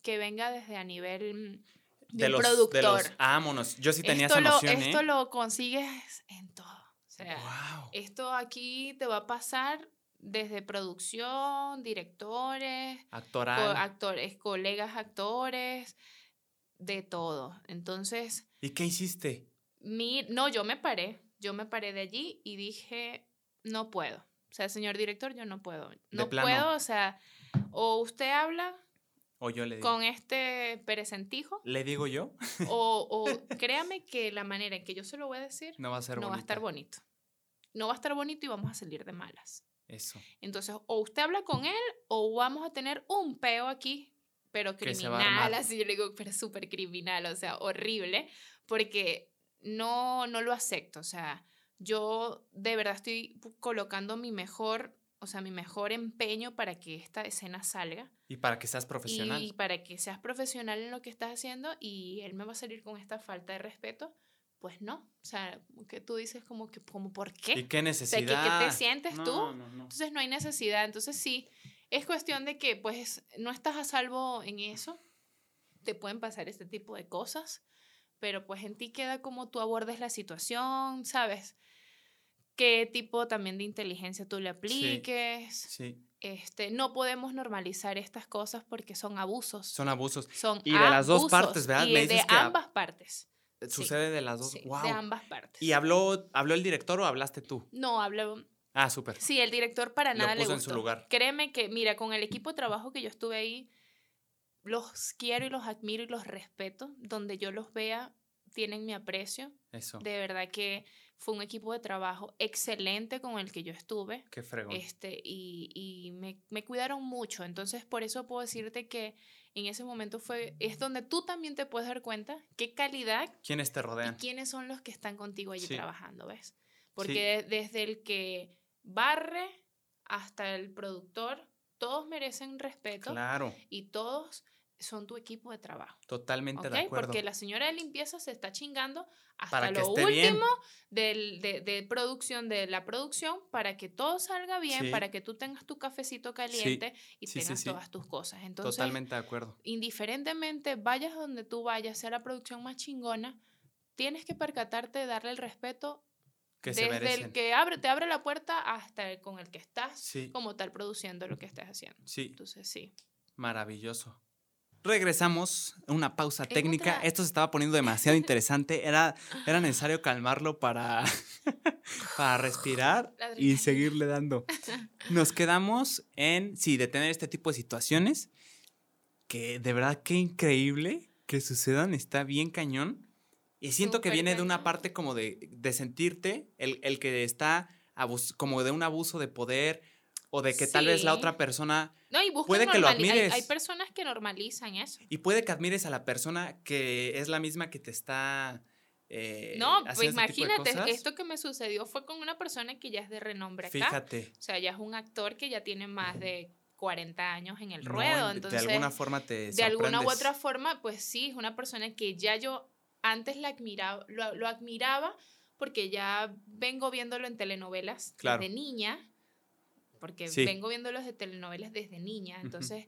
que venga desde a nivel de, de los, productor. de los, vámonos. Yo sí tenía esto esa lo, esto ¿eh? lo consigues en todo. O sea, Wow. esto aquí te va a pasar desde producción, directores, co- Actoral. actores, colegas actores, de todo. Entonces, ¿Y qué hiciste? mi, no, yo me paré, yo me paré de allí y dije, no puedo. O sea, señor director, yo no puedo. No puedo, o sea, o usted habla O yo le digo. con este perecentijo, ¿Le digo yo? o, o créame que la manera en que yo se lo voy a decir No va a ser no va a estar bonito. No va a estar bonito y vamos a salir de malas. Eso. Entonces, o usted habla con él o vamos a tener un peo aquí, pero criminal, así yo le digo, pero súper criminal, o sea, horrible, porque no, no lo acepto, o sea, yo de verdad estoy colocando mi mejor, o sea, mi mejor empeño para que esta escena salga Y para que seas profesional. y para que seas profesional en lo que estás haciendo y él me va a salir con esta falta de respeto, pues no, o sea, que tú dices como que, como, ¿por qué? ¿Y qué ¿qué necesidad? te sientes No, tú? No, no. Entonces no hay necesidad. Entonces sí, es cuestión de que pues no estás a salvo en eso. Te pueden pasar este tipo de cosas, pero pues en ti queda como tú abordes la situación, ¿sabes? Qué tipo también de inteligencia tú le apliques. Sí, Este, no podemos normalizar estas cosas porque son abusos. son abusos. Son Y de las dos partes, ¿verdad? Y Me de dices que ambas partes. Sí. Sucede de las dos. Sí, wow. de ambas partes. ¿Y habló, habló el director o hablaste tú? No, hablo, Ah, súper. Sí, el director para Lo nada le puso en gustó. su lugar. Créeme que, mira, con el equipo de trabajo que yo estuve ahí, los quiero y los admiro y los respeto. Donde yo los vea, tienen mi aprecio. Eso. De verdad que fue un equipo de trabajo excelente con el que yo estuve. Qué fregón. Este, y y me, me cuidaron mucho. Entonces, por eso puedo decirte que en ese momento fue, es donde tú también te puedes dar cuenta qué calidad ¿Quiénes te y rodean? quiénes son los que están contigo allí Sí. trabajando, ¿ves? Porque de- desde el que barre hasta el productor, todos merecen respeto Claro, y todos son tu equipo de trabajo. totalmente ¿ok? de acuerdo. Porque la señora de limpieza se está chingando hasta Para lo último del- de, de producción, de la producción, para que todo salga bien, Sí. para que tú tengas tu cafecito caliente y Sí, sí, tengas sí. todas tus cosas. Entonces, Totalmente de acuerdo. indiferentemente vayas donde tú vayas, sea la producción más chingona, tienes que percatarte de darle el respeto Que se desde merecen. el que abre, te abre la puerta hasta el con el que estás Sí. como tal produciendo lo que estás haciendo. Sí, Entonces, sí. maravilloso. Regresamos, una pausa técnica. otra- Esto se estaba poniendo demasiado interesante. Era, era necesario calmarlo para, para respirar y seguirle dando. Nos quedamos en, sí, de tener este tipo de situaciones que de verdad qué increíble que sucedan. Está bien cañón. Y siento que Súper viene de una cañón. parte como de, de sentirte, el, el que está abus- como de un abuso de poder o de que tal vez la Sí. otra persona No, y Puede que lo hay- admires. Hay, personas que normalizan eso. Y puede que admires a la persona que es la misma que te está. eh, no, pues de imagínate, esto que me sucedió fue con una persona que ya es de renombre acá. Fíjate. O sea, ya es un actor que ya tiene más de 40 años en el no, ruedo. de- entonces, de alguna forma te. de alguna u otra forma, pues sí, es una persona que ya yo antes la admiraba, lo, lo admiraba porque ya vengo viéndolo en telenovelas Claro. desde niña, porque Sí. vengo viéndolo de telenovelas desde niña, entonces,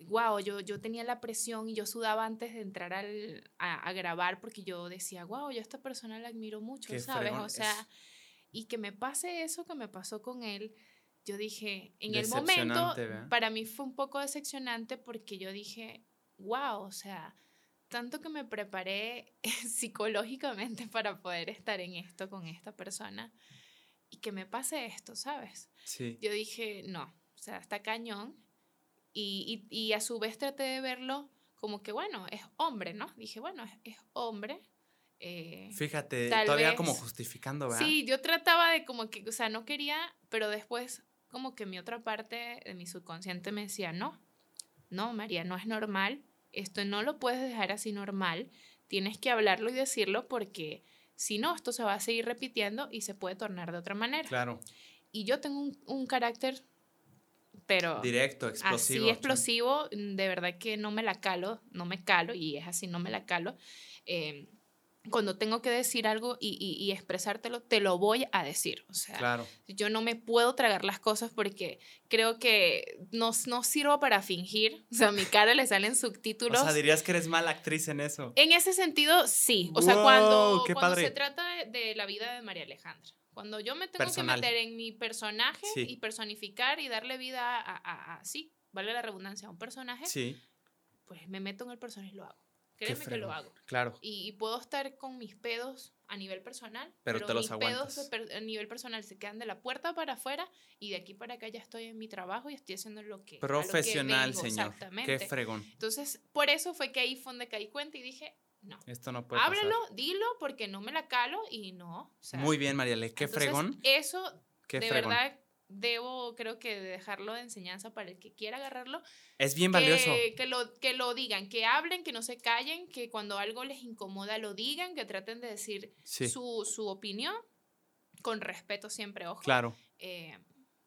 wow, yo, yo tenía la presión y yo sudaba antes de entrar al, a, a grabar porque yo decía, wow, yo a esta persona la admiro mucho, Qué ¿sabes? O sea, es. y que me pase eso que me pasó con él, yo dije, en el momento, ¿verdad? para mí fue un poco decepcionante porque yo dije, wow, o sea, tanto que me preparé psicológicamente para poder estar en esto con esta persona y que me pase esto, ¿sabes? Sí. Yo dije, no, o sea, está cañón y, y, y a su vez traté de verlo como que, bueno, es hombre, ¿no? Dije, bueno, es, es hombre. eh, Fíjate, todavía como justificando, ¿verdad? Sí, yo trataba de como que, o sea, no quería, pero después como que mi otra parte de mi subconsciente me decía, no, no, María, no es normal esto no lo puedes dejar así normal, tienes que hablarlo y decirlo porque si no, esto se va a seguir repitiendo y se puede tornar de otra manera. Claro. Y yo tengo un, un carácter, pero... Directo, explosivo. Así explosivo, de verdad que no me la calo, no me calo, y es así, no me la calo. Eh, cuando tengo que decir algo y, y, y, expresártelo, te lo voy a decir. O sea, claro. yo no me puedo tragar las cosas porque creo que no, no sirvo para fingir. O sea, a mi cara le salen subtítulos. O sea, dirías que eres mala actriz en eso. En ese sentido, sí. O sea, Wow, cuando, qué cuando padre. se trata de, de la vida de María Alejandra. Cuando yo me tengo Personal. que meter en mi personaje Sí. y personificar y darle vida a, a- a- sí, vale la redundancia, a un personaje, Sí. pues me meto en el personaje y lo hago. Créeme que lo hago. Claro. Y, y puedo estar con mis pedos a nivel personal, Pero te los mis pedos aguantas. de per- a nivel personal se quedan de la puerta para afuera y de aquí para acá ya estoy en mi trabajo y estoy haciendo lo que a lo que Profesional, vengo, señor. Exactamente. Qué fregón. Entonces, por eso fue que ahí fue donde caí cuenta y dije, no. Esto no puede Háblalo, pasar. dilo, porque no me la calo y no. o sea, Muy bien, Mariale. Qué entonces, fregón. Eso, Qué de fregón. verdad, debo, creo que dejarlo de enseñanza para el que quiera agarrarlo. Es bien valioso. Que, lo, que lo digan, que hablen, que no se callen, que cuando algo les incomoda lo digan, que traten de decir Sí. su, su opinión con respeto siempre, ojo. Claro. eh,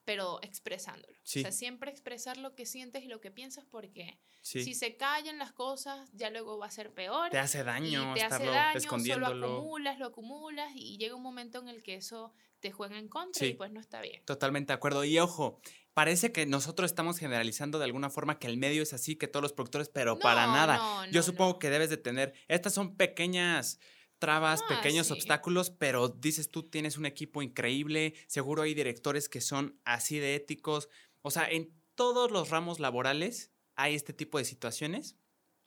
pero expresándolo. Sí. O sea, siempre expresar lo que sientes y lo que piensas porque Sí. si se callan las cosas, ya luego va a ser peor. te hace daño y te hace daño, solo escondiéndolo. acumulas, lo acumulas y llega un momento en el que eso te juega en contra Sí. y pues no está bien. Totalmente de acuerdo. Y ojo, parece que nosotros estamos generalizando de alguna forma que el medio es así, que todos los productores, pero para nada. no, Yo supongo que debes de tener, estas son pequeñas trabas, pequeños sí. obstáculos, pero dices tú tienes un equipo increíble, seguro hay directores que son así de éticos, o sea, en todos los ramos laborales hay este tipo de situaciones,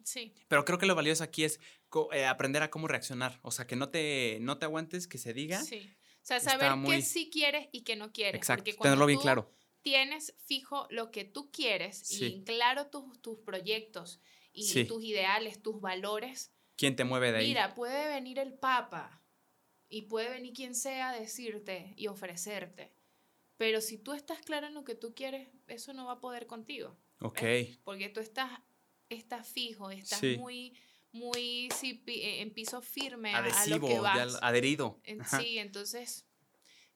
Sí, pero creo que lo valioso aquí es eh, aprender a cómo reaccionar, o sea, que no te, no te aguantes, que se diga. sí. O sea, saber muy- qué sí quieres y qué no quieres. Exacto, porque cuando tenerlo bien tú claro. Tienes fijo lo que tú quieres Sí. y claro tus, tus proyectos y Sí. tus ideales, tus valores. ¿Quién te mueve de ahí? Mira, puede venir el Papa y puede venir quien sea a decirte y ofrecerte. Pero si tú estás claro en lo que tú quieres, eso no va a poder contigo. ok, Porque tú estás, estás fijo, estás Sí. muy, muy eh, en piso firme a, a lo adhesivo, que ya vas. adherido. En- Ajá. sí, entonces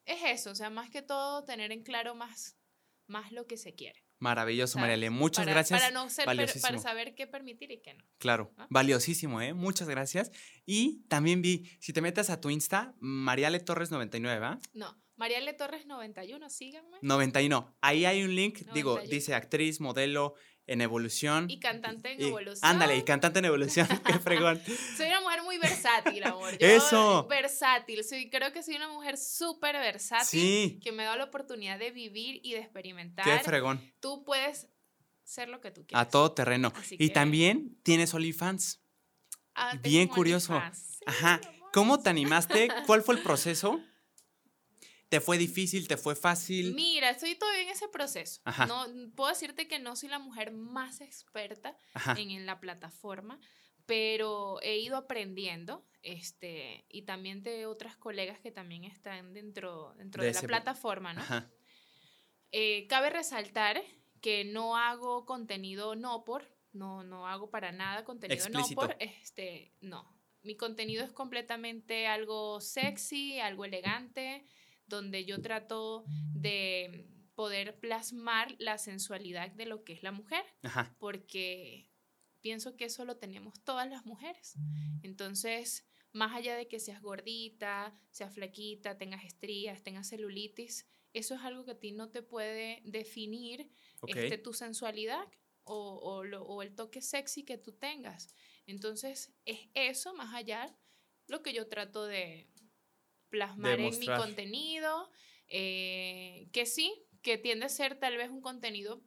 es eso, o sea, más que todo tener en claro más, más lo que se quiere. Maravilloso, ¿sabes? Mariale. Muchas Para- gracias. Para, no ser, para saber qué permitir y qué no. Claro, ¿Ah? valiosísimo, ¿eh? Muchas gracias. Y también vi, si te metes a tu Insta, Mariale Torres 99, ¿va? No, Mariale Torres 91, síganme. 91. Ahí hay un link, digo, 91. dice actriz, modelo en evolución. Y cantante en Y- evolución. Ándale, y cantante en evolución. Qué fregón. Soy una mujer muy versátil, amor. Yo, Eso. Versátil. Soy, creo que soy una mujer súper versátil. Sí. Que me da la oportunidad de vivir y de experimentar. Qué fregón. Tú puedes ser lo que tú quieras. A todo terreno. Así Y que- también tienes OnlyFans. Ah, bien curioso. Sí, Ajá. ¿Cómo te animaste? ¿Cuál fue el proceso? ¿Te fue difícil? ¿Te fue fácil? Mira, estoy todavía en ese proceso. Ajá. No, puedo decirte que no soy la mujer más experta en, en la plataforma, pero he ido aprendiendo, este, y también de otras colegas que también están dentro, dentro De de, la plataforma, ¿no? Eh, cabe resaltar que no hago contenido no por, no, no hago para nada contenido Explícito. no por, este, no. Mi contenido es completamente algo sexy, algo elegante, donde yo trato de poder plasmar la sensualidad de lo que es la mujer, Ajá. porque pienso que eso lo tenemos todas las mujeres. Entonces, más allá de que seas gordita, seas flaquita, tengas estrías, tengas celulitis, eso es algo que a ti no te puede definir este, tu sensualidad o, o lo- o el toque sexy que tú tengas. Entonces, es eso, más allá, lo que yo trato de plasmar en mi contenido, eh, que sí, que tiende a ser tal vez un contenido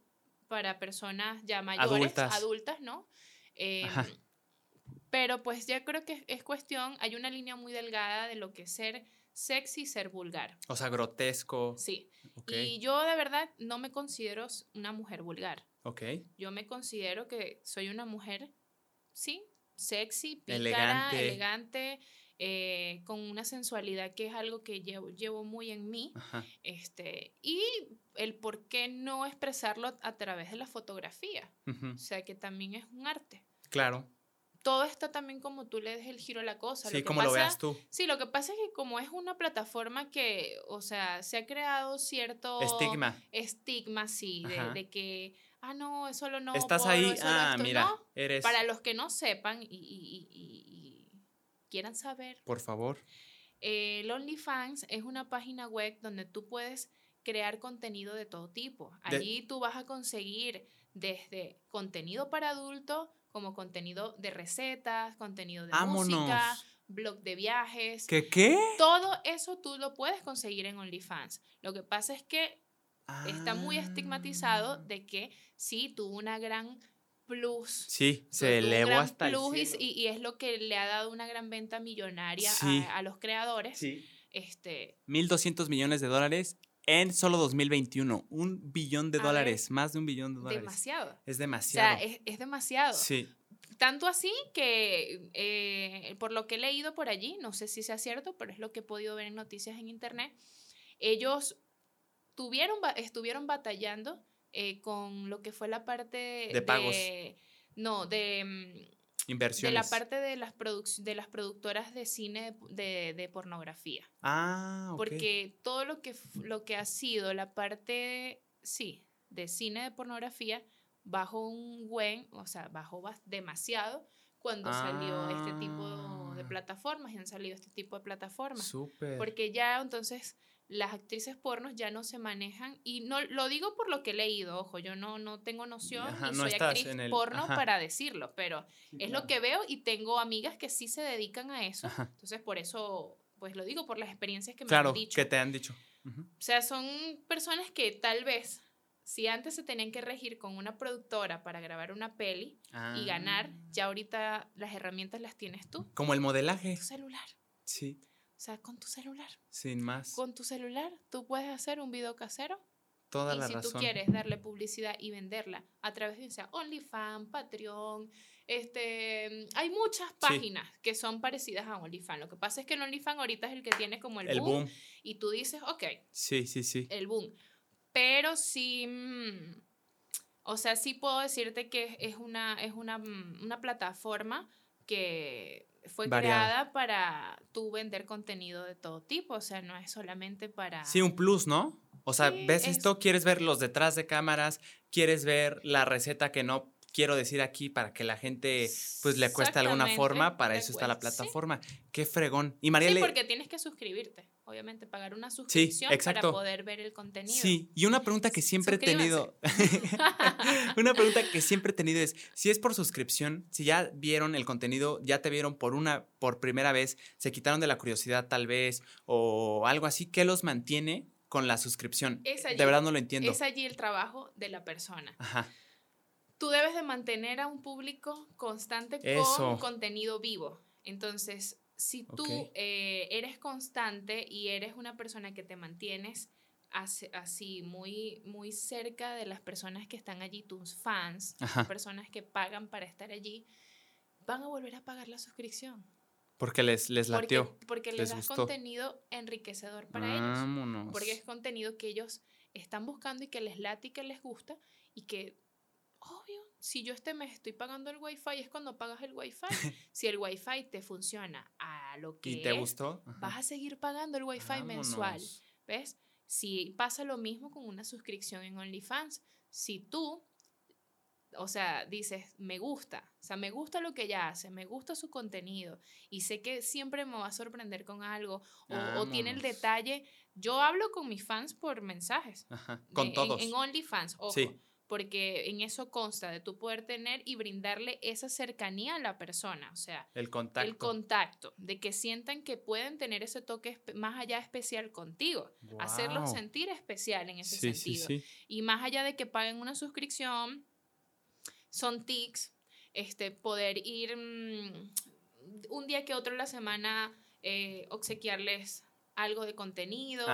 para personas ya mayores, Adultas. adultas, ¿no? Eh, pero pues ya creo que es cuestión, hay una línea muy delgada de lo que es ser sexy y ser vulgar. O sea, grotesco. Sí. Y yo de verdad no me considero una mujer vulgar. Ok. Yo me considero que soy una mujer, sí, sexy, pícara, Elegante. elegante, eh, con una sensualidad que es algo que llevo, llevo muy en mí. Ajá. Este, y el por qué no expresarlo a través de la fotografía. O sea, que también es un arte. Claro. Todo está también como tú le des el giro a la cosa. Sí, que como lo pasa- veas tú. Sí, lo que pasa es que como es una plataforma que, o sea, se ha creado cierto Estigma. estigma, sí, de, que, ah, no, es solo no. Estás ahí, ah, esto". mira, No, eres... para los que no sepan y- y- y- y quieran saber, Por favor. eh, el OnlyFans es una página web donde tú puedes crear contenido de todo tipo. De- Allí tú vas a conseguir desde contenido para adultos como contenido de recetas, contenido de ¡Vámonos! música, blog de viajes. ¿Qué qué? Todo eso tú lo puedes conseguir en OnlyFans. Lo que pasa es que está muy Ah. estigmatizado de que sí tuvo una gran plus. Sí, se elevó hasta el plus y- cielo. y, y es lo que le ha dado una gran venta millonaria a- Sí. a, los creadores. Sí. Este, 1.200 millones de dólares en solo 2021. Un billón de A dólares. Más de un billón de dólares. demasiado. Es O demasiado. sea, es, es demasiado. Sí. Tanto así que, eh, por lo que he leído por allí, no sé si sea cierto, pero es lo que he podido ver en noticias en internet, ellos tuvieron, estuvieron batallando eh, con lo que fue la parte De pagos. No, de, mm, de Inversiones. la parte de las, produc- de las productoras de cine de, de pornografía. Ah, ok. Porque todo lo que, lo que ha sido la parte, sí, de cine de pornografía, bajó un buen, o sea, bajó demasiado cuando salió este tipo de Ah. plataformas y han salido este tipo de plataformas. Súper. Porque ya entonces las actrices pornos ya no se manejan y no lo digo por lo que he leído, ojo, yo no, no tengo noción Ajá, no soy actriz el- porno ajá. para decirlo, pero Sí, es claro. lo que veo y tengo amigas que sí se dedican a eso. Ajá. Entonces, por eso, pues lo digo por las experiencias que me Claro, han dicho. que te han dicho. O sea, son personas que tal vez, si antes se tenían que regir con una productora para grabar una peli y ganar, Ah. ya ahorita las herramientas las tienes tú. Como el modelaje. Tu celular. Sí, O sea, con tu celular. sin más. Con tu celular tú puedes hacer un video casero Toda y la si razón. tú quieres darle publicidad y venderla a través de o sea, OnlyFans, Patreon, este, hay muchas páginas que son parecidas a OnlyFans. Lo que pasa es que el OnlyFans ahorita es el que tiene como el, El boom, boom. y tú dices, ok, Sí, sí, sí. el boom. Pero sí, mm, o sea, sí puedo decirte que es una, es una, mm, una plataforma que fue Variada. creada para tú vender contenido de todo tipo, o sea, no es solamente para... Sí, un plus, ¿no? O sea, Sí, ves es- esto, quieres ver los detrás de cámaras, quieres ver la receta que no quiero decir aquí para que la gente pues le cueste de alguna forma, para eso está la sí. plataforma. Qué fregón. Y María Sí, porque tienes que suscribirte, obviamente, pagar una suscripción para poder ver el contenido. Sí, y una pregunta que siempre he tenido, una pregunta que siempre he tenido es, si es por suscripción, si ya vieron el contenido, ya te vieron por una, por primera vez, se quitaron de la curiosidad tal vez, o algo así, ¿qué los mantiene con la suscripción? Es allí- de verdad no lo entiendo. Es allí el trabajo de la persona. Ajá, Tú debes de mantener a un público constante Eso. con contenido vivo. Entonces, si tú Ok. eh, eres constante y eres una persona que te mantienes así, muy, muy cerca de las personas que están allí, tus fans, Ajá. personas que pagan para estar allí, van a volver a pagar la suscripción. porque les, les Porque, latió. porque les, les das gustó. Contenido enriquecedor para ellos. Vámonos. Porque es contenido que ellos están buscando y que les late y que les gusta y que, obvio, si yo este mes estoy pagando el wifi es cuando pagas el wifi. si el wifi te funciona a lo que ¿Y te es, gustó? Ajá. vas a seguir pagando el wifi mensual. Vámonos. ¿Ves? Si pasa lo mismo con una suscripción en OnlyFans, si tú, o sea, dices, me gusta, o sea, me gusta lo que ella hace, me gusta su contenido y sé que siempre me va a sorprender con algo o, o tiene el detalle. Yo hablo con mis fans por mensajes. Ajá, de- Con en- todos. En, OnlyFans, ojo. Sí. Porque en eso consta de tú poder tener y brindarle esa cercanía a la persona. O sea, el contacto. el contacto, de que sientan que pueden tener ese toque más allá especial contigo, hacerlos sentir especial en ese Sí, sí, sentido. sí. Y más allá de que paguen una suscripción, son tics, este, poder ir mm, un día que otro la semana, eh, obsequiarles algo de contenido,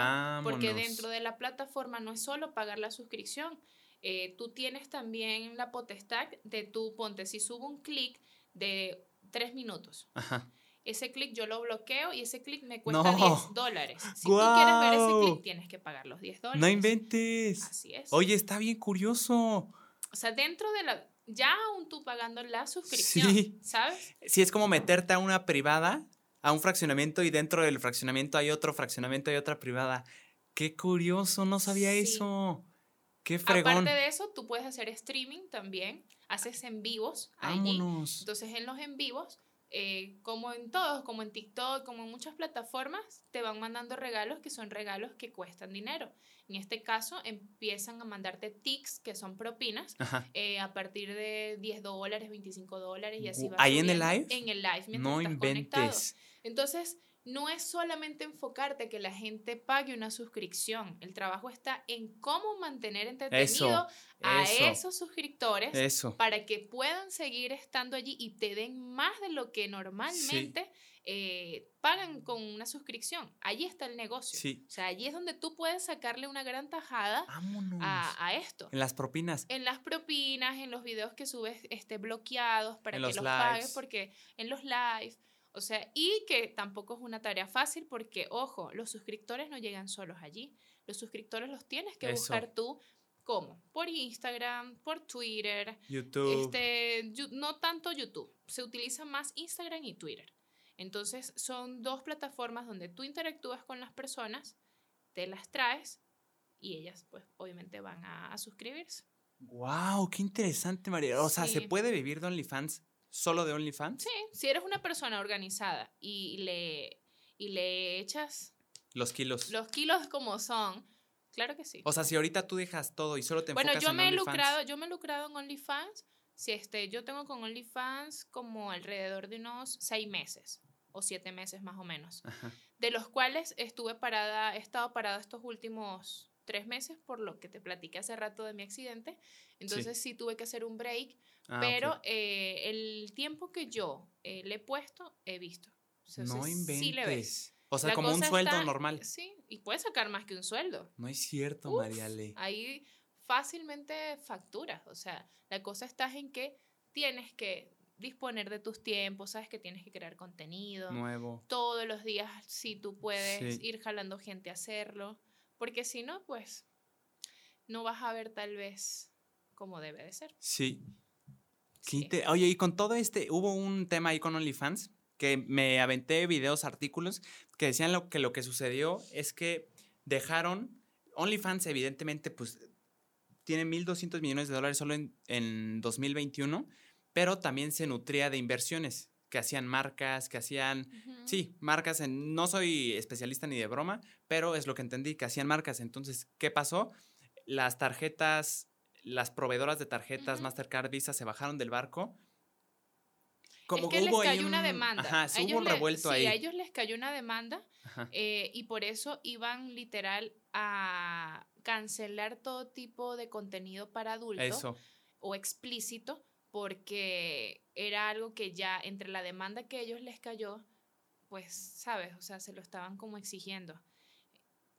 porque dentro de la plataforma no es solo pagar la suscripción, eh, tú tienes también la potestad de tú, ponte, si subo un clic de tres minutos, Ajá. ese clic yo lo bloqueo y ese clic me cuesta No. 10 dólares. Si tú quieres ver ese clic, tienes que pagar los 10 dólares. No inventes. Así es. Oye, está bien curioso. O sea, dentro de la... ya aún tú pagando la suscripción, Sí. ¿sabes? Sí, es como meterte a una privada, a un fraccionamiento y dentro del fraccionamiento hay otro fraccionamiento y otra privada. Qué curioso, no sabía Sí. eso. Qué fregón. Aparte de eso, tú puedes hacer streaming también, haces en vivos allí. Vámonos. Entonces en los en vivos, eh, como en todos, como en TikTok, como en muchas plataformas, te van mandando regalos que son regalos que cuestan dinero. En este caso, empiezan a mandarte tics, que son propinas, eh, a partir de 10 dólares, 25 dólares y así. ¿ahí en el live? En el live, mientras No estás conectado. inventes. Entonces, no es solamente enfocarte que la gente pague una suscripción. El trabajo está en cómo mantener entretenido a eso. esos suscriptores Eso. para que puedan seguir estando allí y te den más de lo que normalmente eh, pagan con una suscripción. Allí está el negocio. Sí. O sea, allí es donde tú puedes sacarle una gran tajada a, a esto. En las propinas. En las propinas, en los videos que subes este, bloqueados para En que los los, lives. pagues, porque en los live, o sea, y que tampoco es una tarea fácil porque, ojo, los suscriptores no llegan solos allí. Los suscriptores los tienes que Eso. buscar tú. ¿Cómo? Por Instagram, por Twitter, YouTube. este, no tanto YouTube, se utiliza más Instagram y Twitter. Entonces son dos plataformas donde tú interactúas con las personas, te las traes y ellas pues obviamente van a, a suscribirse. Wow, qué interesante, María. O sea, ¿se puede vivir de OnlyFans? ¿Solo de OnlyFans? Sí, si eres una persona organizada y le, y le echas Los kilos. los kilos como son, claro que sí. O sea, si ahorita tú dejas todo y solo te Bueno, enfocas yo en me he OnlyFans. lucrado, yo me he lucrado en OnlyFans. Si este, yo tengo con OnlyFans como alrededor de unos seis meses o siete meses más o menos, Ajá. de los cuales estuve parada, he estado parada estos últimos tres meses por lo que te platiqué hace rato de mi accidente. Entonces sí, tuve que hacer un break, Ah, pero ok. eh, el tiempo que yo eh, le he puesto, he visto. No inventes. Sí le ves. O sea, La como un sueldo está- normal. Sí, y puedes sacar más que un sueldo. No es cierto, Uf, Mariale. Ahí fácilmente facturas. O sea, la cosa está en que tienes que disponer de tus tiempos, sabes que tienes que crear contenido. Nuevo. Todos los días, si tú puedes Sí. ir jalando gente a hacerlo. Porque si no, pues no vas a ver tal vez como debe de ser. Sí. Sí. inte- Oye, y con todo este, hubo un tema ahí con OnlyFans que me aventé videos, artículos que decían lo que lo que sucedió es que dejaron OnlyFans evidentemente pues tiene 1.200 millones de dólares solo en, en 2021, pero también se nutría de inversiones que hacían marcas, que hacían Ujú. Sí, marcas en. No soy especialista ni de broma, pero es lo que entendí, que hacían marcas. Entonces, ¿qué pasó? Las tarjetas, las proveedoras de tarjetas Ujú. Mastercard Visa se bajaron del barco. es que les hubo ahí cayó una un- demanda. Ajá, sí, hubo un le- revuelto sí, ahí. a ellos les cayó una demanda eh, y por eso iban literal a cancelar todo tipo de contenido para adultos Eso. o explícito porque era algo que ya entre la demanda que ellos les cayó, pues, sabes, o sea, se lo estaban como exigiendo.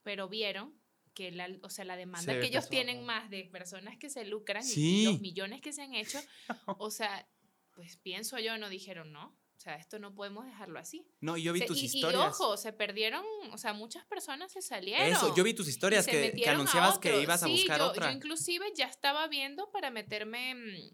Pero vieron que la, o sea, la demanda Se que ellos a- tienen más de personas que se lucran y Sí. los millones que se han hecho, o sea, pues pienso yo, no dijeron, no, o sea, esto no podemos dejarlo así. No, y yo vi Se- tus y, y historias. ojo, se perdieron, o sea, muchas personas se salieron. Eso, yo vi tus y historias que, que a anunciabas que ibas a Sí, buscar yo, otra. Yo inclusive ya estaba viendo para meterme mm,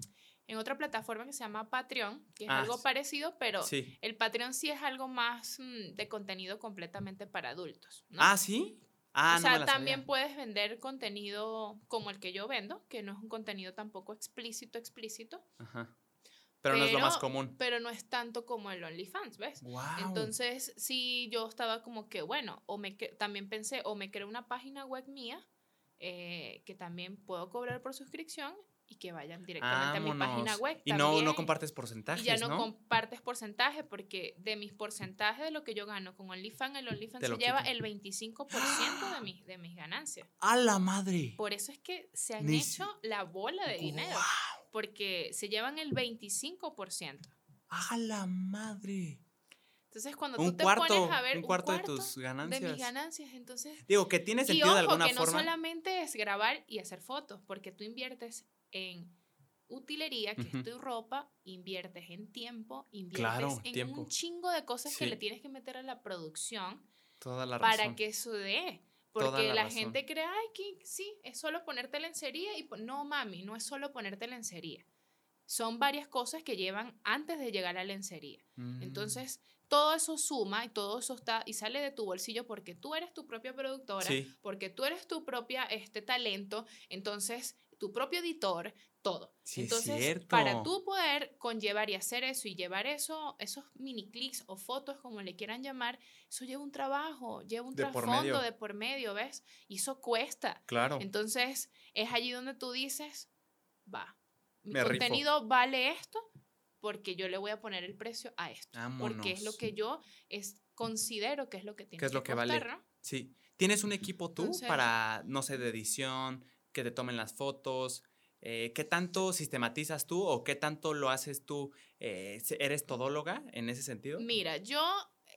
en otra plataforma que se llama Patreon, que es Ah, algo parecido, pero Sí. el Patreon sí es algo más mm, de contenido completamente para adultos. ¿no? Ah, sí. Ah, o no sea, me la también sabía. puedes vender contenido como el que yo vendo, que no es un contenido tampoco explícito, explícito, Ajá. Pero, no es lo más pero- común. pero no es tanto como el OnlyFans, ¿ves? Wow. Entonces, sí, yo estaba como que, bueno, o me también pensé, o me creo una página web mía, eh, que también puedo cobrar por suscripción y que vayan directamente a mi página Vámonos. web. Y no, no compartes porcentajes, Y ya no, ¿no? compartes porcentaje, porque de mis porcentajes de lo que yo gano con OnlyFans, el OnlyFans se lleva quitan. el 25% de, mis de mis ganancias. ¡A la madre! Por eso es que se han Ni hecho la bola de dinero, ¡Guau! porque se llevan el 25%. ¡A la madre! Entonces, cuando Un tú te cuarto, pones a ver un cuarto de tus de ganancias. mis ganancias, entonces Digo, que tiene y sentido ojo, de alguna que no forma. solamente es grabar y hacer fotos, porque tú inviertes en utilería, que Ujú. es tu ropa, inviertes en tiempo, inviertes Claro, en tiempo. un chingo de cosas que le tienes que meter a la producción Toda la para razón. que eso dé. Toda Porque la gente cree, ay, que sí, es solo ponerte lencería y pon-". no, mami, no es solo ponerte lencería. son varias cosas que llevan antes de llegar a la lencería. Mm. Entonces, todo eso suma y todo eso está y sale de tu bolsillo porque tú eres tu propia productora, Sí. porque tú eres tu propia este talento, entonces tu propio editor, todo. Sí, es entonces, cierto. para tú poder conllevar y hacer eso y llevar eso, esos mini clics o fotos como le quieran llamar, eso lleva un trabajo, lleva un De por trasfondo medio. de por medio, ¿ves? Y eso cuesta. Claro. Entonces, es allí donde tú dices, va, mi Me rifo. contenido vale esto porque yo le voy a poner el precio a esto. Porque es lo Vámonos. que yo es, considero que es lo que tiene ¿Qué es lo que vale? costar, ¿no? Sí. ¿Tienes un equipo tú Entonces- para, no sé, de edición, que te tomen las fotos? Eh, ¿Qué tanto sistematizas tú o qué tanto lo haces tú? Eh, ¿Eres todóloga en ese sentido? Mira, yo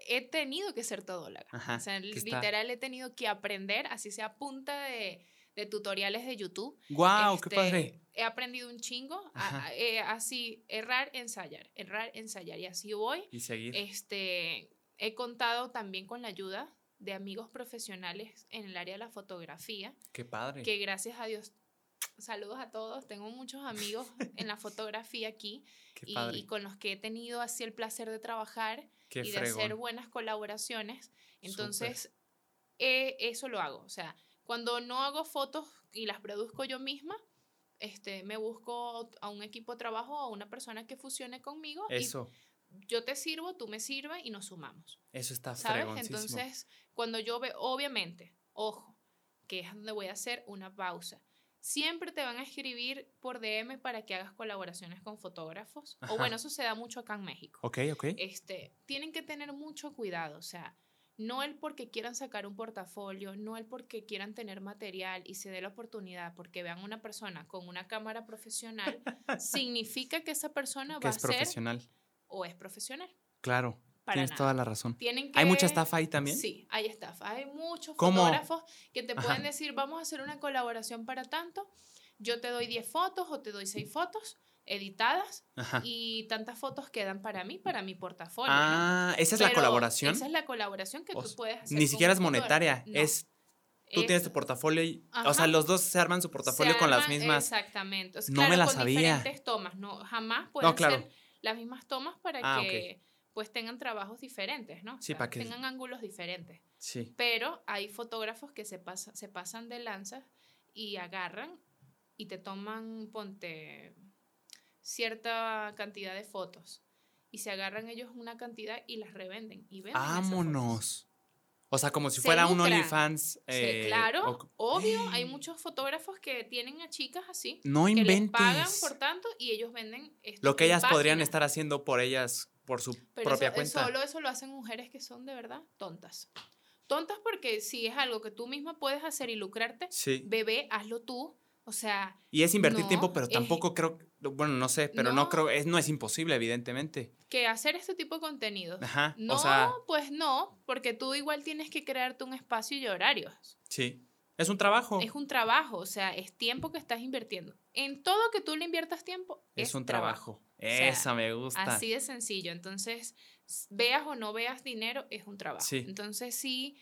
he tenido que ser todóloga. Ajá, o sea, que está- literal he tenido que aprender, así sea punta de, de tutoriales de YouTube. ¡Guau! ¡Qué Este, padre! He aprendido un chingo, a- eh, así, errar, ensayar, errar, ensayar, y así voy. Y seguir. Este, he contado también con la ayuda de amigos profesionales en el área de la fotografía, ¡Qué padre! que gracias a Dios, saludos a todos, tengo muchos amigos en la fotografía aquí ¡Qué y, padre! y con los que he tenido así el placer de trabajar ¡Qué y de hacer buenas colaboraciones. Entonces, eh, eso lo hago. O sea, cuando no hago fotos y las produzco yo misma, este, me busco a un equipo de trabajo o a una persona que fusione conmigo Eso, y yo te sirvo, tú me sirves y nos sumamos. eso está ¿Sabes? Entonces, cuando yo veo, obviamente, ojo, que es donde voy a hacer una pausa. Siempre te van a escribir por DM para que hagas colaboraciones con fotógrafos. Ajá. O bueno, eso se da mucho acá en México Ok, ok. este, tienen que tener mucho cuidado, o sea, no el porque quieran sacar un portafolio, no el porque quieran tener material y se dé la oportunidad porque vean una persona con una cámara profesional, significa que esa persona que va es a ser profesional. O es profesional. Claro. Para Tienes nada. toda la razón. Tienen que, ¿Hay mucha estafa ahí también? Sí, hay estafa. Hay muchos ¿Cómo? fotógrafos que te Ajá. pueden decir, vamos a hacer una colaboración para tanto, yo te doy 10 fotos o te doy 6 fotos editadas Ajá. y tantas fotos quedan para mí, para mi portafolio. ¿no? Ah, esa es la Pero colaboración. Esa es la colaboración que O tú puedes hacer. Ni siquiera es monetaria. No, es tú es- tienes tu portafolio y, o Ajá. sea, los dos se arman su portafolio con las mismas. Exactamente. O sea, No me claro, la con sabía. diferentes tomas. No, jamás pueden claro. ser las mismas tomas para Ah, que pues tengan trabajos diferentes, ¿no? O Sí, sea, para que- tengan ángulos diferentes. Sí. Pero hay fotógrafos que se, pasa, se pasan de lanzas y agarran y te toman, ponte, cierta cantidad de fotos. Y se agarran ellos una cantidad y las revenden. Y venden. Vámonos. O sea, como si Se fuera un. OnlyFans. Sí, eh, claro, o- obvio, hay muchos fotógrafos que tienen a chicas así, No que les pagan inventes. por tanto y ellos venden esto Lo que ellas podrían estar haciendo por ellas, por su Pero propia eso, cuenta. Solo eso lo hacen mujeres que son de verdad tontas. Tontas porque si es algo que tú misma puedes hacer y lucrarte, Sí. bebé, hazlo tú. O sea, Y es invertir No, tiempo, pero es- tampoco creo, bueno, no sé, pero no, No. creo, es, no es imposible, evidentemente. que hacer este tipo de contenido. Ajá. No, O sea, pues no, porque tú igual tienes que crearte un espacio y horarios. sí. Es un trabajo. Es un trabajo, o sea, es tiempo que estás invirtiendo. En todo que tú le inviertas tiempo, es, Es un trabajo. Esa me gusta. Así de sencillo. Entonces, veas o no veas dinero, es un trabajo. Sí. Entonces, sí,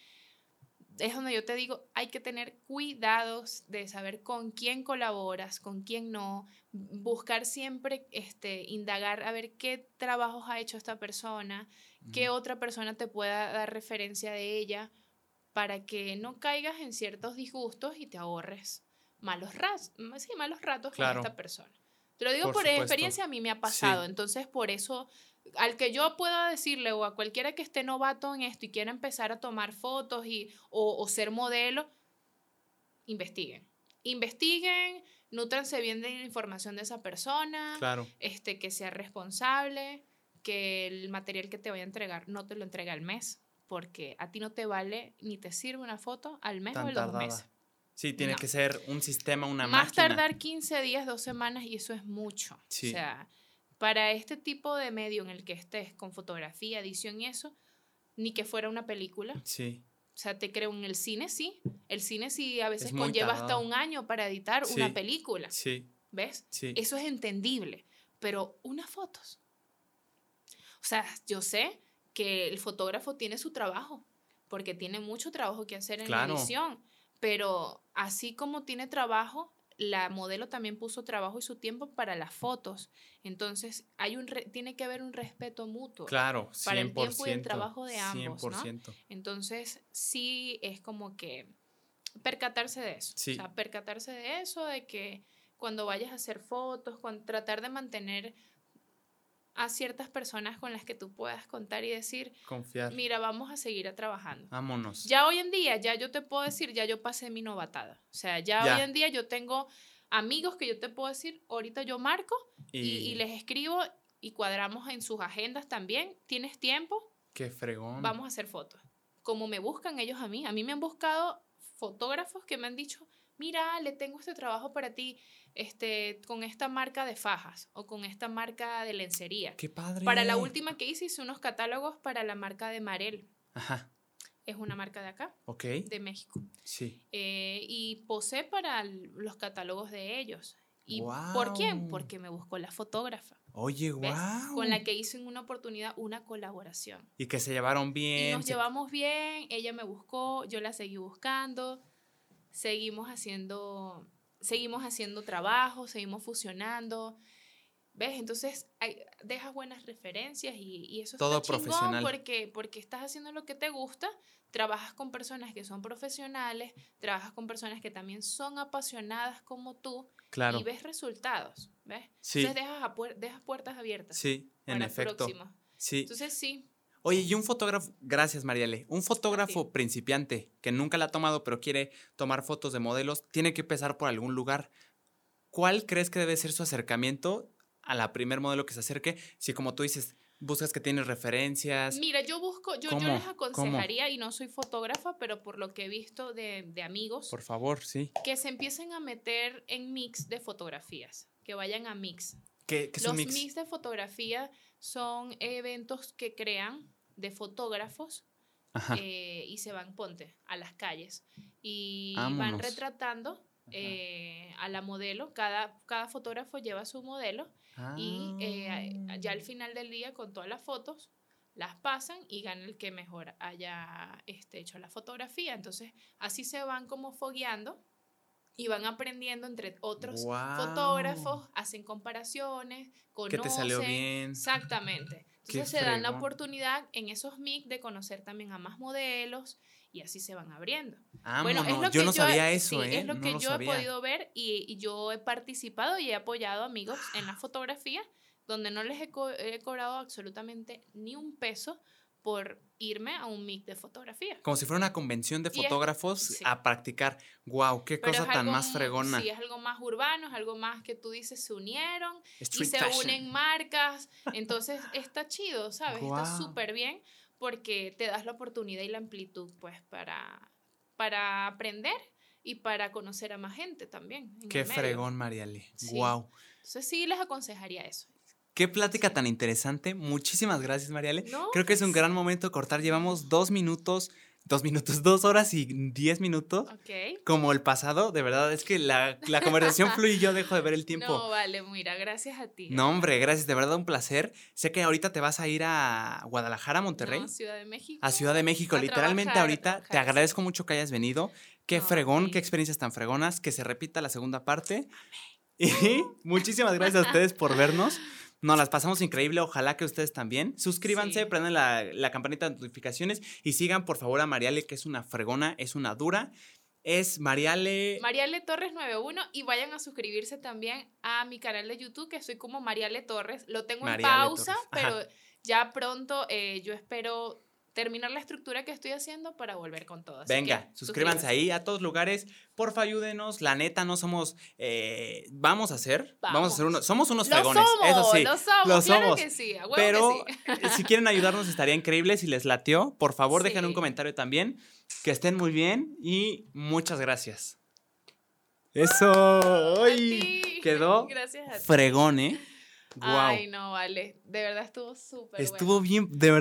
es donde yo te digo, hay que tener cuidados de saber con quién colaboras, con quién no, buscar siempre, este, indagar a ver qué trabajos ha hecho esta persona, qué otra persona te pueda dar referencia de ella, para que no caigas en ciertos disgustos y te ahorres malos ratos, sí, malos ratos Claro. con esta persona. Te lo digo Por experiencia, a mí me ha pasado. Sí. Entonces, por eso, al que yo pueda decirle o a cualquiera que esté novato en esto y quiera empezar a tomar fotos y, o, o ser modelo, investiguen. Investiguen, nutranse bien de la información de esa persona, Claro. este, que sea responsable, que el material que te vaya a entregar no te lo entregue al mes, porque a ti no te vale ni te sirve una foto al mes o Tan a los tardada. meses. Sí, tiene No. que ser un sistema, una Más máquina. tardar 15 días, dos semanas y eso es mucho. Sí. O sea, para este tipo de medio en el que estés con fotografía, edición y eso, ni que fuera una película. Sí. O sea, te creo en el cine, sí. El cine sí a veces conlleva hasta un año para editar Sí. una película. Sí. ¿Ves? Sí. Eso es entendible. Pero unas fotos. O sea, yo sé que el fotógrafo tiene su trabajo, porque tiene mucho trabajo que hacer en Claro. la edición. Pero así como tiene trabajo, la modelo también puso trabajo y su tiempo para las fotos. Entonces, hay un tiene que haber un respeto mutuo. Claro, 100%, Para el tiempo y el trabajo de ambos, 100%. ¿no? Entonces, sí es como que percatarse de eso. O sea, percatarse de eso, de que cuando vayas a hacer fotos, con, tratar de mantener a ciertas personas con las que tú puedas contar y decir, confiar. Mira, vamos a seguir trabajando. Vámonos. Ya hoy en día, ya yo te puedo decir, ya yo pasé mi novatada. O sea, ya, hoy en día yo tengo amigos que yo te puedo decir, ahorita yo marco y, les escribo y cuadramos en sus agendas también. ¿Tienes tiempo? Qué fregón. Vamos a hacer fotos. Como me buscan ellos a mí, a mí me han buscado fotógrafos que me han dicho, mira, le tengo este trabajo para ti este, con esta marca de fajas o con esta marca de lencería. ¡Qué padre! Para la última que hice, hice unos catálogos para la marca de Marel. Ajá. Es una marca de acá. Ok. De México. Sí. Eh, y posé para los catálogos de ellos. ¿Y por quién? Porque me buscó la fotógrafa. Oye, wow. Con la que hice en una oportunidad una colaboración. Y que se llevaron bien. Y nos llevamos bien, ella me buscó, yo la seguí buscando, seguimos haciendo seguimos haciendo trabajo, seguimos fusionando. ¿Ves? Entonces hay, dejas buenas referencias y, y eso Todo está profesional. porque, porque estás haciendo lo que te gusta, trabajas con personas que son profesionales, trabajas con personas que también son apasionadas como tú claro. y ves resultados, ¿ves? Sí. Entonces dejas, dejas puertas abiertas. Sí, en efecto. Sí. Entonces sí, Oye, y un fotógrafo, gracias Mariale, un fotógrafo principiante que nunca la ha tomado pero quiere tomar fotos de modelos, tiene que empezar por algún lugar. ¿Cuál crees que debe ser su acercamiento a la primer modelo que se acerque? Si como tú dices, buscas que tienes referencias. Mira, yo busco, yo, yo les aconsejaría, y no soy fotógrafa, pero por lo que he visto de, de amigos. Por favor, sí. Que se empiecen a meter en mix de fotografías, que vayan a mix. ¿Qué, qué Los mix? mix de fotografía son eventos que crean de fotógrafos eh, y se van, ponte, a las calles y van retratando eh, a la modelo. Cada, cada fotógrafo lleva su modelo y eh, ya al ah. final del día con todas las fotos las pasan y gana el que mejor haya este, hecho la fotografía. Entonces así se van como fogueando y van aprendiendo entre otros fotógrafos, hacen comparaciones, conocen. Que te salió bien. Exactamente. Entonces se dan la oportunidad en esos MIC de conocer también a más modelos y así se van abriendo. Ah, bueno, es lo yo que no sabía eso, ¿eh? Es lo que yo he podido ver y, y, yo he participado y he apoyado amigos en la fotografía donde no les he, he cobrado absolutamente ni un peso por irme a un MIC de fotografía. Como si fuera una convención de fotógrafos a practicar. ¡Wow! ¡Qué cosa tan más fregona! Sí, es algo más urbano, es algo más que tú dices, se unieron y se unen marcas. Entonces está chido, ¿sabes? Está súper bien porque te das la oportunidad y la amplitud, pues, para, para aprender y para conocer a más gente también. ¡Qué fregón, Mariale! ¡Wow! Entonces sí les aconsejaría eso. Qué plática tan interesante. Muchísimas gracias, Mariale. Creo que es un pues gran momento cortar. Llevamos dos minutos, dos minutos, dos horas y diez minutos. Ok. Como el pasado, de verdad, es que la, la conversación fluye y yo dejo de ver el tiempo. No, vale, mira, gracias a ti. No, hombre, gracias, de verdad un placer. Sé que ahorita te vas a ir a Guadalajara, Monterrey. No, Ciudad de México. A Ciudad de México, literalmente ahorita. Te agradezco mucho que hayas venido. Qué fregón, qué experiencias tan fregonas. Que se repita la segunda parte. Y muchísimas gracias a ustedes por vernos. Nos las pasamos increíble, ojalá que ustedes también. Suscríbanse, prendan la, la, campanita de notificaciones y sigan por favor a Mariale, que es una fregona, es una dura. Es Mariale. Mariale Torres 91 y vayan a suscribirse también a mi canal de YouTube, que soy como Mariale Torres. Lo tengo en pausa, pero ya pronto eh, yo espero terminar la estructura que estoy haciendo para volver con todo. Venga, suscríbanse ahí a todos lugares. Porfa, ayúdenos. La neta, no somos. Eh, vamos a hacer. Vamos. a hacer uno. Somos unos fregones. eso sí. Lo somos. Lo somos. que sí, pero si quieren ayudarnos, estaría increíble. Si les latió, por favor, dejen un comentario también. Que estén muy bien y muchas gracias. Eso. ¡Ay! Quedó fregón, ¿eh? Ay, no, vale. De verdad estuvo súper Estuvo bien, de verdad.